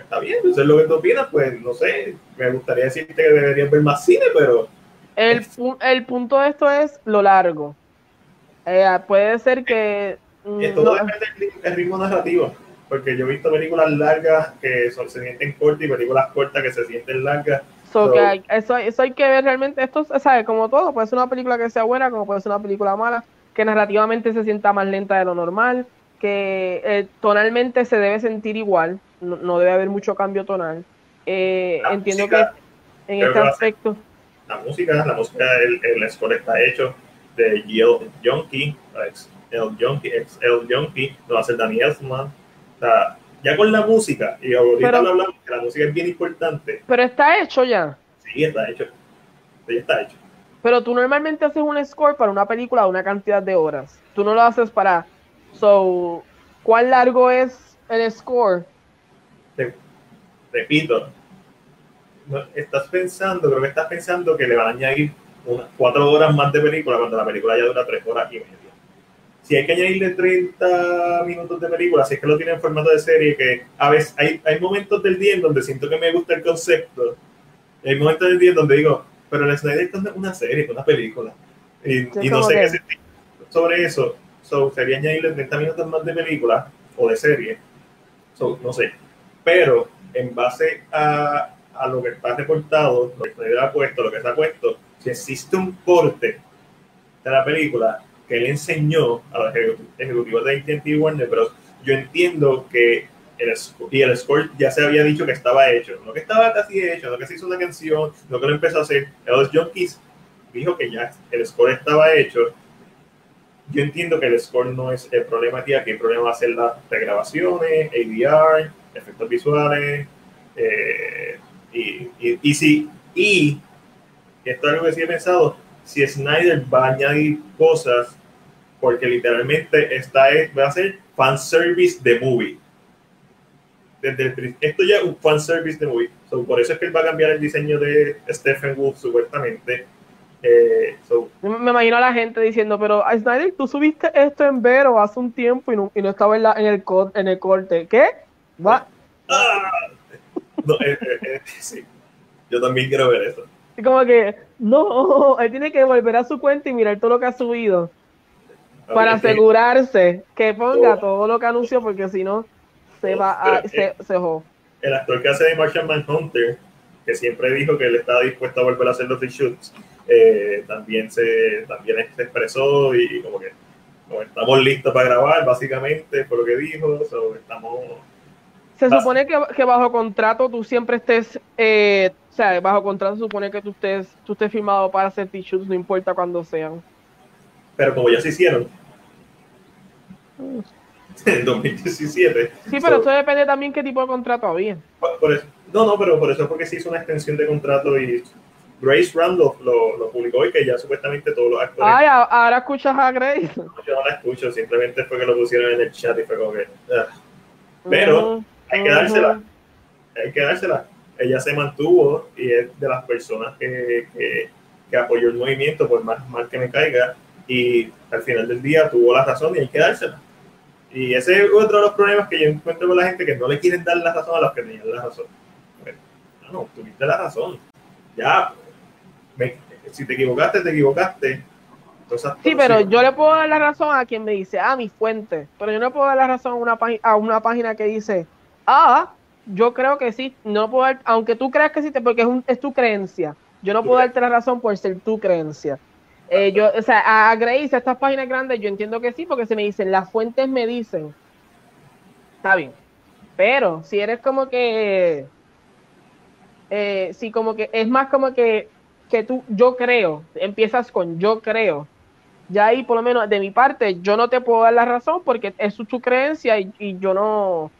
está bien, eso es lo que tú opinas, pues no sé, me gustaría decirte que deberías ver más cine, pero... El, el punto de esto es lo largo. Eh, puede ser que... Mm, y todo depende del ritmo narrativo, porque yo he visto películas largas que son, se sienten cortas y películas cortas que se sienten largas. eso, eso hay que ver realmente, esto, ¿sabes? Como todo, puede ser una película que sea buena, como puede ser una película mala, que narrativamente se sienta más lenta de lo normal, que eh, tonalmente se debe sentir igual, no, debe haber mucho cambio tonal. Eh, entiendo que en este aspecto. La música, la música, el, el score está hecho de Yale Junkie, el Junkie, el Junkie, lo hace Daniel Elfman. O sea, ya con la música, y ahorita hablamos que la música es bien importante. Pero está hecho ya. Sí, está hecho. Sí, está hecho. Pero tú normalmente haces un score para una película de una cantidad de horas. Tú no lo haces para. So, ¿cuál largo es el score? Repito, estás pensando, creo que estás pensando que le van a añadir unas cuatro horas más de película cuando la película ya dura tres horas y media. Si hay que añadirle 30 minutos de película, si es que lo tiene en formato de serie, que a veces hay, hay momentos del día en donde siento que me gusta el concepto, hay momentos del día en donde digo, pero el Snyder es una serie, una película. Y, no sé qué sobre eso. So, sería añadirle 30 minutos más de película o de serie. So, no sé. Pero en base a, a lo que está reportado, lo que ha puesto, lo que ha puesto, si existe un corte de la película que él enseñó a los ejecutivos de AT&T Warner Bros., yo entiendo que el, y el score ya se había dicho que estaba hecho, no que estaba casi hecho, no que se hizo una canción, no que lo empezó a hacer. Los Junkies dijo que ya el score estaba hecho. Yo entiendo que el score no es el problema aquí el problema va a ser las regrabaciones, ADR, efectos visuales, Eh, y, y, y si, y esto es algo que sí he pensado, si Snyder va a añadir cosas, porque literalmente esta es, va a ser fanservice de movie. Desde esto ya es un fanservice de movie. por eso es que él va a cambiar el diseño de Stephen Wolf, supuestamente. Eh, me imagino a la gente diciendo, pero Snyder, tú subiste esto en Vero hace un tiempo y no, y no estaba en, la, en, el, en el corte. ¿Qué? ¿Va? Ah, eh, eh, sí. Yo también quiero ver eso. Y como que, no, él tiene que volver a su cuenta y mirar todo lo que ha subido. para asegurarse que ponga oh. todo lo que anunció, porque si no, se va a. Se, se El actor que hace de Martian Manhunter, que siempre dijo que él estaba dispuesto a volver a hacer los reshoots, eh, también, se, también se expresó y como que estamos listos para grabar, básicamente, por lo que dijo. estamos se supone que, que, bajo contrato tú siempre estés, eh, o sea, bajo contrato se supone que tú estés, tú estés firmado para hacer t-shirts, no importa cuándo sean. Pero como ya se hicieron. En 2017. Sí, pero esto depende también qué tipo de contrato había. no, no, pero por eso es porque se hizo una extensión de contrato y Grace Randolph lo, lo, publicó y que ya supuestamente todos los actores. Ay, ahora escuchas a Grace. yo no la escucho, simplemente fue que lo pusieron en el chat y fue como que. Pero hay que dársela. Hay que dársela. Ella se mantuvo y es de las personas que, que, apoyó el movimiento, por más mal que me caiga, y al final del día tuvo la razón y hay que dársela. Y ese es otro de los problemas que yo encuentro con la gente que no le quieren dar la razón a los que tenían la razón. no, no, tuviste la razón. Ya, si te equivocaste, te equivocaste. sí, pero yo le puedo dar la razón a quien me dice, ah, mi fuente. Pero yo no puedo dar la razón a una, a una página que dice, ah, yo creo que sí, no puedo aunque tú creas que sí, porque es, es tu creencia. Yo no puedo darte la razón por ser tu creencia. Eh, yo, o sea, a Grace, a estas páginas grandes, yo entiendo que sí, porque se me dicen, las fuentes me dicen. Está bien. Pero si eres como que. Eh, sí, como que es más como que, que tú, yo creo, empiezas con yo creo. Ya ahí, por lo menos de mi parte, yo no te puedo dar la razón porque es tu creencia y yo no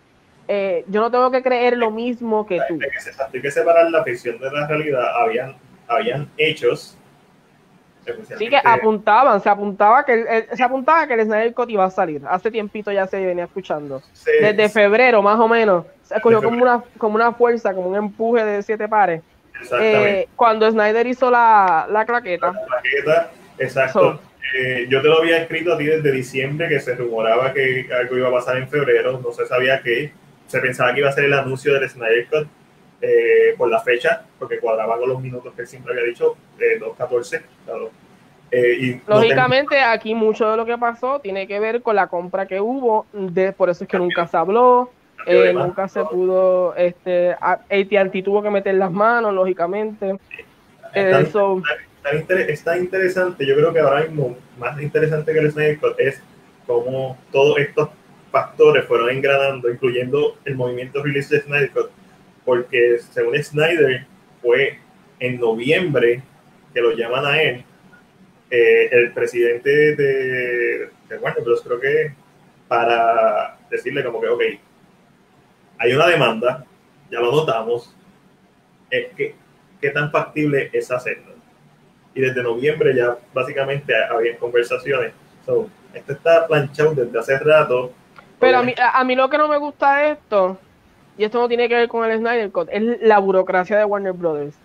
eh, yo no tengo que creer lo mismo que tú. Hay que, separar la ficción de la realidad. Habían, habían hechos. Sí, que apuntaban, se apuntaba que se apuntaba que el Snyder Cut iba a salir. Hace tiempito ya se venía escuchando. Desde febrero, más o menos. Se cogió como una, como una fuerza, como un empuje de siete pares. Eh, cuando Snyder hizo la, la claqueta. La claqueta, exacto. Eh, yo te lo había escrito a ti desde diciembre que se rumoraba que algo iba a pasar en febrero, no se sabía qué se pensaba que iba a ser el anuncio del Snyder Cut eh, por la fecha, porque cuadraba con los minutos que siempre había dicho, de 2.14. Eh, Lógicamente, aquí mucho de lo que pasó tiene que ver con la compra que hubo, de, por eso es que nunca se habló, eh, nunca se pudo, este, AT&T tuvo que meter las manos, lógicamente. Está, interesante, yo creo que ahora mismo más interesante que el Snyder Cut es cómo todos estos factores fueron engranando, incluyendo el movimiento release de Snyder porque según Snyder fue en noviembre que lo llaman a él, eh, el presidente de, de Warner Bros. creo que para decirle como que, ok, hay una demanda, ya lo notamos, es que qué tan factible es hacerlo. Y desde noviembre ya básicamente había conversaciones. esto está planchado desde hace rato pero a mí, a, mí lo que no me gusta de esto, y esto no tiene que ver con el Snyder Cut, es la burocracia de Warner Brothers.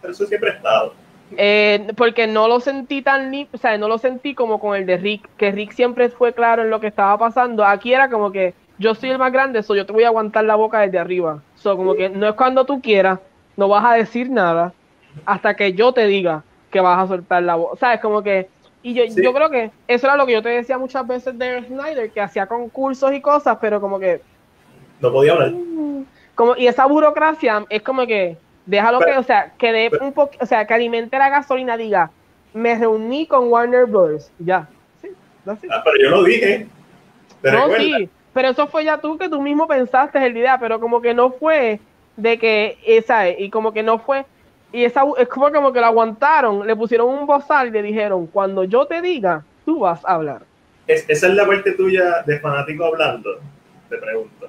Pero eso siempre ha estado. Eh, porque no lo sentí tan o sea, no lo sentí como con el de Rick, que Rick siempre fue claro en lo que estaba pasando. Aquí era como que yo soy el más grande, so yo te voy a aguantar la boca desde arriba. So, como que no es cuando tú quieras, no vas a decir nada hasta que yo te diga que vas a soltar la voz. O sea, es como que y yo, yo creo que eso era lo que yo te decía muchas veces de Snyder, que hacía concursos y cosas, pero como que... No podía hablar. Como, y esa burocracia es como que, déjalo que, o sea, que de un poco, o sea, que alimente la gasolina, diga, me reuní con Warner Bros. Ya. Sí, ah, pero yo lo dije. no, sí, pero eso fue ya tú que tú mismo pensaste el idea, pero como que no fue de que, esa, y como que no fue, y esa, es como, como que lo aguantaron, le pusieron un bozal y le dijeron, cuando yo te diga, tú vas a hablar. esa es la parte tuya de fanático hablando, te pregunto.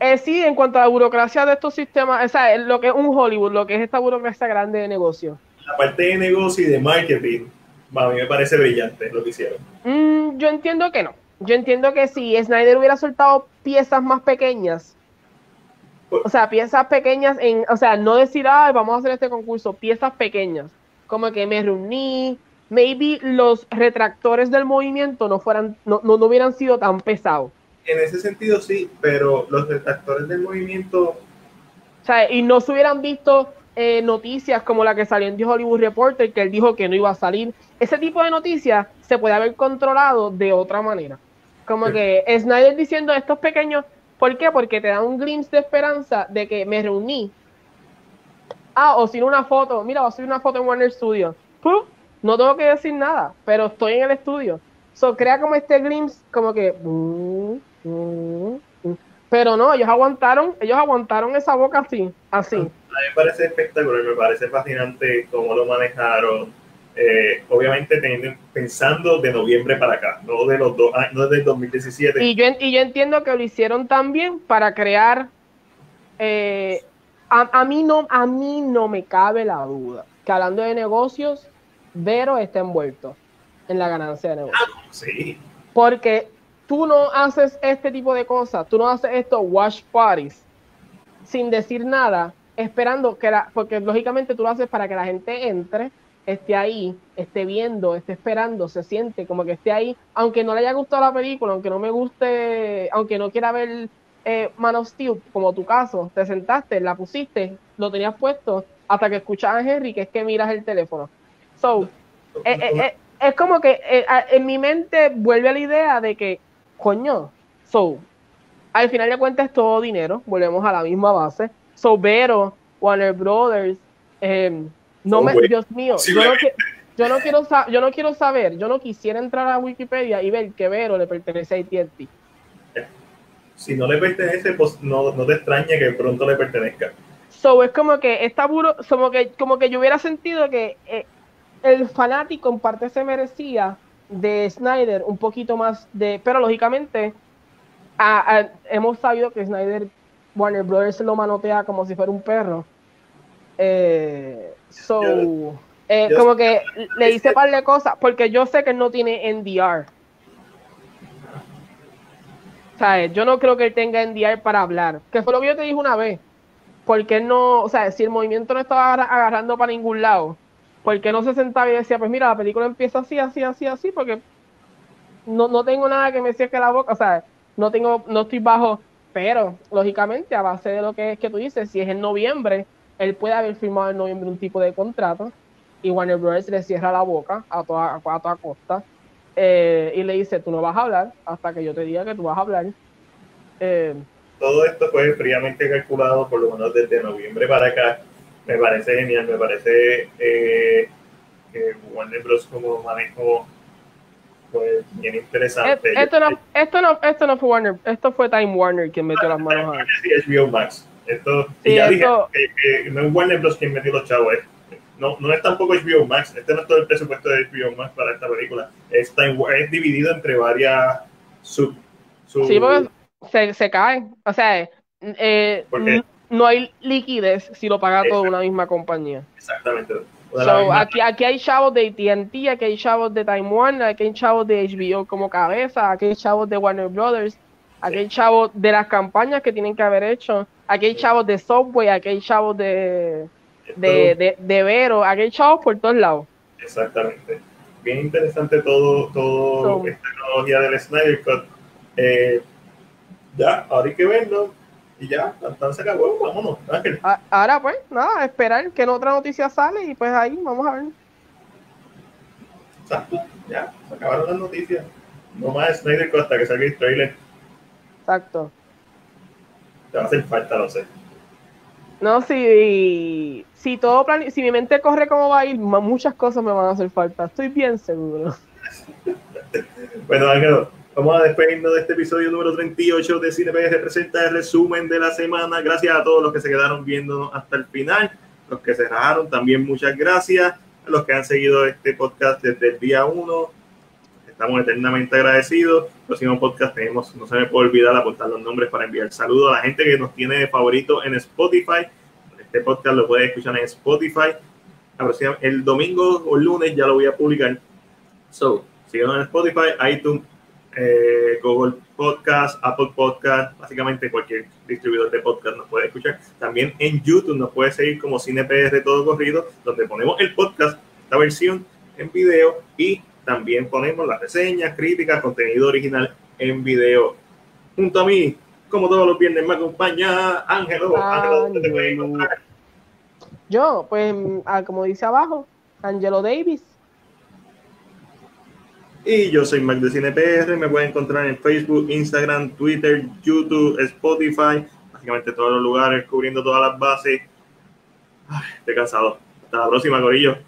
Eh, sí, en cuanto a la burocracia de estos sistemas, o sea, lo que es un Hollywood, lo que es esta burocracia grande de negocio. La parte de negocio y de marketing, a mí me parece brillante lo que hicieron. Mm, yo entiendo que no. Yo entiendo que si Snyder hubiera soltado piezas más pequeñas, o sea, piezas pequeñas, en, o sea, no decir, ay, vamos a hacer este concurso, piezas pequeñas, como que me reuní, maybe los retractores del movimiento no fueran, no, no, hubieran sido tan pesados. En ese sentido sí, pero los retractores del movimiento... O sea, y no se hubieran visto eh, noticias como la que salió en The Hollywood Reporter, que él dijo que no iba a salir. Ese tipo de noticias se puede haber controlado de otra manera. Como que Snyder diciendo estos pequeños, ¿por qué? Porque te da un glimpse de esperanza de que me reuní. Ah, o sin una foto, mira, a subir una foto en Warner Studio. No tengo que decir nada, pero estoy en el estudio. So, crea como este glimpse, como que. Mm, mm, mm. Pero no, ellos aguantaron, ellos aguantaron esa boca así, así. A mí me parece espectacular, me parece fascinante cómo lo manejaron. Eh, obviamente teniendo, pensando de noviembre para acá, no de los dos no del 2017. Y yo, y yo entiendo que lo hicieron también para crear. Eh, a, a, mí no, a mí no me cabe la duda que hablando de negocios, Vero está envuelto en la ganancia de. Ah, sí. Porque tú no haces este tipo de cosas, tú no haces estos wash parties sin decir nada, esperando que la, porque lógicamente tú lo haces para que la gente entre, esté ahí, esté viendo, esté esperando, se siente como que esté ahí, aunque no le haya gustado la película, aunque no me guste, aunque no quiera ver eh, Man of Steel, como tu caso, te sentaste, la pusiste, lo tenías puesto, hasta que escuchas a Henry, que es que miras el teléfono. So, eh, eh, eh, es como que en mi mente vuelve a la idea de que, coño, so, al final de cuentas es todo dinero, volvemos a la misma base. So, Vero, Warner Brothers, em, no me, Dios mío, yo no, yo no, quiero yo no quiero saber, yo no quisiera entrar a Wikipedia y ver que Vero le pertenece a AT&T. Si no le pertenece, pues no, no te extraña que pronto le pertenezca. So, es como que está como que, como que yo hubiera sentido que el fanático en parte se merecía de Snyder un poquito más de, pero lógicamente hemos sabido que Snyder Warner Brothers lo manotea como si fuera un perro. Eh, so, eh, como que le hice par de cosas, porque yo sé que él no tiene NDR. ¿Sabes? Yo no creo que él tenga NDR para hablar, que fue lo que yo te dije una vez. Porque no, o sea, si el movimiento no estaba agarrando para ningún lado, porque no se sentaba y decía, pues mira, la película empieza así, así, así, así, porque no, no tengo nada que me cierre la boca, o sea, no tengo, no estoy bajo, pero lógicamente a base de lo que es que tú dices, si es en noviembre, él puede haber firmado en noviembre un tipo de contrato y Warner Bros. le cierra la boca a toda, a toda costa eh, y le dice, tú no vas a hablar hasta que yo te diga que tú vas a hablar. Eh, Todo esto fue fríamente calculado por lo menos desde noviembre para acá me parece genial, me parece eh, que Warner Bros. como manejo pues bien interesante. Esto no, esto, no, esto no fue Warner, esto fue Time Warner quien metió las manos a HBO Max. Esto, sí, ya esto... dije que, no es Warner Bros. quien metió los chavos. no, no es tampoco HBO Max. Este no es todo el presupuesto de HBO Max para esta película. Es, es dividido entre varias sub. sub sí, porque se, se caen. O sea, eh, no hay liquidez si lo paga toda una misma compañía. Exactamente. aquí, aquí hay chavos de AT&T, aquí hay chavos de Time Warner, aquí hay chavos de HBO como cabeza, aquí hay chavos de Warner Brothers, aquí hay chavos de las campañas que tienen que haber hecho, aquí hay chavos de Subway, aquí hay chavos de, de, de, Vero, aquí hay chavos por todos lados. Exactamente. Bien interesante todo, todo esta tecnología del Snyder Cut. Eh, ya, ahora hay que verlo y ya, la se acabó, vámonos, Ángel. Ahora pues, nada, esperar que en otra noticia sale y pues ahí vamos a ver. Exacto, ya, se acabaron las noticias. No más Snyder Costa que salga el trailer. Exacto. Te va a hacer falta, lo sé. No, si, si todo plan, si mi mente corre como va a ir, muchas cosas me van a hacer falta. Estoy bien seguro. bueno, Ángel, Vamos a despedirnos de este episodio número 38 de CinePG representa el resumen de la semana. Gracias a todos los que se quedaron viendo hasta el final, los que se rajaron también muchas gracias, a los que han seguido este podcast desde el día 1. Estamos eternamente agradecidos. Próximo podcast tenemos, no se me puede olvidar aportar los nombres para enviar saludos a la gente que nos tiene de favorito en Spotify. Este podcast lo puede escuchar en Spotify. El domingo o lunes ya lo voy a publicar. So, síganos en Spotify, iTunes, eh, Google Podcast, Apple Podcast, básicamente cualquier distribuidor de podcast nos puede escuchar. También en YouTube nos puede seguir como CinePR Todo Corrido, donde ponemos el podcast, esta versión en video y también ponemos las reseñas, críticas, contenido original en video. Junto a mí, como todos los viernes, me acompaña Ángelo. Yo, pues, ah, como dice abajo, Angelo Davis. Y yo soy Mac de CinePR, me pueden encontrar en Facebook, Instagram, Twitter, YouTube, Spotify, básicamente todos los lugares, cubriendo todas las bases. estoy cansado. Hasta la próxima, Corillo.